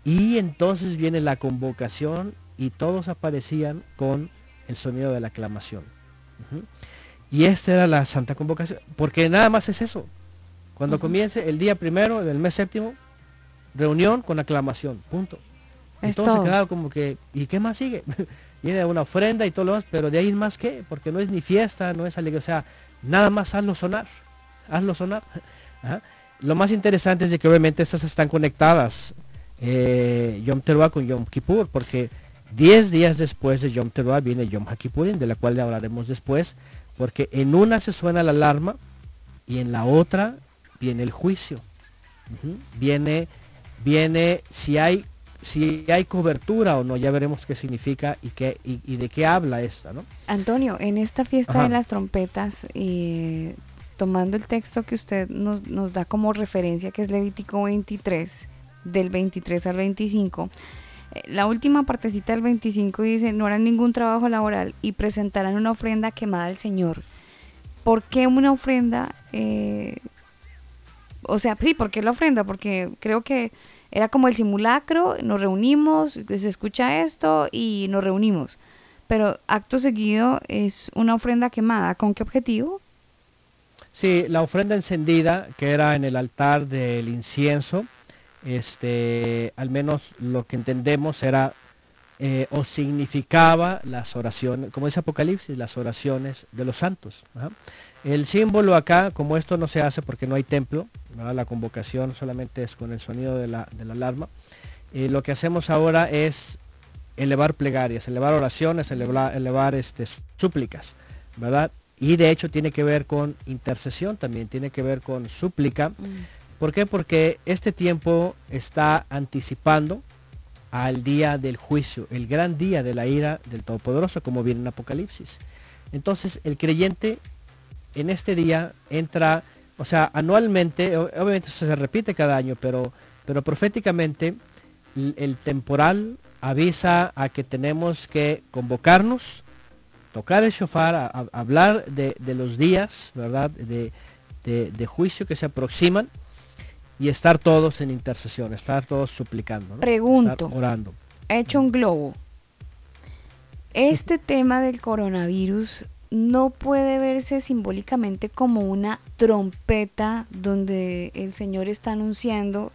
Y entonces viene la convocación y todos aparecían con el sonido de la aclamación. Y esta era la santa convocación, porque nada más es eso. Cuando comience el día primero del mes séptimo, reunión con aclamación, punto. Y Es todos se todo. quedaron como que, ¿y qué más sigue? <laughs> Viene una ofrenda y todo lo demás, pero de ahí más qué, porque no es ni fiesta, no es alegría, o sea, nada más hazlo sonar, hazlo sonar. Ajá. <laughs> Lo más interesante es de que obviamente estas están conectadas, eh, Yom Teruah con Yom Kippur, porque 10 días después de Yom Teruah viene Yom HaKippurim, de la cual le hablaremos después, porque en una se suena la alarma y en la otra viene el juicio. Viene, viene si hay, si hay cobertura o no, ya veremos qué significa y, qué, y, y de qué habla esta, ¿no? Antonio, en esta fiesta Ajá. de las trompetas, eh, tomando el texto que usted nos, nos da como referencia, que es Levítico 23, del 23 al 25, eh, la última partecita del 25 dice, no harán ningún trabajo laboral y presentarán una ofrenda quemada al Señor. ¿Por qué una ofrenda? eh, o sea, sí, ¿por qué la ofrenda? Porque creo que era como el simulacro, nos reunimos, se escucha esto y nos reunimos. Pero acto seguido es una ofrenda quemada. ¿Con qué objetivo? Sí, la ofrenda encendida, que era en el altar del incienso, este, al menos lo que entendemos era eh, o significaba las oraciones, como dice Apocalipsis, las oraciones de los santos. El símbolo acá, como esto no se hace porque no hay templo, ¿verdad? la convocación solamente es con el sonido de la, de la alarma, eh, lo que hacemos ahora es elevar plegarias, elevar oraciones, elevar, elevar este, súplicas, ¿verdad? Y de hecho tiene que ver con intercesión también, tiene que ver con súplica. ¿Por qué? Porque este tiempo está anticipando al día del juicio, el gran día de la ira del Todopoderoso, como viene en Apocalipsis. Entonces el creyente en este día entra, o sea, anualmente, obviamente eso se repite cada año, pero, pero proféticamente el temporal avisa a que tenemos que convocarnos, tocar el shofar, a- a- hablar de, de los días, ¿verdad? De, de- de juicio que se aproximan y estar todos en intercesión, estar todos suplicando. ¿no? Pregunto. Estar orando. He hecho un globo. Este tema del coronavirus no puede verse simbólicamente como una trompeta donde el Señor está anunciando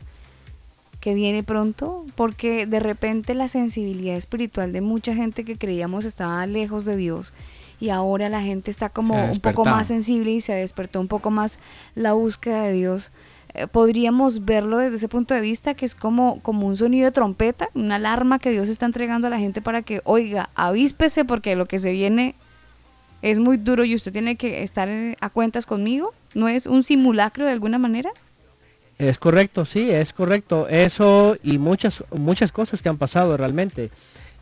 que viene pronto, porque de repente la sensibilidad espiritual de mucha gente que creíamos estaba lejos de Dios y ahora la gente está como un poco más sensible y se despertó un poco más la búsqueda de Dios. Eh, podríamos verlo desde ese punto de vista que es como, como un sonido de trompeta, una alarma que Dios está entregando a la gente para que, oiga, avíspese porque lo que se viene es muy duro y usted tiene que estar a cuentas conmigo. ¿No es un simulacro de alguna manera? Es correcto, sí, es correcto. Eso y muchas, muchas cosas que han pasado realmente.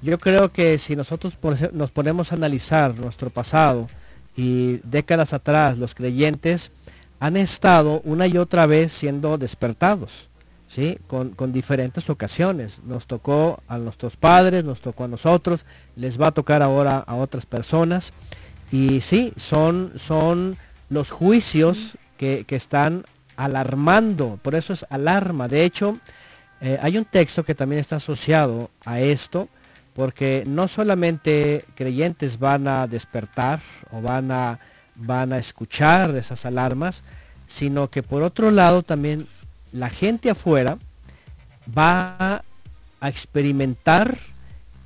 Yo creo que si nosotros nos ponemos a analizar nuestro pasado y décadas atrás, los creyentes han estado una y otra vez siendo despertados, ¿sí? Con, con diferentes ocasiones. Nos tocó a nuestros padres, nos tocó a nosotros, les va a tocar ahora a otras personas. Y sí, son, son los juicios que, que están alarmando, por eso es alarma. De hecho, eh, hay un texto que también está asociado a esto, porque no solamente creyentes van a despertar o van a, van a escuchar esas alarmas, sino que por otro lado también la gente afuera va a experimentar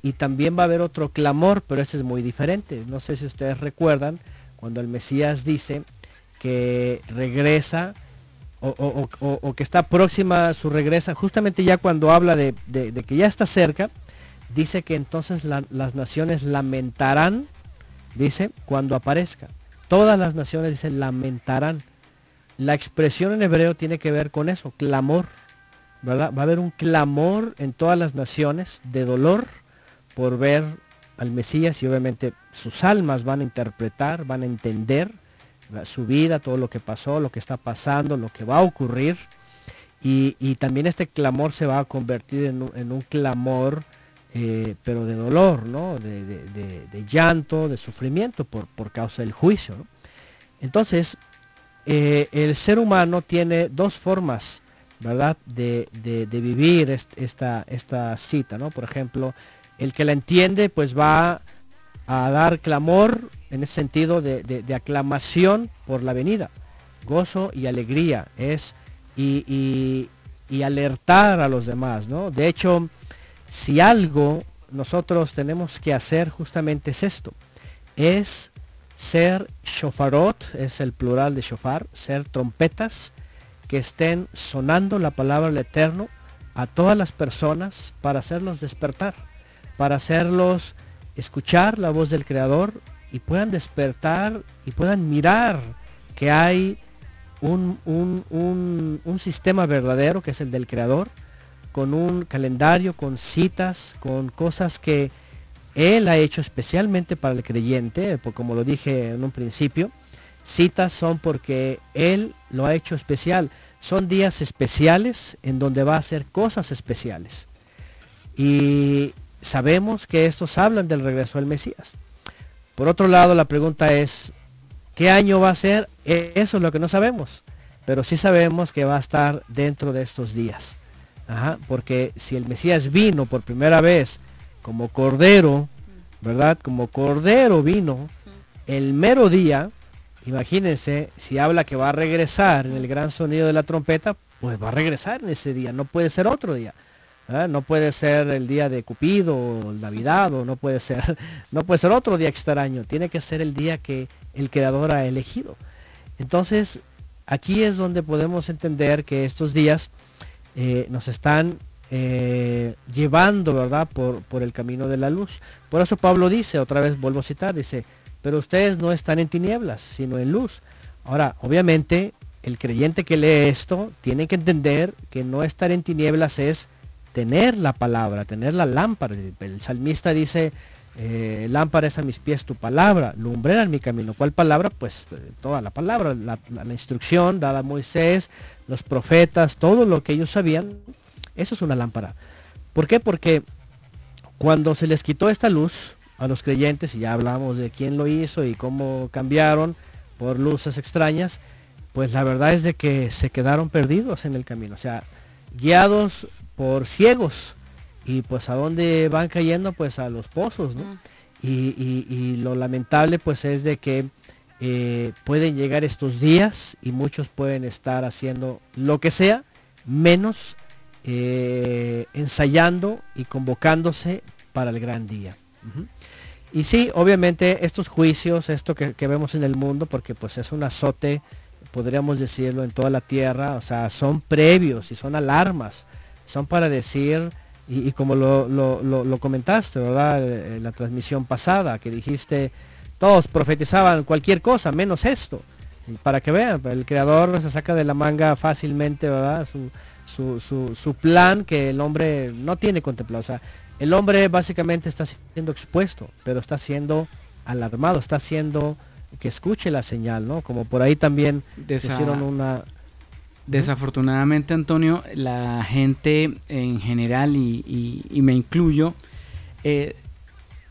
y también va a haber otro clamor, pero ese es muy diferente. No sé si ustedes recuerdan cuando el Mesías dice que regresa o, o- que está próxima a su regresa, justamente ya cuando habla de, de- que ya está cerca, dice que entonces la- las naciones lamentarán, dice, cuando aparezca. Todas las naciones, dice, lamentarán. La expresión en hebreo tiene que ver con eso, clamor, ¿verdad? Va a haber un clamor en todas las naciones de dolor por ver al Mesías y obviamente sus almas van a interpretar, van a entender su vida, todo lo que pasó, lo que está pasando, lo que va a ocurrir. Y, y también este clamor se va a convertir en un, en un clamor, eh, pero de dolor, ¿no? De, de- llanto, de sufrimiento por, por causa del juicio. Entonces, eh, el ser humano tiene dos formas, ¿verdad? De, de- vivir est- esta, esta cita, ¿no? Por ejemplo, el que la entiende, pues va a dar clamor en ese sentido de, aclamación por la venida. gozo y alegría, es y, y- y alertar a los demás, ¿no? De hecho, si algo nosotros tenemos que hacer justamente es esto, es ser shofarot, es el plural de shofar, ser trompetas que estén sonando la palabra del Eterno a todas las personas para hacerlos despertar, para hacerlos escuchar la voz del Creador y puedan despertar y puedan mirar que hay un, un- un- un sistema verdadero que es el del Creador, con un calendario, con citas, con cosas que Él ha hecho especialmente para el creyente, como lo dije en un principio. Citas son porque Él lo ha hecho especial. Son días especiales en donde va a hacer cosas especiales. Y sabemos que estos hablan del regreso del Mesías. Por otro lado, la pregunta es, ¿qué año va a ser? E- Eso es lo que no sabemos. Pero sí sabemos que va a estar dentro de estos días. Porque si el Mesías vino por primera vez como cordero, ¿verdad? Como cordero vino el mero día, imagínense, si habla que va a regresar en el gran sonido de la trompeta, pues va a regresar en ese día, no puede ser otro día. ¿Verdad? No puede ser el día de Cupido o Navidad o no puede ser, <laughs> no puede ser otro día extraño, tiene que ser el día que el creador ha elegido. Entonces, aquí es donde podemos entender que estos días eh, nos están eh, llevando, ¿verdad? Por, por el camino de la luz. Por eso Pablo dice, otra vez vuelvo a citar, dice, pero ustedes no están en tinieblas, sino en luz. Ahora, obviamente, el creyente que lee esto tiene que entender que no estar en tinieblas es tener la palabra, tener la lámpara. El, salmista dice, eh, lámpara es a mis pies tu palabra, lumbrera en mi camino. ¿Cuál palabra? Pues eh, toda la palabra, la, la- la instrucción dada a Moisés, los profetas, todo lo que ellos sabían, eso es una lámpara. ¿Por qué? Porque cuando se les quitó esta luz a los creyentes, y ya hablamos de quién lo hizo y cómo cambiaron por luces extrañas, pues la verdad es de que se quedaron perdidos en el camino, o sea, guiados por ciegos. Y pues a dónde van cayendo, pues a los pozos, ¿no? Y, y- y lo lamentable pues es de que eh, pueden llegar estos días y muchos pueden estar haciendo lo que sea, menos eh, ensayando y convocándose para el gran día. Y sí, obviamente estos juicios, esto que, que vemos en el mundo, porque pues es un azote, podríamos decirlo, en toda la tierra, o sea, son previos y son alarmas, son para decir, y, y como lo, lo- lo- lo comentaste, ¿verdad? Eh, En la transmisión pasada, que dijiste, todos profetizaban cualquier cosa, menos esto. Y para que vean, el creador se saca de la manga fácilmente, ¿verdad? Su, su, su- su plan que el hombre no tiene contemplado. O sea, el hombre básicamente está siendo expuesto, pero está siendo alarmado, está haciendo que escuche la señal, ¿no? Como por ahí también Desa- hicieron una... Desafortunadamente, Antonio, la gente en general, y, y- y me incluyo, eh,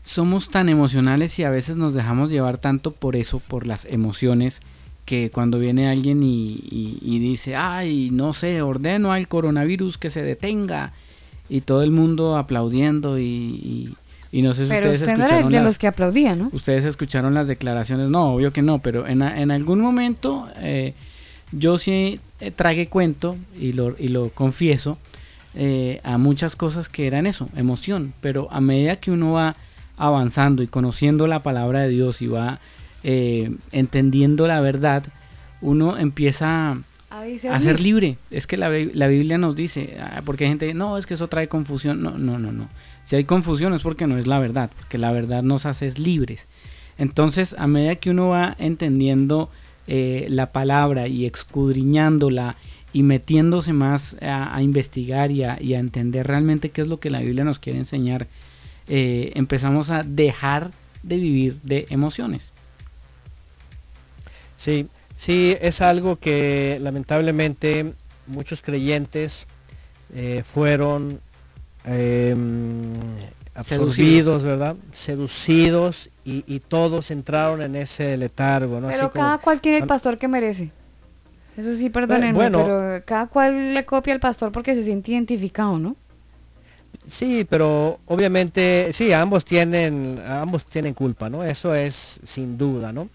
somos tan emocionales y a veces nos dejamos llevar tanto por eso, por las emociones, que cuando viene alguien y, dice, ay, no sé, ordeno al coronavirus que se detenga, y todo el mundo aplaudiendo y, no sé si Pero ustedes usted no era escucharon de las- los que aplaudían, ¿no? Ustedes escucharon las declaraciones, no, obvio que no, pero en, a- en algún momento eh, yo sí eh, tragué cuento y lo, y lo confieso eh, a muchas cosas que eran eso, emoción, pero a medida que uno va avanzando y conociendo la palabra de Dios y va eh, entendiendo la verdad, uno empieza A a ser libre. Es que la Biblia nos dice, ah, porque hay gente, no, es que eso trae confusión. No, no, no, no. Si hay confusión es porque no es la verdad, porque la verdad nos hace libres. Entonces, a medida que uno va entendiendo eh, la palabra y escudriñándola y metiéndose más a, a investigar y a, y a entender realmente qué es lo que la Biblia nos quiere enseñar, eh, empezamos a dejar de vivir de emociones. Sí, sí, es algo que lamentablemente muchos creyentes eh, fueron eh, absorbidos, Seducidos. ¿verdad? Seducidos y, y todos entraron en ese letargo, ¿no? Así Pero como- cada cual tiene el pastor que merece. Eso sí, perdónenme, bueno. pero cada cual le copia al pastor porque se siente identificado, ¿no? Sí, pero obviamente, sí, ambos tienen, ambos tienen culpa, ¿no? Eso es sin duda, ¿no?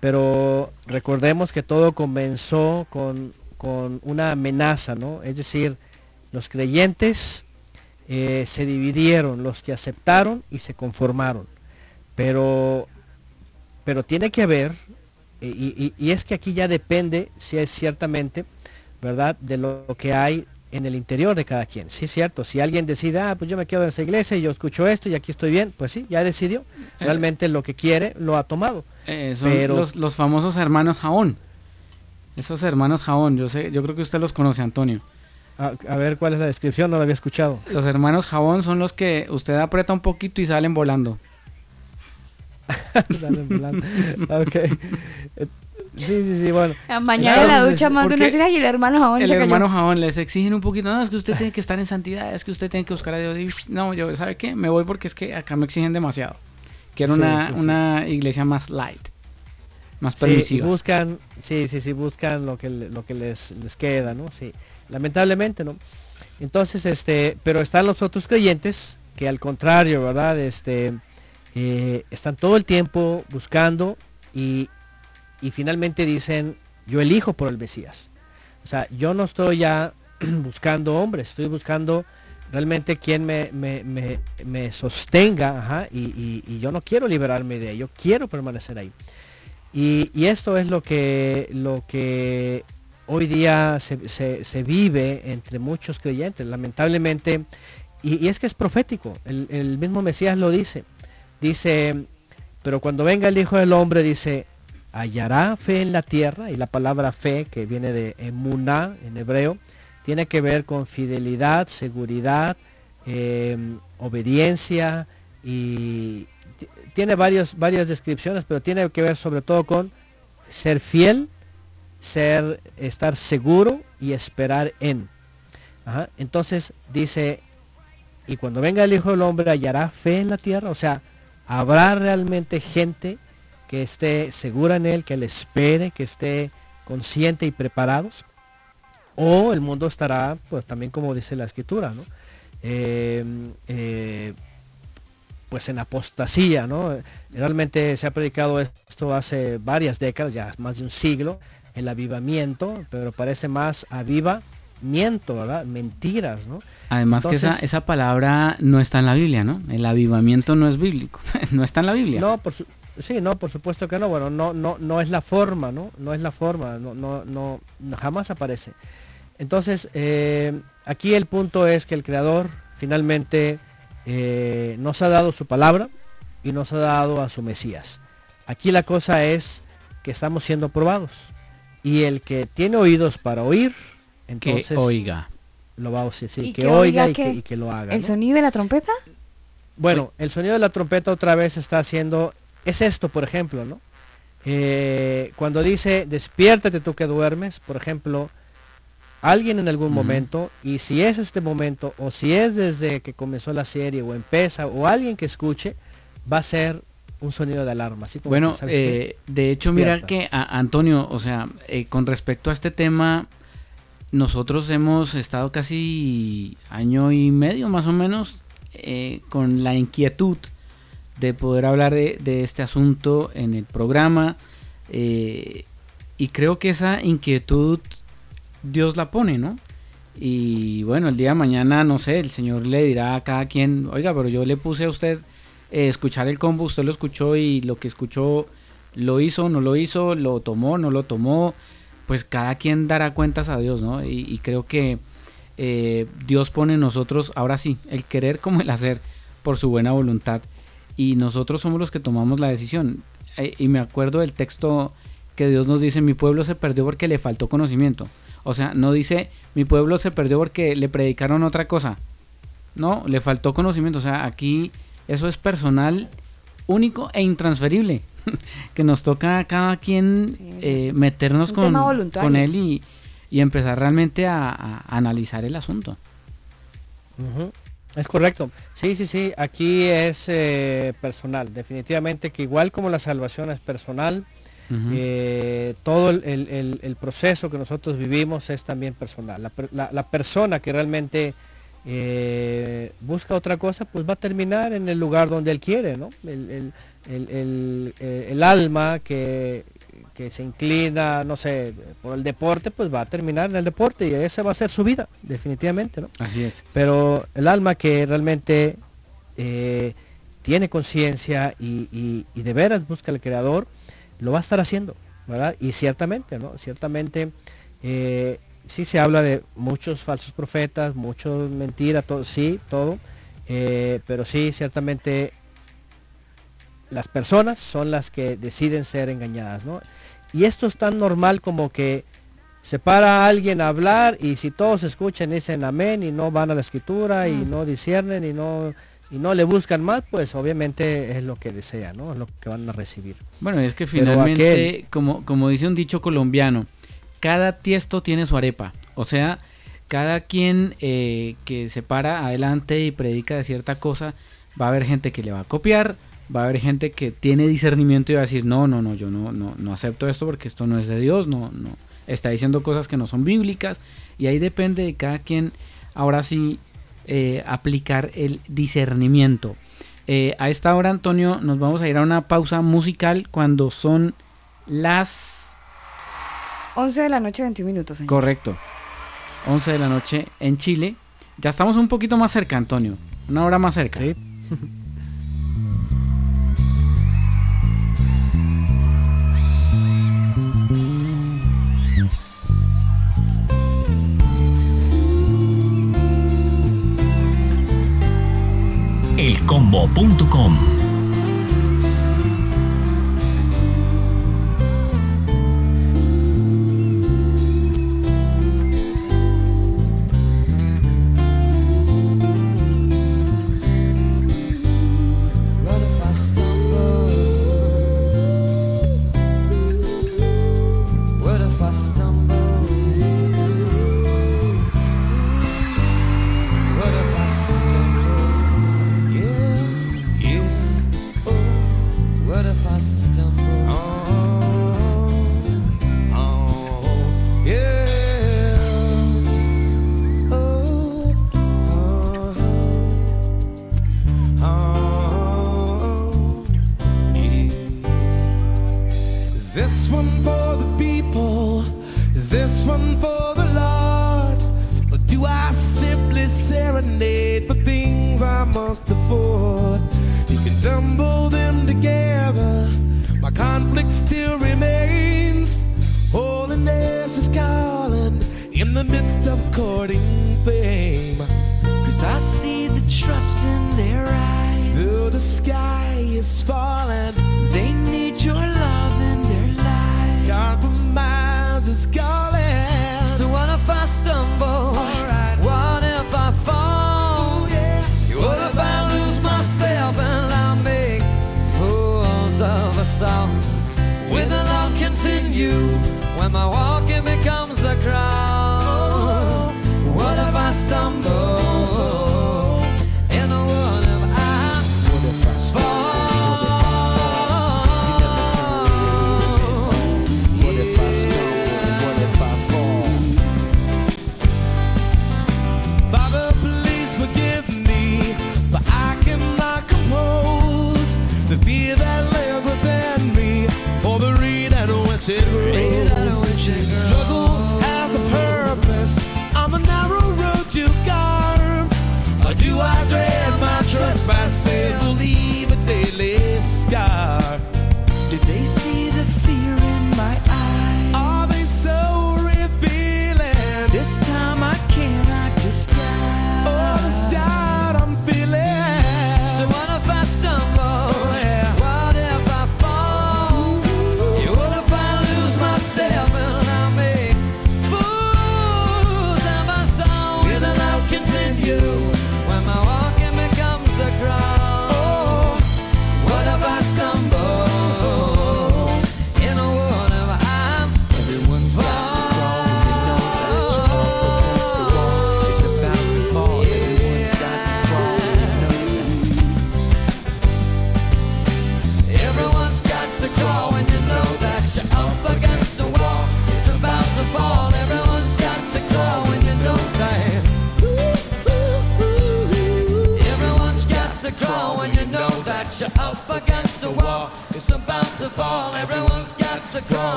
Pero recordemos que todo comenzó con, con una amenaza, ¿no? Es decir, los creyentes eh, se dividieron, los que aceptaron y se conformaron. Pero, pero tiene que haber, eh, y, y- y es que aquí ya depende, si es ciertamente, ¿verdad? De lo que hay en el interior de cada quien. Sí, es cierto. Si alguien decide, ah, pues yo me quedo en esa iglesia y yo escucho esto y aquí estoy bien, pues sí, ya decidió. Realmente lo que quiere lo ha tomado. Eh, son Pero- los, los famosos hermanos Jaón. Esos hermanos Jaón, yo sé, yo creo que usted los conoce, Antonio. A, a ver cuál es la descripción, no la había escuchado. Los hermanos Jabón son los que usted aprieta un poquito y salen volando. <laughs> Salen volando. Ok. Eh, Sí, sí, sí, bueno. Mañana en la ducha más de una decir, ay, el hermano Jabón El se cayó". hermano Jabón les exigen un poquito, no, es que usted tiene que estar en santidad, es que usted tiene que buscar a Dios. Y, no, yo, ¿sabe qué? Me voy porque es que acá me exigen demasiado. Quiero Sí, una, sí, sí. una iglesia más light, más Sí, y permisiva. buscan, sí, sí, sí, buscan lo que, lo que les, les queda, ¿no? Sí, lamentablemente, ¿no? Entonces, este, pero están los otros creyentes que al contrario, ¿verdad? Este, eh, están todo el tiempo buscando y, y finalmente dicen, yo elijo por el Mesías. O sea, yo no estoy ya <clears throat> buscando hombres, estoy buscando realmente quien me, me, me- sostenga, ajá, y, y- yo no quiero liberarme de yo quiero permanecer ahí. Y, y esto es lo que, lo que hoy día se, se- se vive entre muchos creyentes, lamentablemente, y, y es que es profético, el, el mismo Mesías lo dice, dice, pero cuando venga el Hijo del Hombre, dice, hallará fe en la tierra, y la palabra fe, que viene de emuná en hebreo, tiene que ver con fidelidad, seguridad, eh, obediencia y ti- tiene varios, varias descripciones, pero tiene que ver sobre todo con ser fiel, ser, estar seguro y esperar en. Entonces dice, y cuando venga el Hijo del Hombre hallará fe en la tierra, o sea, habrá realmente gente que esté segura en él, que le espere, que esté consciente y preparados, o el mundo estará, pues también como dice la escritura, ¿no? Eh, eh, pues en apostasía, ¿no? Realmente se ha predicado esto hace varias décadas, ya más de un siglo, el avivamiento, pero parece más avivamiento, ¿verdad? Mentiras, ¿no? Además que esa, esa palabra no está en la Biblia, ¿no? El avivamiento no es bíblico, <laughs> no está en la Biblia. No, por su- sí, no, por supuesto que no. Bueno, no, no, no es la forma, ¿no? No es la forma, no, no, no, no, jamás aparece. Entonces, eh, aquí el punto es que el creador finalmente eh, nos ha dado su palabra y nos ha dado a su Mesías. Aquí la cosa es que estamos siendo probados. Y el que tiene oídos para oír, que entonces oiga. lo va a oír, sí, Y que, que oiga oiga y que, que y que lo haga. ¿El ¿no? sonido de la trompeta? Bueno, el sonido de la trompeta otra vez está haciendo, es esto, por ejemplo, ¿no? Eh, cuando dice, despiértate tú que duermes, por ejemplo, alguien en algún momento, y si es este momento, o si es desde que comenzó la serie, o empieza, o alguien que escuche, va a ser un sonido de alarma. Así como Bueno, que, eh, de hecho, mira que a- Antonio, o sea, eh, con respecto a este tema, nosotros hemos estado casi año y medio más o menos eh, con la inquietud de poder hablar de, este asunto en el programa eh, y creo que esa inquietud Dios la pone, ¿no? Y bueno, el día de mañana, no sé, el Señor le dirá a cada quien, oiga, pero yo le puse a usted eh, escuchar el combo, usted lo escuchó y lo que escuchó lo hizo, no lo hizo, lo tomó, no lo tomó, pues cada quien dará cuentas a Dios, ¿no? Y, y creo que eh, Dios pone en nosotros, ahora sí, el querer como el hacer por su buena voluntad. Y nosotros somos los que tomamos la decisión. Eh, y me acuerdo del texto que Dios nos dice, mi pueblo se perdió porque le faltó conocimiento. O sea, no dice, mi pueblo se perdió porque le predicaron otra cosa. No, le faltó conocimiento. O sea, aquí eso es personal, único e intransferible. <laughs> que nos toca a cada quien Sí. eh, meternos Un con, con él y, y empezar realmente a, a analizar el asunto. Es correcto. Sí, sí, sí. Aquí es eh, personal. Definitivamente que igual como la salvación es personal, eh, todo el, el- el- el proceso que nosotros vivimos es también personal. La, la- la persona que realmente eh, busca otra cosa, pues va a terminar en el lugar donde él quiere, ¿no? El, el- el- el- eh, el alma que, que se inclina, no sé, por el deporte, pues va a terminar en el deporte y esa va a ser su vida, definitivamente, ¿no? Así es. Pero el alma que realmente eh, tiene conciencia y, y- y de veras busca al Creador, lo va a estar haciendo, ¿verdad? Y ciertamente, ¿no? Ciertamente eh, sí se habla de muchos falsos profetas, muchos mentiras, todo, sí, todo, eh, pero sí, ciertamente las personas son las que deciden ser engañadas, ¿no? Y esto es tan normal como que se para alguien a hablar y si todos escuchan dicen amén y no van a la escritura y no disciernen y no y no le buscan más, pues obviamente es lo que desean, ¿no? Es lo que van a recibir. Bueno, es que finalmente, aquel- como, como dice un dicho colombiano, cada tiesto tiene su arepa. O sea, cada quien eh, que se para adelante y predica de cierta cosa, va a haber gente que le va a copiar, va a haber gente que tiene discernimiento y va a decir, no, no, no, yo no, no, no acepto esto porque esto no es de Dios, no, no, está diciendo cosas que no son bíblicas. Y ahí depende de cada quien, ahora sí, eh, aplicar el discernimiento. Eh, a esta hora, Antonio, nos vamos a ir a una pausa musical cuando son las... 11 de la noche, 21 minutos, señor. Correcto. 11 de la noche en Chile. Ya estamos un poquito más cerca, Antonio. Una hora más cerca. <laughs> elcombo.com must afford? You can jumble them together. My conflict still remains. Holiness is calling in the midst of courting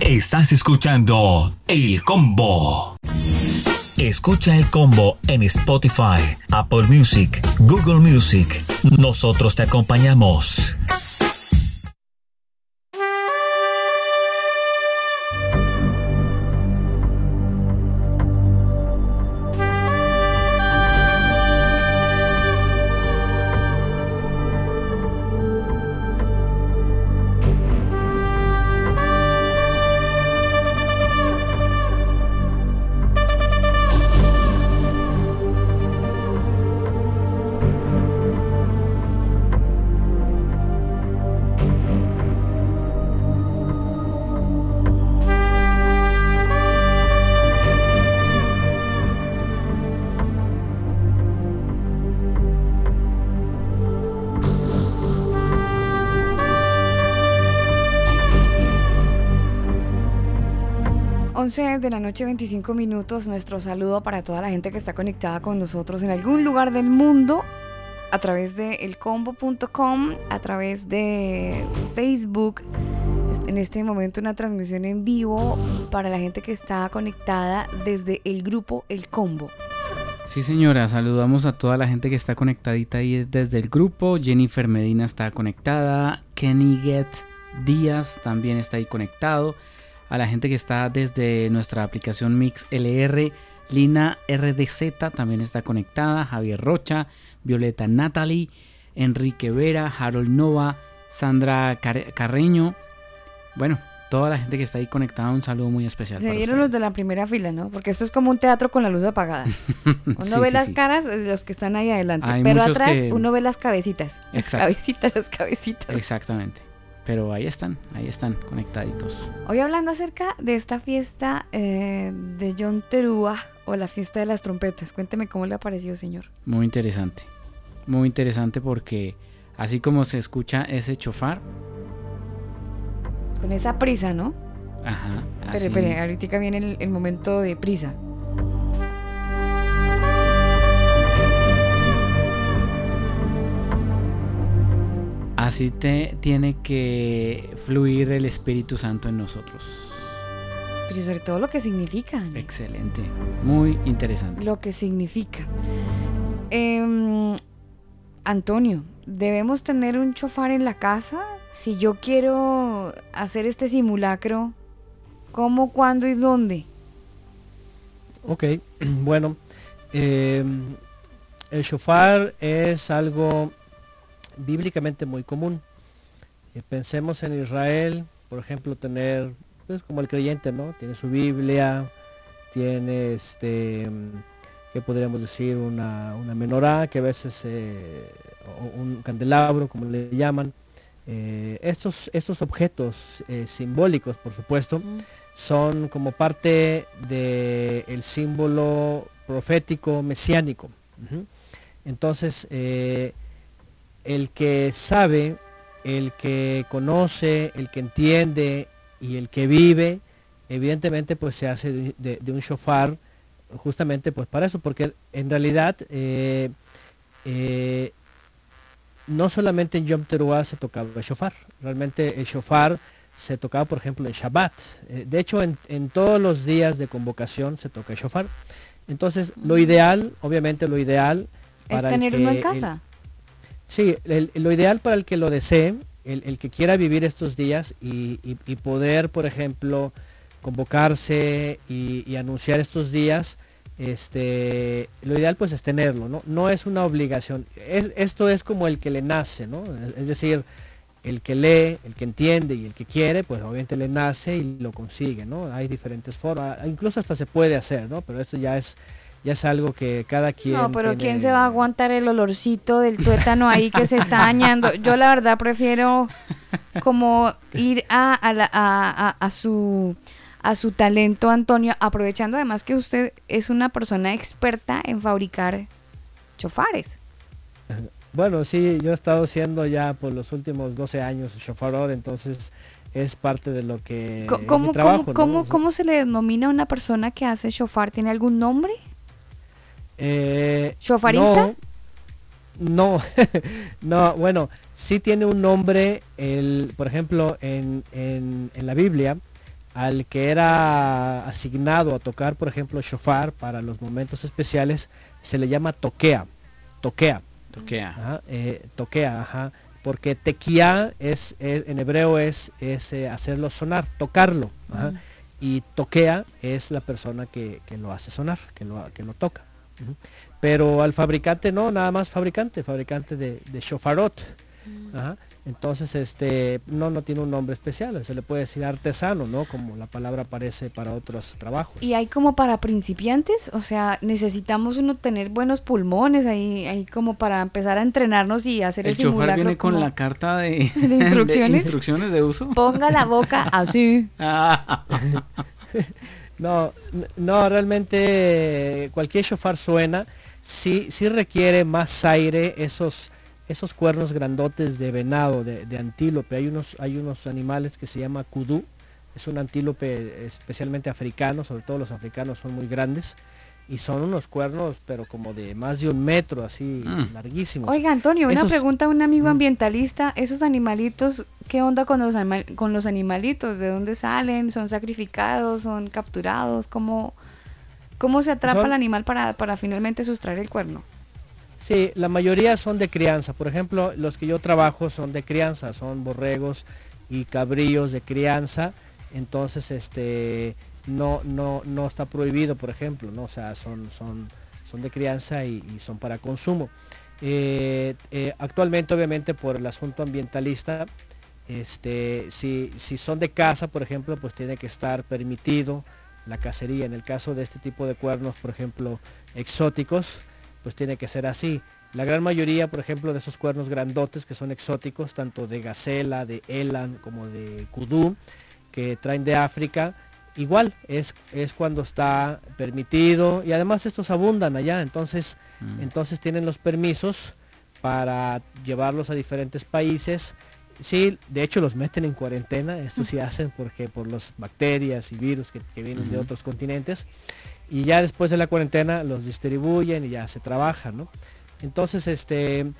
Estás escuchando El Combo. Escucha El Combo en Spotify, Apple Music, Google Music. Nosotros te acompañamos. Noche, 25 minutos. Nuestro saludo para toda la gente que está conectada con nosotros en algún lugar del mundo a través de elcombo.com, a través de Facebook. En este momento una transmisión en vivo para la gente que está conectada desde el grupo El Combo. Sí, señora, saludamos a toda la gente que está conectadita ahí desde el grupo. Jennifer Medina está conectada. Kenny Get Díaz también está ahí conectado a la gente que está desde nuestra aplicación Mix LR. Lina RDZ también está conectada. Javier Rocha, Violeta Natalie, Enrique Vera, Harold Nova, Sandra Carreño. Bueno, toda la gente que está ahí conectada, un saludo muy especial. Se vieron los de la primera fila, ¿no? Porque esto es como un teatro con la luz apagada. <laughs> Uno ve las caras de los que están ahí adelante, pero atrás uno ve las cabecitas. Las cabecitas, las cabecitas. Exactamente. Pero ahí están, ahí están conectaditos. Hoy hablando acerca de esta fiesta eh, de John Terúa o la fiesta de las trompetas. Cuénteme cómo le ha parecido, señor. Muy interesante. Muy interesante porque así como se escucha ese chofar. Con esa prisa, ¿no? Ajá. Pero, espere, ahorita viene el momento de prisa. Así te tiene que fluir el Espíritu Santo en nosotros. Pero sobre todo lo que significa. Excelente, muy interesante. Lo que significa. Em, Antonio, ¿debemos tener un chofar en la casa? Si yo quiero hacer este simulacro, ¿cómo, cuándo y dónde? Ok, <clears throat> bueno, em, el chofar es algo bíblicamente muy común. Eh, pensemos en Israel, por ejemplo, tener, pues como el creyente, ¿no? Tiene su Biblia, tiene este, ¿qué podríamos decir? Una, una menorá, que a veces, eh, un candelabro, como le llaman. Eh, estos, estos objetos simbólicos, por supuesto, son como parte del símbolo profético mesiánico. Entonces, el que sabe, el que conoce, el que entiende y el que vive, evidentemente pues se hace de, un shofar justamente pues para eso, porque en realidad eh, eh, no solamente en Yom Teruah se tocaba el shofar, realmente el shofar se tocaba por ejemplo en Shabbat, eh, de hecho en, todos los días de convocación se toca el shofar. Entonces lo ideal, obviamente lo ideal... Es tener uno en casa. Sí, lo ideal para el que lo desee, el, que quiera vivir estos días y, poder, por ejemplo, convocarse y, anunciar estos días, este, lo ideal pues es tenerlo, ¿no? No es una obligación. esto es como el que le nace, ¿no? Es decir, el que lee, el que entiende y el que quiere, pues obviamente le nace y lo consigue, ¿no? Hay diferentes formas, incluso hasta se puede hacer, ¿no? Pero esto ya es ya es algo que cada quien... No, pero ¿quién se va a aguantar el olorcito del tuétano ahí que se está dañando? Yo la verdad prefiero como ir a, a, a, su a su talento, Antonio, aprovechando además que usted es una persona experta en fabricar chofares. Bueno, sí, yo he estado siendo ya por los últimos 12 años chofarador, entonces es parte de lo que... ¿Cómo, trabajo, ¿cómo, ¿Cómo se le denomina a una persona que hace chofar? ¿Tiene algún nombre? Eh, ¿Chofarista? No, <laughs> no, bueno, sí tiene un nombre, el, por ejemplo, en, en- en la Biblia, al que era asignado a tocar, por ejemplo, shofar para los momentos especiales, se le llama toquea, toquea. Toquea. Ajá, eh, toquea, ajá, porque tequía es, es- en hebreo es, es eh, hacerlo sonar, tocarlo, ajá, y toquea es la persona que, que lo hace sonar, que lo, que lo toca. Pero al fabricante no, nada más fabricante, fabricante de, de shofarot. ajá. Entonces, este, no, no tiene un nombre especial, se le puede decir artesano, ¿no? Como la palabra aparece para otros trabajos. ¿Y hay como para principiantes? O sea, necesitamos uno tener buenos pulmones ahí, ahí como para empezar a entrenarnos y hacer el, El chofer simulacro. viene con la carta <laughs> de, ¿De instrucciones? instrucciones de uso. Ponga la boca así. <laughs> <laughs> No, no, realmente cualquier shofar suena, sí, sí requiere más aire, esos, esos cuernos grandotes de venado, de, de antílope. Hay unos, hay unos animales que se llama kudú, es un antílope especialmente africano, sobre todo los africanos son muy grandes, y son unos cuernos, pero como de más de un metro, así Mm. larguísimos. Oiga, Antonio, una Esos- pregunta a un amigo Mm. ambientalista. ¿Esos animalitos, qué onda con los, anima- con los animalitos? ¿De dónde salen? ¿Son sacrificados? ¿Son capturados? ¿Cómo, cómo se atrapa Son- el animal para, para finalmente sustraer el cuerno? Sí, la mayoría son de crianza. Por ejemplo, los que yo trabajo son de crianza, son borregos y cabrillos de crianza. Entonces, este, no, no, no está prohibido, por ejemplo, ¿no? O sea, son, son, son de crianza y, son para consumo. Eh, eh, actualmente, obviamente, por el asunto ambientalista, este, si, si son de caza, por ejemplo, pues tiene que estar permitido la cacería. En el caso de este tipo de cuernos, por ejemplo, exóticos, pues tiene que ser así. La gran mayoría, por ejemplo, de esos cuernos grandotes que son exóticos, tanto de gacela, de elan como de kudú, que traen de África, igual es, es cuando está permitido y además estos abundan allá, entonces, entonces tienen los permisos para llevarlos a diferentes países. Sí, de hecho los meten en cuarentena, esto sí hacen porque por las bacterias y virus que, que vienen de otros continentes. Y ya después de la cuarentena los distribuyen y ya se trabaja, ¿no? Entonces, este,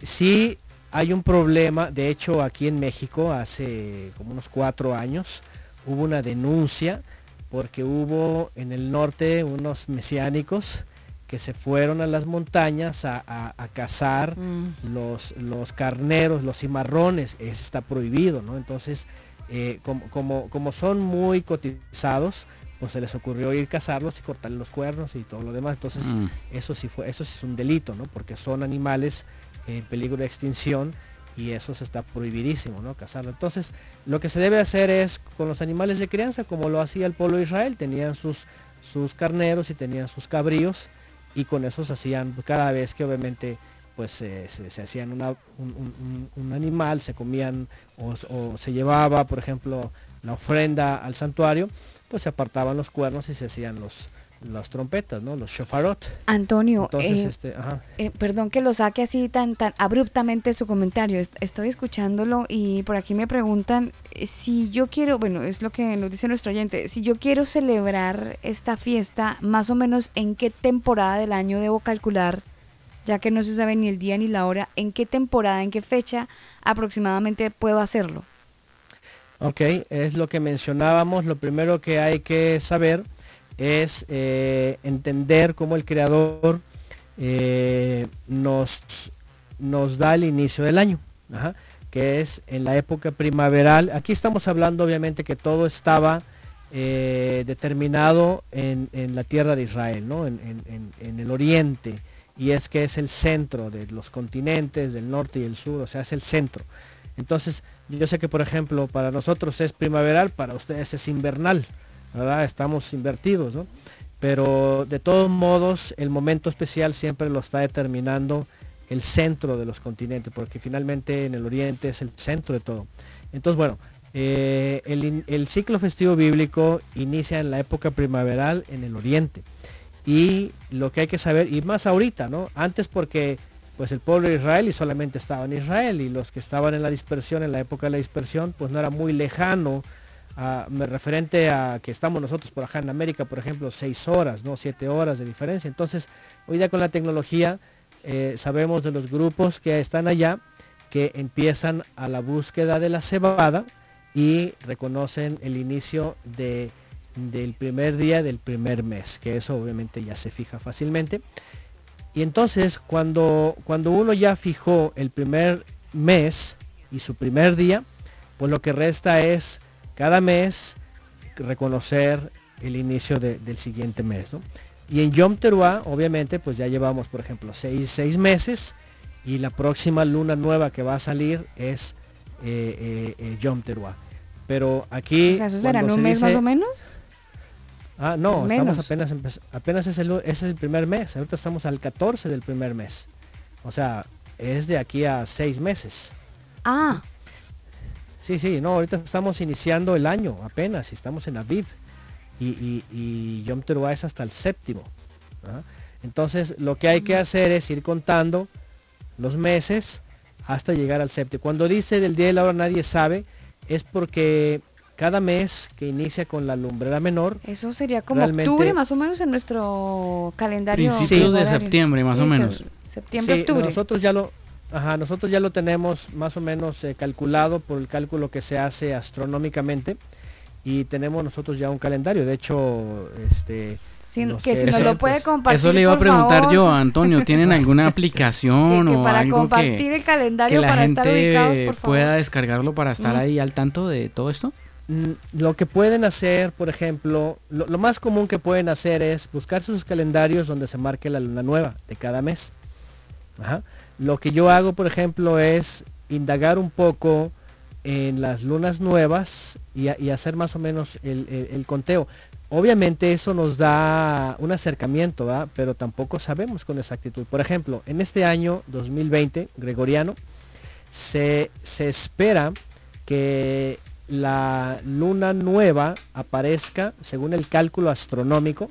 sí hay un problema, de hecho aquí en México hace como unos cuatro años hubo una denuncia porque hubo en el norte unos mesiánicos que se fueron a las montañas a, a- a cazar los, los carneros, los cimarrones, eso está prohibido, ¿no? Entonces, eh, como, como, como son muy cotizados, pues se les ocurrió ir cazarlos y cortarle los cuernos y todo lo demás. Entonces, Mm. eso sí fue, eso sí es un delito, ¿no? Porque son animales en peligro de extinción y eso está prohibidísimo, ¿no? Cazarlo. Entonces, lo que se debe hacer es con los animales de crianza, como lo hacía el pueblo de Israel, tenían sus, sus carneros y tenían sus cabríos y con esos hacían cada vez que obviamente pues se, se hacían un, un- animal, se comían o se llevaba, por ejemplo, la ofrenda al santuario, pues se apartaban los cuernos y se hacían los las trompetas, ¿no? Los shofarot. Antonio, Entonces, eh, este, ajá. eh, perdón que lo saque así tan tan abruptamente su comentario. Est- Estoy escuchándolo y por aquí me preguntan eh, si yo quiero, bueno, es lo que nos dice nuestro oyente, si yo quiero celebrar esta fiesta, más o menos en qué temporada del año debo calcular, ya que no se sabe ni el día ni la hora, en qué temporada, en qué fecha aproximadamente puedo hacerlo. Ok, es lo que mencionábamos. Lo primero que hay que saber es eh, entender cómo el creador eh, nos, nos da el inicio del año, que es en la época primaveral. Aquí estamos hablando obviamente que todo estaba eh, determinado en, en la tierra de Israel, ¿no? en, en- en- en el oriente, y es que es el centro de los continentes, del norte y el sur, o sea, es el centro. Entonces, yo sé que por ejemplo para nosotros es primaveral, para ustedes es invernal, ¿verdad? Estamos invertidos, ¿no? Pero de todos modos, el momento especial siempre lo está determinando el centro de los continentes, porque finalmente en el oriente es el centro de todo. Entonces, bueno, eh, el, ciclo festivo bíblico inicia en la época primaveral en el oriente. Y lo que hay que saber, y más ahorita, ¿no? Antes porque pues el pueblo de Israel y solamente estaba en Israel y los que estaban en la dispersión, en la época de la dispersión, pues no era muy lejano, me referente a que estamos nosotros por acá en América, por ejemplo, seis horas, ¿no? Siete horas de diferencia. Entonces, hoy día con la tecnología, eh, sabemos de los grupos que están allá que empiezan a la búsqueda de la cebada y reconocen el inicio de, del primer día del primer mes, que eso obviamente ya se fija fácilmente. Y entonces cuando, cuando uno ya fijó el primer mes y su primer día, pues lo que resta es cada mes reconocer el inicio de- del siguiente mes. ¿no? Y en Yom Teruah, obviamente, pues ya llevamos, por ejemplo, seis, seis meses y la próxima luna nueva que va a salir es eh, eh, eh, Yom Teruah. Pero aquí... O sea, ¿eso será un se mes más o menos? Ah, no, Menos. estamos apenas apenas es el, ese es el primer mes. Ahorita estamos al 14 del primer mes. O sea, es de aquí a seis meses. Ah, Sí, sí, no, ahorita estamos iniciando el año apenas y estamos en Aviv. Y, y, y Yom Teruah es hasta el séptimo. Entonces, lo que hay que hacer es ir contando los meses hasta llegar al séptimo. Cuando dice del día y la hora nadie sabe, es porque cada mes que inicia con la lumbrera menor, eso sería como Realmente- octubre más o menos en nuestro calendario. Principios de septiembre, más o menos. Septiembre, Sí, octubre. Nosotros ya lo, ajá, nosotros ya lo tenemos más o menos eh, calculado por el cálculo que se hace astronómicamente y tenemos nosotros ya un calendario. De hecho, este, que si nos lo puede compartir. Eso le iba a preguntar favor. yo, Antonio. ¿Tienen <laughs> alguna aplicación Que- que o para algo compartir que, el calendario que la para estar ubicados, gente por favor. pueda descargarlo para estar Mm. ahí al tanto de todo esto? Mm, Lo que pueden hacer, por ejemplo, lo, lo más común que pueden hacer es buscar sus calendarios donde se marque la luna nueva de cada mes. Ajá. Lo que yo hago, por ejemplo, es indagar un poco en las lunas nuevas y, hacer más o menos el conteo. Obviamente eso nos da un acercamiento, ¿verdad? pero tampoco sabemos con exactitud. Por ejemplo, en este año 2020, gregoriano, se, se espera que la luna nueva aparezca según el cálculo astronómico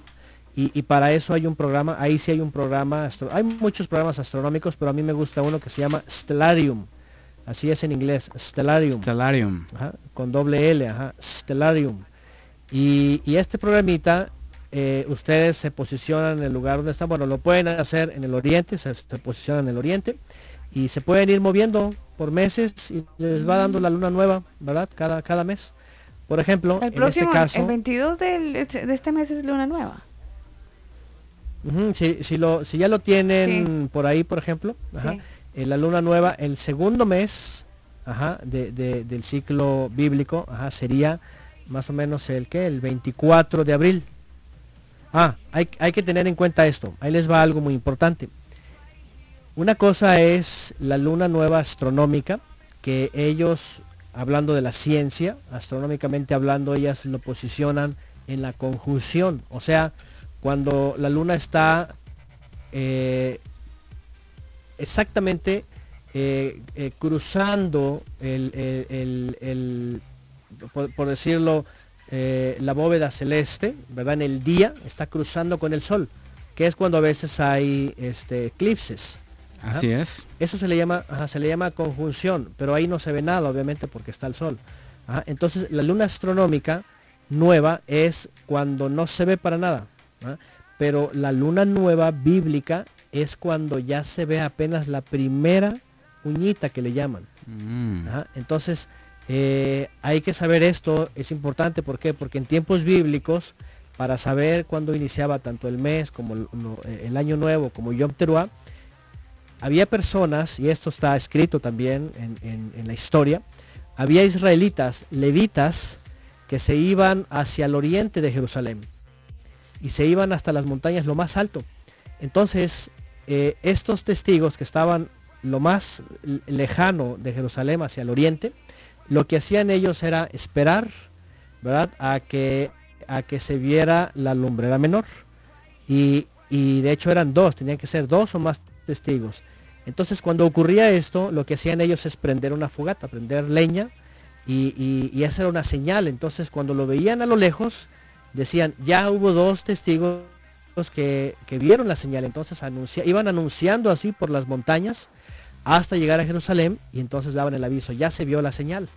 y, y para eso hay un programa, ahí sí hay un programa, hay muchos programas astronómicos, pero a mí me gusta uno que se llama Stellarium, así es en inglés, Stellarium, Stellarium. ajá, con doble L, ajá, Stellarium. Y, y este programita, eh, ustedes se posicionan en el lugar donde están, bueno, lo pueden hacer en el oriente, se, se posicionan en el oriente y se pueden ir moviendo por meses y les va dando la luna nueva, ¿verdad? Cada, cada mes. Por ejemplo, El en próximo, este caso, el 22 del- de este mes es luna nueva. Ujú, si, si lo, si ya lo tienen por ahí, por ejemplo, ajá, Sí. eh, la luna nueva, el segundo mes ajá, de- de- del ciclo bíblico ajá, sería más o menos el que el 24 de abril. Ah, hay, hay que tener en cuenta esto. Ahí les va algo muy importante. Una cosa es la luna nueva astronómica, que ellos, hablando de la ciencia, astronómicamente hablando, ellas lo posicionan en la conjunción. O sea, cuando la luna está eh, exactamente eh, eh, cruzando el, el- el- el- por, por decirlo, la bóveda celeste, ¿verdad? En el día está cruzando con el sol, que es cuando a veces hay este, eclipses. Ajá. Así es. Eso se le llama, ajá, se le llama conjunción, pero ahí no se ve nada, obviamente, porque está el sol. Ajá, Entonces, la luna astronómica nueva es cuando no se ve para nada. ¿Ah? Pero la luna nueva bíblica es cuando ya se ve apenas la primera uñita que le llaman. Mm. Entonces, eh, hay que saber esto, es importante, ¿por qué? Porque en tiempos bíblicos, para saber cuándo iniciaba tanto el mes como el, eh, el año nuevo, como Yom Teruah, había personas, y esto está escrito también en, en- en la historia, había israelitas, levitas, que se iban hacia el oriente de Jerusalén y se iban hasta las montañas lo más alto. Entonces, eh, estos testigos que estaban lo más lejano de Jerusalén hacia el oriente, lo que hacían ellos era esperar, ¿verdad? A que, a que se viera la lumbrera menor. Y, y de hecho eran dos, tenían que ser dos o más testigos. Entonces cuando ocurría esto, lo que hacían ellos es prender una fogata, prender leña, y, y, y esa era una señal. Entonces cuando lo veían a lo lejos, decían, ya hubo dos testigos que, que vieron la señal. Entonces iban anunciando así por las montañas hasta llegar a Jerusalén y entonces daban el aviso, ya se vio la señal.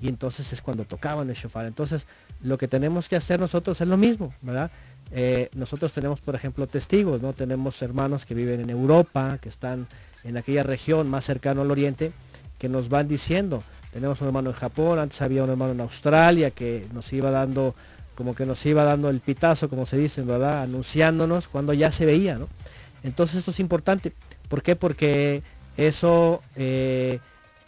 Y entonces es cuando tocaban el shofar. Entonces lo que tenemos que hacer nosotros es lo mismo, ¿verdad? eh, nosotros tenemos, por ejemplo, testigos, ¿no? Tenemos hermanos que viven en Europa, que están en aquella región más cercano al oriente, que nos van diciendo. Tenemos un hermano en Japón, antes había un hermano en Australia que nos iba dando, como que nos iba dando el pitazo, como se dice, ¿verdad? Anunciándonos cuando ya se veía, ¿no? Entonces esto es importante. ¿Por qué? Porque eso eh,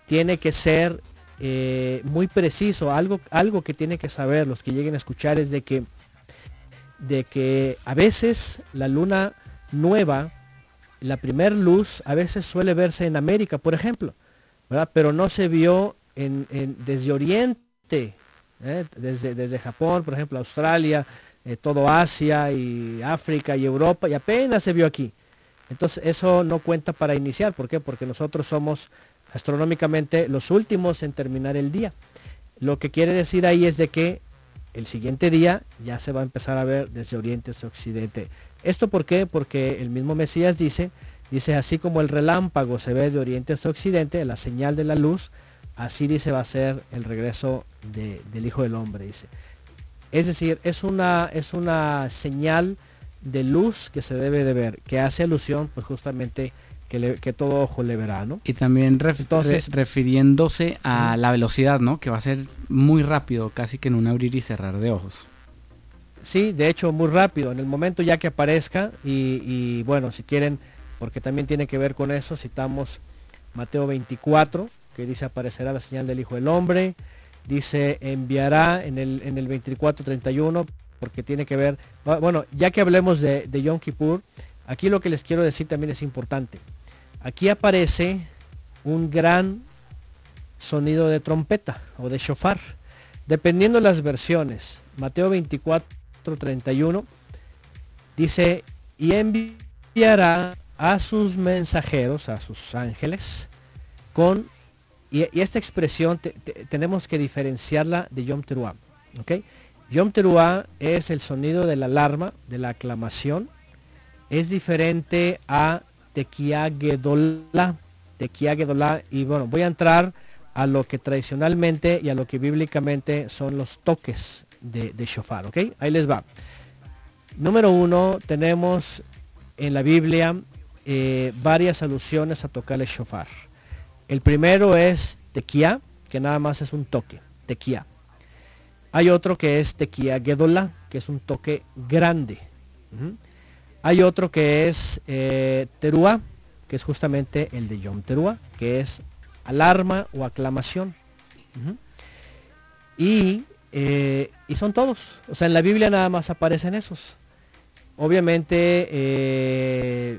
tiene que ser eh, muy preciso. Algo, algo que tiene que saber los que lleguen a escuchar es de que, de que a veces la luna nueva, la primer luz, a veces suele verse en América, por ejemplo, ¿verdad? pero no se vio en- desde Oriente, ¿eh? desde, desde Japón, por ejemplo, Australia, eh, todo Asia y África y Europa, y apenas se vio aquí. Entonces eso no cuenta para iniciar. ¿Por qué? Porque nosotros somos astronómicamente los últimos en terminar el día. Lo que quiere decir ahí es de que el siguiente día ya se va a empezar a ver desde oriente hacia occidente. ¿Esto por qué? Porque el mismo Mesías dice, dice así como el relámpago se ve de oriente hacia occidente, la señal de la luz, así dice va a ser el regreso de- del Hijo del Hombre, dice. Es decir, es una, es una señal de luz que se debe de ver, que hace alusión pues justamente que, le- que todo ojo le verá, ¿no? Y también ref- Entonces- re- refiriéndose a la velocidad, ¿no? Que va a ser muy rápido, casi que en un abrir y cerrar de ojos. Sí, de hecho muy rápido, en el momento ya que aparezca y, y, bueno, si quieren, porque también tiene que ver con eso, citamos Mateo 24, que dice aparecerá la señal del Hijo del Hombre, dice enviará en el, en el 24-31, porque tiene que ver, bu- bueno, ya que hablemos de, de Yom Kippur, aquí lo que les quiero decir también es importante. Aquí aparece un gran sonido de trompeta o de shofar, dependiendo de las versiones. Mateo 24, 31 dice, y enviará a sus mensajeros, a sus ángeles, con, y, esta expresión te- te- tenemos que diferenciarla de Yom Teruah, ¿ok? Yom Teruah es el sonido de la alarma, de la aclamación, es diferente a Tequia Gedolá, y bueno, voy a entrar a lo que tradicionalmente y a lo que bíblicamente son los toques de, de shofar, ¿ok? Ahí les va. Número uno, tenemos en la Biblia eh, varias alusiones a tocar el shofar. El primero es tequía, que nada más es un toque, tequía. Hay otro que es tequía gedolá, que es un toque grande. Hay otro que es eh, teruá, que es justamente el de Yom Teruá, que es alarma o aclamación. Y, eh, y son todos. O sea, en la Biblia nada más aparecen esos. Obviamente eh,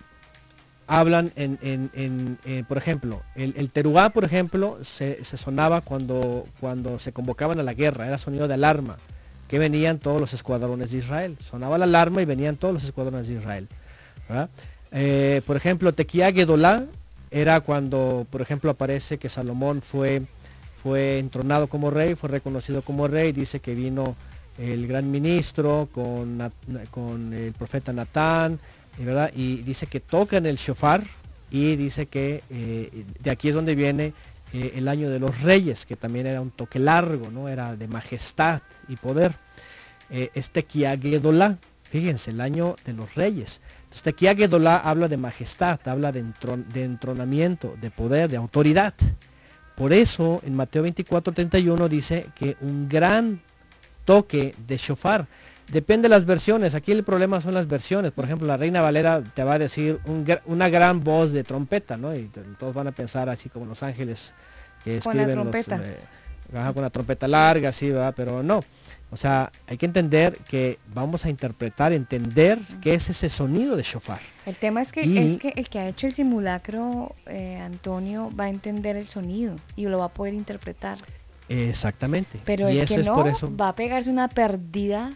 hablan en, en- en, eh, por ejemplo, el, teruá, por ejemplo, se, se sonaba cuando, cuando se convocaban a la guerra, era sonido de alarma, que venían todos los escuadrones de Israel. Sonaba la alarma y venían todos los escuadrones de Israel. Eh, por ejemplo, Tequía Gedolá era cuando, por ejemplo, aparece que Salomón fue, fue entronado como rey, fue reconocido como rey, dice que vino el gran ministro con, con el profeta Natán, y dice que tocan el shofar y dice que eh, de aquí es donde viene eh, el año de los reyes, que también era un toque largo, ¿no? era de majestad y poder. Eh, es Tequía Gedolá, fíjense, el año de los reyes. Entonces Tequía Gedolá habla de majestad, habla de, entron- de entronamiento, de poder, de autoridad. Por eso en Mateo 24, 31 dice que un gran toque de shofar. Depende de las versiones. Aquí el problema son las versiones. Por ejemplo, la Reina Valera te va a decir un una gran voz de trompeta, ¿no? Y todos van a pensar así como los ángeles que Con la escriben los, trompeta. eh, ajá, con la trompeta larga, así, ¿verdad? Pero no. O sea, hay que entender que vamos a interpretar, entender qué es ese sonido de shofar. El tema es que, Y- es que el que ha hecho el simulacro, eh, Antonio, va a entender el sonido y lo va a poder interpretar. Exactamente. Pero y el eso que es no por eso va a pegarse una perdida.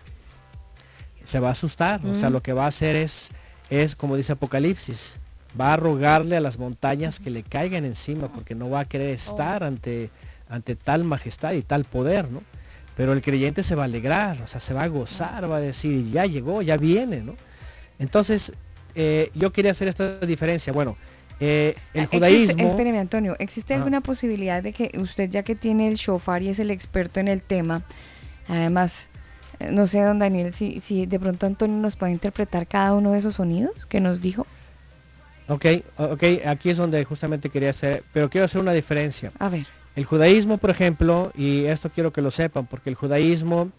Se va a asustar. O sea, lo que va a hacer es, es como dice Apocalipsis, va a rogarle a las montañas que le caigan encima porque no va a querer estar ante, ante tal majestad y tal poder, ¿no? Pero el creyente se va a alegrar, o sea, se va a gozar, va a decir, ya llegó, ya viene, ¿no? Entonces, eh, yo quería hacer esta diferencia. Bueno, eh, el Ah, Existe- judaísmo... espéreme, Antonio, ¿existe alguna posibilidad de que usted, ya que tiene el shofar y es el experto en el tema, además, No sé, don Daniel, si, si de pronto Antonio nos puede interpretar cada uno de esos sonidos que nos dijo. Ok, ok, aquí es donde justamente quería hacer, pero quiero hacer una diferencia. A ver. El judaísmo, por ejemplo, y esto quiero que lo sepan, porque el judaísmo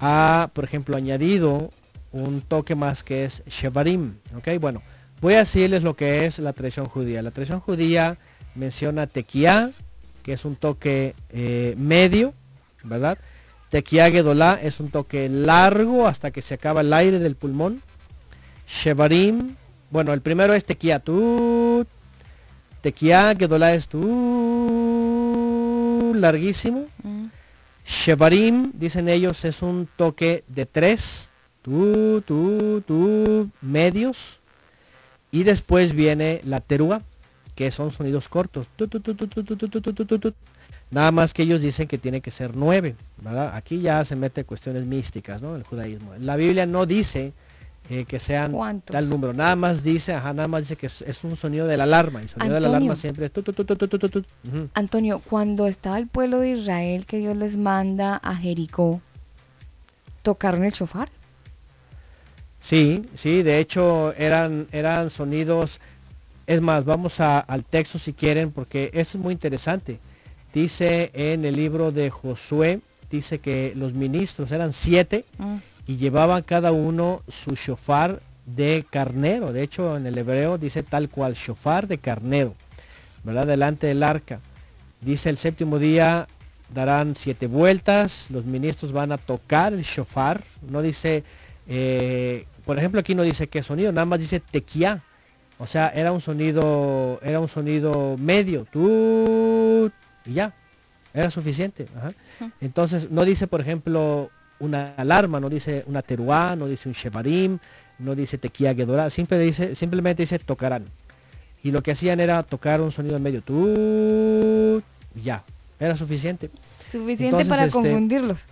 ha, por ejemplo, añadido un toque más que es Shevarim. Ok, bueno, voy a decirles lo que es la tradición judía. La tradición judía menciona Tequía, que es un toque eh, medio, ¿verdad? Tequía Gedolá es un toque largo hasta que se acaba el aire del pulmón. Shevarim, bueno, el primero es Tequía, tú. Tequía Gedolá es tú, larguísimo. Shevarim, dicen ellos, es un toque de tres, tú, tú, tú, medios. Y después viene la terúa, que son sonidos cortos. tu, tu, tu, Nada más que ellos dicen que tiene que ser nueve, ¿verdad? Aquí ya se mete cuestiones místicas, ¿no? El judaísmo. La Biblia no dice eh, que sean ¿Cuántos? tal número. Nada más dice, ajá, nada más dice que es, es un sonido de la alarma. Y sonido de la alarma Antonio. siempre es tu, tu, tu, tu, tu, tu, tu, tu. Ujú. Antonio, cuando estaba el pueblo de Israel que Dios les manda a Jericó, ¿tocaron el shofar? Sí, sí, de hecho eran, eran sonidos. Es más, vamos a- al texto si quieren, porque eso es muy interesante. Dice en el libro de Josué, dice que los ministros eran siete Mm. y llevaban cada uno su shofar de carnero. De hecho, en el hebreo dice tal cual, shofar de carnero, ¿verdad? Delante del arca. Dice el séptimo día darán siete vueltas, los ministros van a tocar el shofar. No dice, eh, por ejemplo, aquí no dice qué sonido, nada más dice tequía. O sea, era un sonido, era un sonido medio, tú y ya, era suficiente. ajá. Entonces no dice, por ejemplo, una alarma, no dice una teruá, no dice un shevarim, no dice tequía gedorá, simple dice, simplemente dice tocarán. Y lo que hacían era tocar un sonido medio, tú ya, era suficiente. Suficiente Entonces, para este, confundirlos.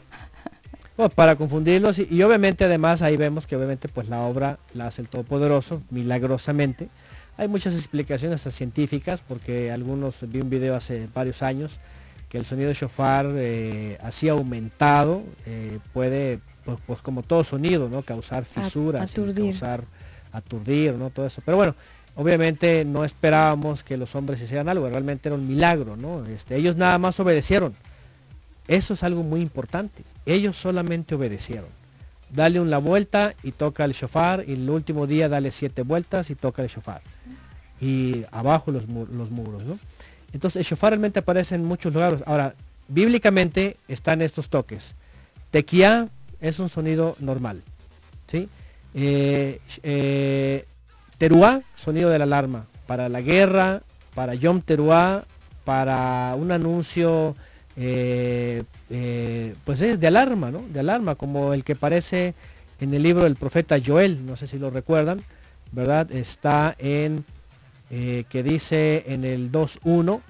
Bueno, <laughs> para confundirlos y, y obviamente además ahí vemos que obviamente pues la obra la hace el Todopoderoso milagrosamente. Hay muchas explicaciones científicas porque algunos vi un video hace varios años que el sonido de shofar eh, así aumentado eh, puede pues, pues, como todo sonido no causar fisuras aturdir. causar aturdir no todo eso pero bueno obviamente no esperábamos que los hombres hicieran algo realmente era un milagro no este, ellos nada más obedecieron eso es algo muy importante. Ellos solamente obedecieron. Dale una vuelta y toca el shofar y el último día dale siete vueltas y toca el shofar. Y abajo los, mu- los muros, ¿no? Entonces el shofar realmente aparece en muchos lugares. Ahora, bíblicamente están estos toques. Tequía es un sonido normal. ¿sí? Eh, eh, teruá, sonido de la alarma. Para la guerra, para Yom Teruá, para un anuncio eh, pues es de alarma, ¿no? De alarma, como el que aparece en el libro del profeta Joel, no sé si lo recuerdan, ¿verdad? Está en, eh, que dice en el 2.1,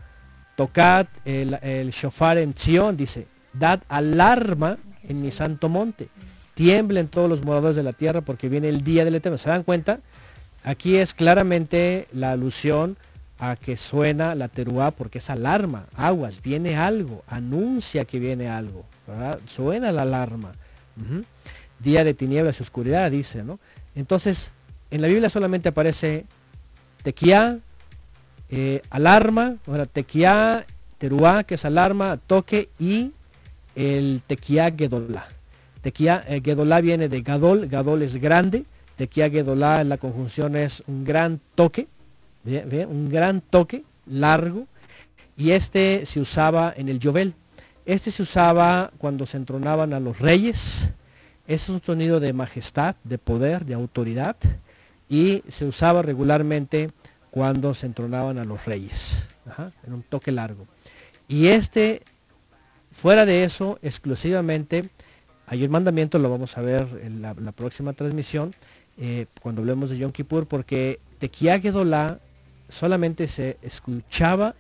tocad el, el shofar en Sion, dice, dad alarma en mi santo monte, tiemblen todos los moradores de la tierra porque viene el día del eterno. ¿Se dan cuenta? Aquí es claramente la alusión a que suena la teruá porque es alarma, aguas, viene algo, anuncia que viene algo. Suena la alarma. Día de tinieblas y oscuridad, dice, ¿no? Entonces, en la Biblia solamente aparece tequía, eh, alarma, o sea, tequía, teruá, que es alarma, toque, y el tequía gedolá. Tequía eh, gedolá viene de gadol, gadol es grande, tequía gedolá en la conjunción es un gran toque, un gran toque largo y este se usaba en el Yovel. Este se usaba cuando se entronaban a los reyes. Es un sonido de majestad, de poder, de autoridad y se usaba regularmente cuando se entronaban a los reyes. En un toque largo. Y este, fuera de eso, exclusivamente, hay un mandamiento, lo vamos a ver en la, próxima transmisión, eh, cuando hablemos de Yom Kippur, porque Tequía Gedolá solamente se escuchaba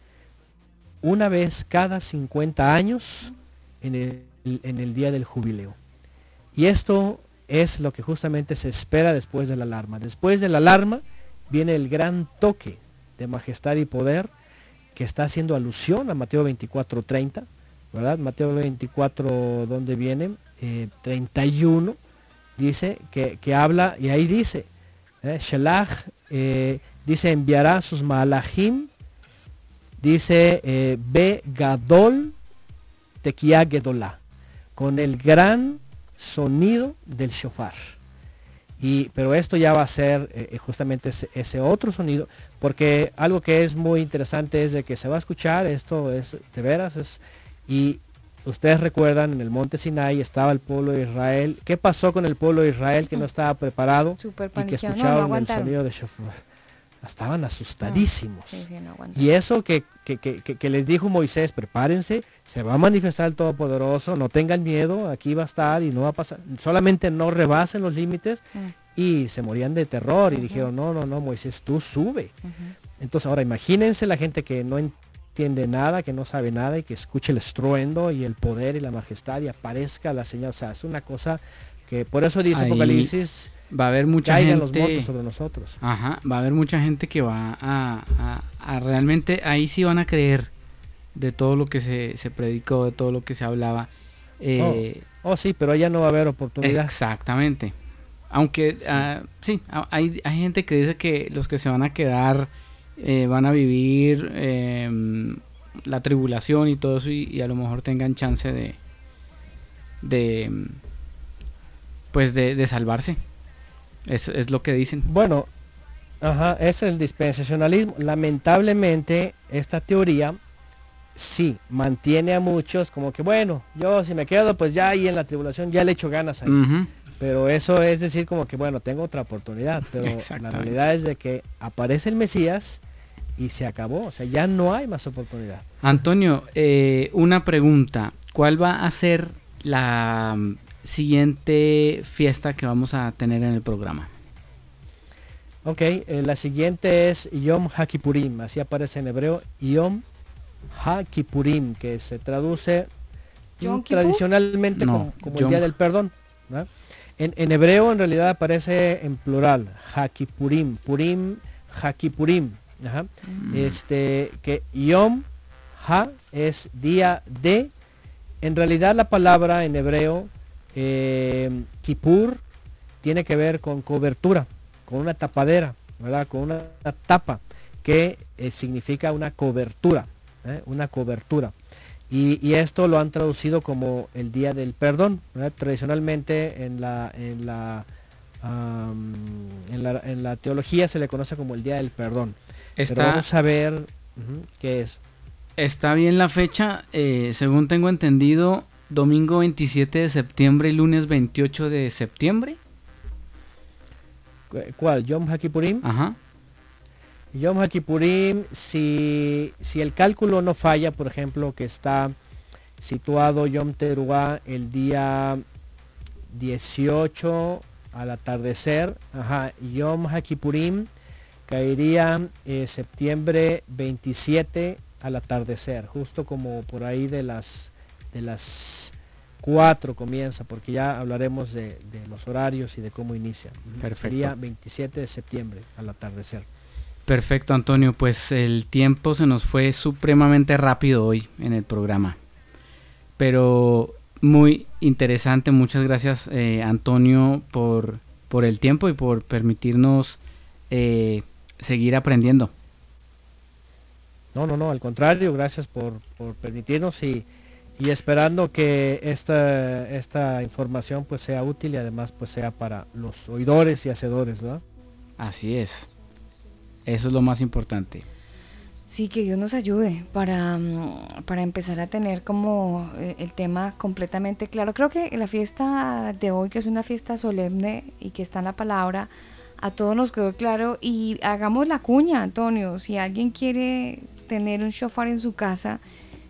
una vez cada 50 años en el día del jubileo. Y esto es lo que justamente se espera después de la alarma. Después de la alarma viene el gran toque de majestad y poder que está haciendo alusión a Mateo 24:30, ¿verdad? Mateo 24, ¿dónde viene? eh, 31, dice que, que habla, y ahí dice, eh, Shelach, eh, dice enviará sus malachim, dice eh, Be Gadol Tequia Gedolá, con el gran sonido del shofar. Y, pero esto ya va a ser eh, eh, justamente ese, ese otro sonido, porque algo que es muy interesante es de que se va a escuchar, esto es de veras, es, y ustedes recuerdan en el monte Sinai estaba el pueblo de Israel. ¿Qué pasó con el pueblo de Israel que no estaba preparado Súper y que paniqueado. No, no escuchaban el sonido de shofar? Estaban asustadísimos. Sí, sí, no aguantaron. Y eso que, que- que- que- les dijo Moisés, prepárense, se va a manifestar el Todopoderoso, no tengan miedo, aquí va a estar y no va a pasar, solamente no rebasen los límites Mm. y se morían de terror y dijeron, no, no, no, Moisés, tú sube. Entonces ahora imagínense la gente que no entiende nada, que no sabe nada y que escuche el estruendo y el poder y la majestad y aparezca la señal, o sea, es una cosa que por eso dice Ahí Apocalipsis, Va a haber mucha caigan los gente. muertos sobre nosotros. Ajá, va a haber mucha gente que va a, a- a realmente, ahí sí van a creer de todo lo que se, se predicó, de todo lo que se hablaba. Eh, Oh, sí, pero allá no va a haber oportunidad. Exactamente. Aunque ah, sí, hay, hay gente que dice que los que se van a quedar eh, van a vivir em, la tribulación y todo eso y, y a lo mejor tengan chance de de em, pues de, de salvarse. Es, es lo que dicen. Bueno, ajá, es el dispensacionalismo. Lamentablemente, esta teoría sí mantiene a muchos como que, bueno, yo si me quedo, pues ya ahí en la tribulación ya le echo ganas ahí. Pero eso es decir como que, bueno, tengo otra oportunidad. Pero la realidad es de que aparece el Mesías y se acabó. O sea, ya no hay más oportunidad. Antonio, eh, una pregunta. ¿Cuál va a ser la siguiente fiesta que vamos a tener en el programa? Ok, eh, la siguiente es Yom HaKippurim, así aparece en hebreo, Yom HaKippurim, que se traduce ¿Yom mm, tradicionalmente No, como, como el Día del Perdón. ¿no? En, en hebreo en realidad aparece en plural, HaKippurim, Purim, HaKippurim. ajá. Este, que Yom Ha es día de, en realidad la palabra en hebreo, eh, Kippur, tiene que ver con cobertura, con una tapadera, ¿verdad? Con una, tapa que eh, significa una cobertura, ¿eh? una cobertura. Y, y esto lo han traducido como el día del perdón. ¿verdad? Tradicionalmente en la, en, la, en, la, en la teología se le conoce como el día del perdón. Pero Está, vamos a ver qué es. está bien la fecha, eh, según tengo entendido, domingo 27 de septiembre y lunes 28 de septiembre. ¿Cu- ¿Cuál? Yom HaKippurim. Ajá. Yom HaKippurim, si, si el cálculo no falla, por ejemplo, que está situado Yom Teruah el día 18 al atardecer, ajá, Yom HaKippurim caería eh, septiembre 27 al atardecer, justo como por ahí de las de las 4 comienza, porque ya hablaremos de, de los horarios y de cómo inicia. Perfecto. Sería 27 de septiembre al atardecer. Perfecto, Antonio. Pues el tiempo se nos fue supremamente rápido hoy en el programa. Pero muy interesante. Muchas gracias, eh, Antonio, por, por el tiempo y por permitirnos eh, seguir aprendiendo. No, no, no, al contrario, gracias por, por permitirnos y, y esperando que esta, esta información pues sea útil y además pues sea para los oidores y hacedores, ¿no? Así es. Eso es lo más importante. Sí, que Dios nos ayude para, mm, para empezar a tener como eh, el tema completamente claro. Creo que la fiesta de hoy, que es una fiesta solemne y que está en la palabra, a todos nos quedó claro y hagamos la cuña, Antonio. Si alguien quiere tener un shofar en su casa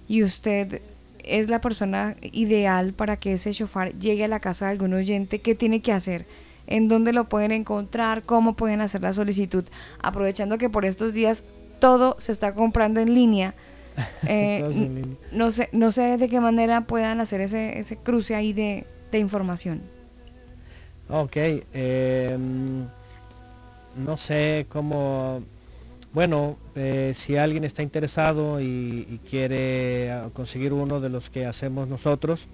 y usted es la persona ideal para que ese shofar llegue a la casa de algún oyente, ¿qué tiene que hacer? ¿En dónde lo pueden encontrar? ¿Cómo pueden hacer la solicitud? Aprovechando que por estos días todo se está comprando en línea. <laughs> eh, en línea. no sé, no sé de qué manera puedan hacer ese, ese cruce ahí de, de información. Ok, eh, no sé cómo, bueno, eh, si alguien está interesado y, y quiere ah, conseguir uno de los que hacemos nosotros,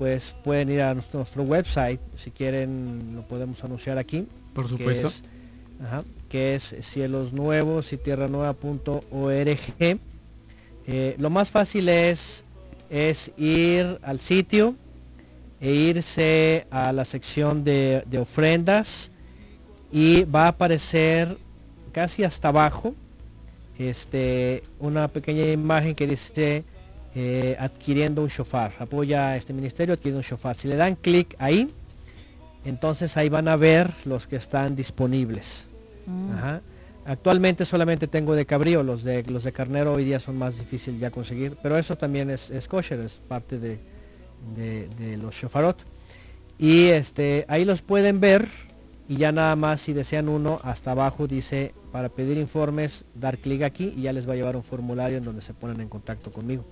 pues pueden ir a nuestro, nuestro website, si quieren lo podemos anunciar aquí. Por que supuesto. es- ajá, que es cielos nuevos y tierra nueva.org. Eh, lo más fácil es, es ir al sitio e irse a la sección de, de ofrendas y va a aparecer casi hasta abajo este, una pequeña imagen que dice eh, adquiriendo un shofar. Apoya a este ministerio adquiriendo un shofar. Si le dan clic ahí, entonces ahí van a ver los que están disponibles. Ajá. Actualmente solamente tengo de cabrío, los de los de carnero hoy día son más difíciles ya conseguir, pero eso también es, es kosher, es parte de, de- de los shofarot. Y este ahí los pueden ver y ya nada más si desean uno, hasta abajo dice para pedir informes, dar clic aquí y ya les va a llevar un formulario en donde se ponen en contacto conmigo.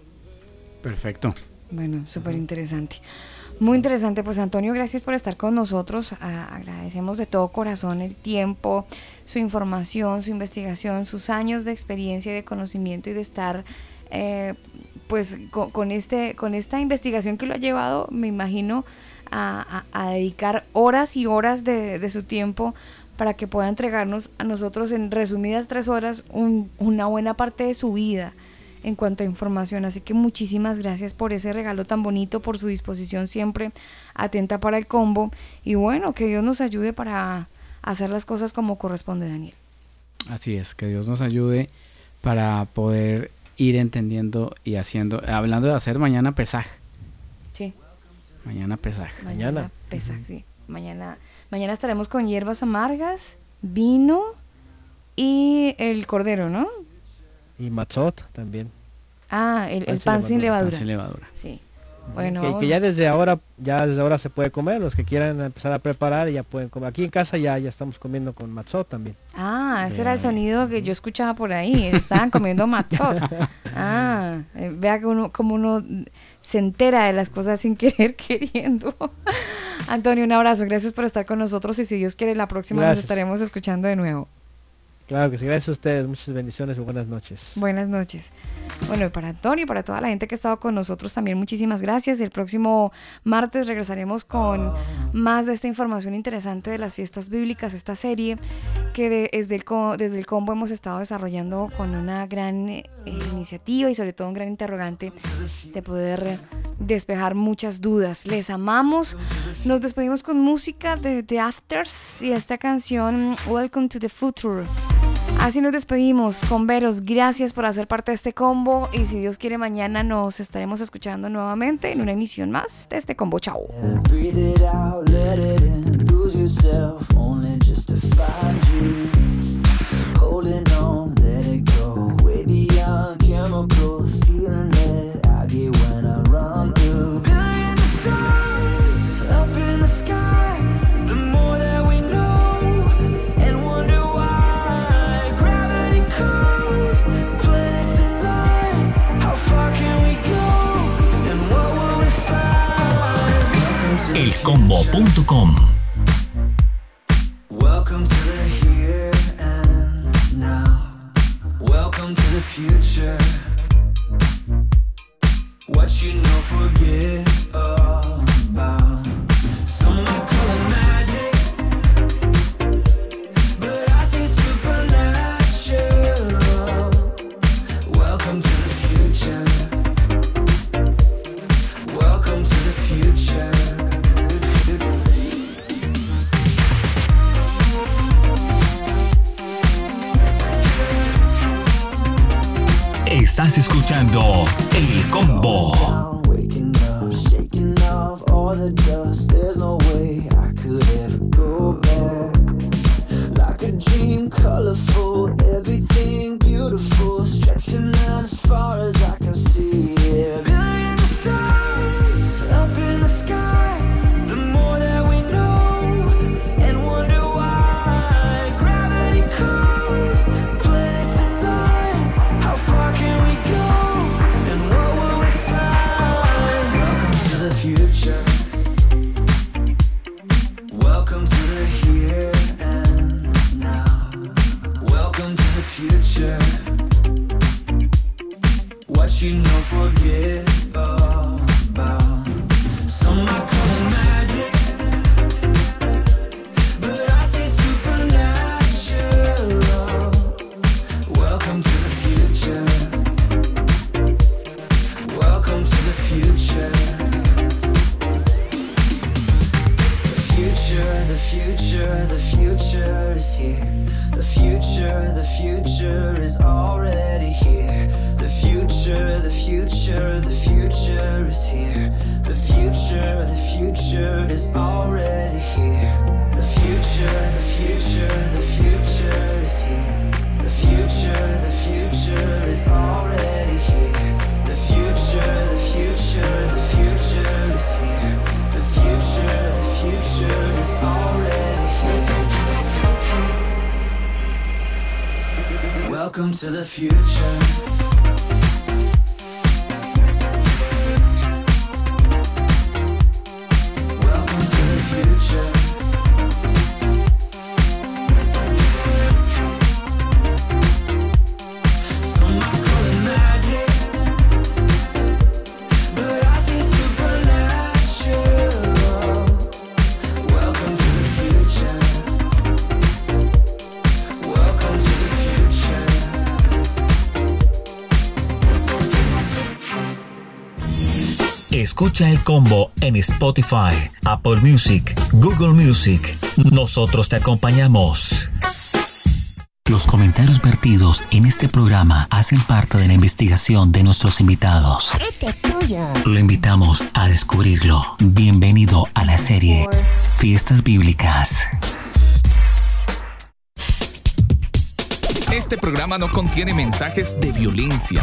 Perfecto. Bueno, súper interesante. Muy interesante, pues Antonio, gracias por estar con nosotros. A- agradecemos de todo corazón el tiempo, su información, su investigación, sus años de experiencia y de conocimiento y de estar, eh, pues, co- con, este, con esta investigación que lo ha llevado, me imagino, a, dedicar horas y horas de, su tiempo para que pueda entregarnos a nosotros en resumidas tres horas un- una buena parte de su vida en cuanto a información. Así que muchísimas gracias por ese regalo tan bonito, por su disposición siempre atenta para el combo. Y bueno, que Dios nos ayude para hacer las cosas como corresponde, Daniel. Así es, que Dios nos ayude para poder ir entendiendo y haciendo, hablando de hacer mañana pesaje. Mañana pesaje. Mañana pesa, sí. Mañana, mañana estaremos con hierbas amargas, vino y el cordero, ¿no? Y matzot también. Ah, el, el Pan sin pan sin levadura. levadura. Pan sin levadura. Sí. Bueno, que, que ya desde ahora, ya desde ahora se puede comer, los que quieran empezar a preparar ya pueden comer. Aquí en casa ya, ya estamos comiendo con matzot también. Ah, ese era el sonido que yo escuchaba por ahí. Estaban comiendo matzot. <laughs> Ah, eh, vea que uno, como uno se entera de las cosas sin querer <laughs> queriendo. Antonio, un abrazo. Gracias por estar con nosotros y si Dios quiere, la próxima nos Gracias. estaremos escuchando de nuevo. Claro que sí, gracias a ustedes, muchas bendiciones y buenas noches. Buenas noches. Bueno, para Antonio y para toda la gente que ha estado con nosotros también, muchísimas gracias. El próximo martes regresaremos con más de esta información interesante de las fiestas bíblicas, esta serie que de- desde, el, co- desde el combo hemos estado desarrollando con una gran eh, iniciativa y sobre todo un gran interrogante de poder despejar muchas dudas. Les amamos. Nos despedimos con música de The Afters y esta canción Welcome to the Future. Así nos despedimos con Veros. Gracias por hacer parte de este combo. Y si Dios quiere, mañana nos estaremos escuchando nuevamente en una emisión más de este combo. Chao. Elcombo.com Welcome to the here and now. Welcome to the future. What you know, forget about. Go back. Like a dream, colorful, everything beautiful, stretching out as far as I can see. Yeah. Billion stars up in the sky. But you know forget about. Some I call it magic. But I say supernatural. Welcome to the future. Welcome to the future. The future, the future, the future is here. The future, the future is already here the future the future is here. The future, the future is already here. The future, the future, the future is here. The future, the future is already here. The future, the future, the future is here. The future, the future is already here. Welcome to the future. Future. Escucha el combo en Spotify, Apple Music, Google Music. Nosotros te acompañamos. Los comentarios vertidos en este programa hacen parte de la investigación de nuestros invitados. Lo invitamos a descubrirlo. Bienvenido a la serie Fiestas Bíblicas. Este programa no contiene mensajes de violencia.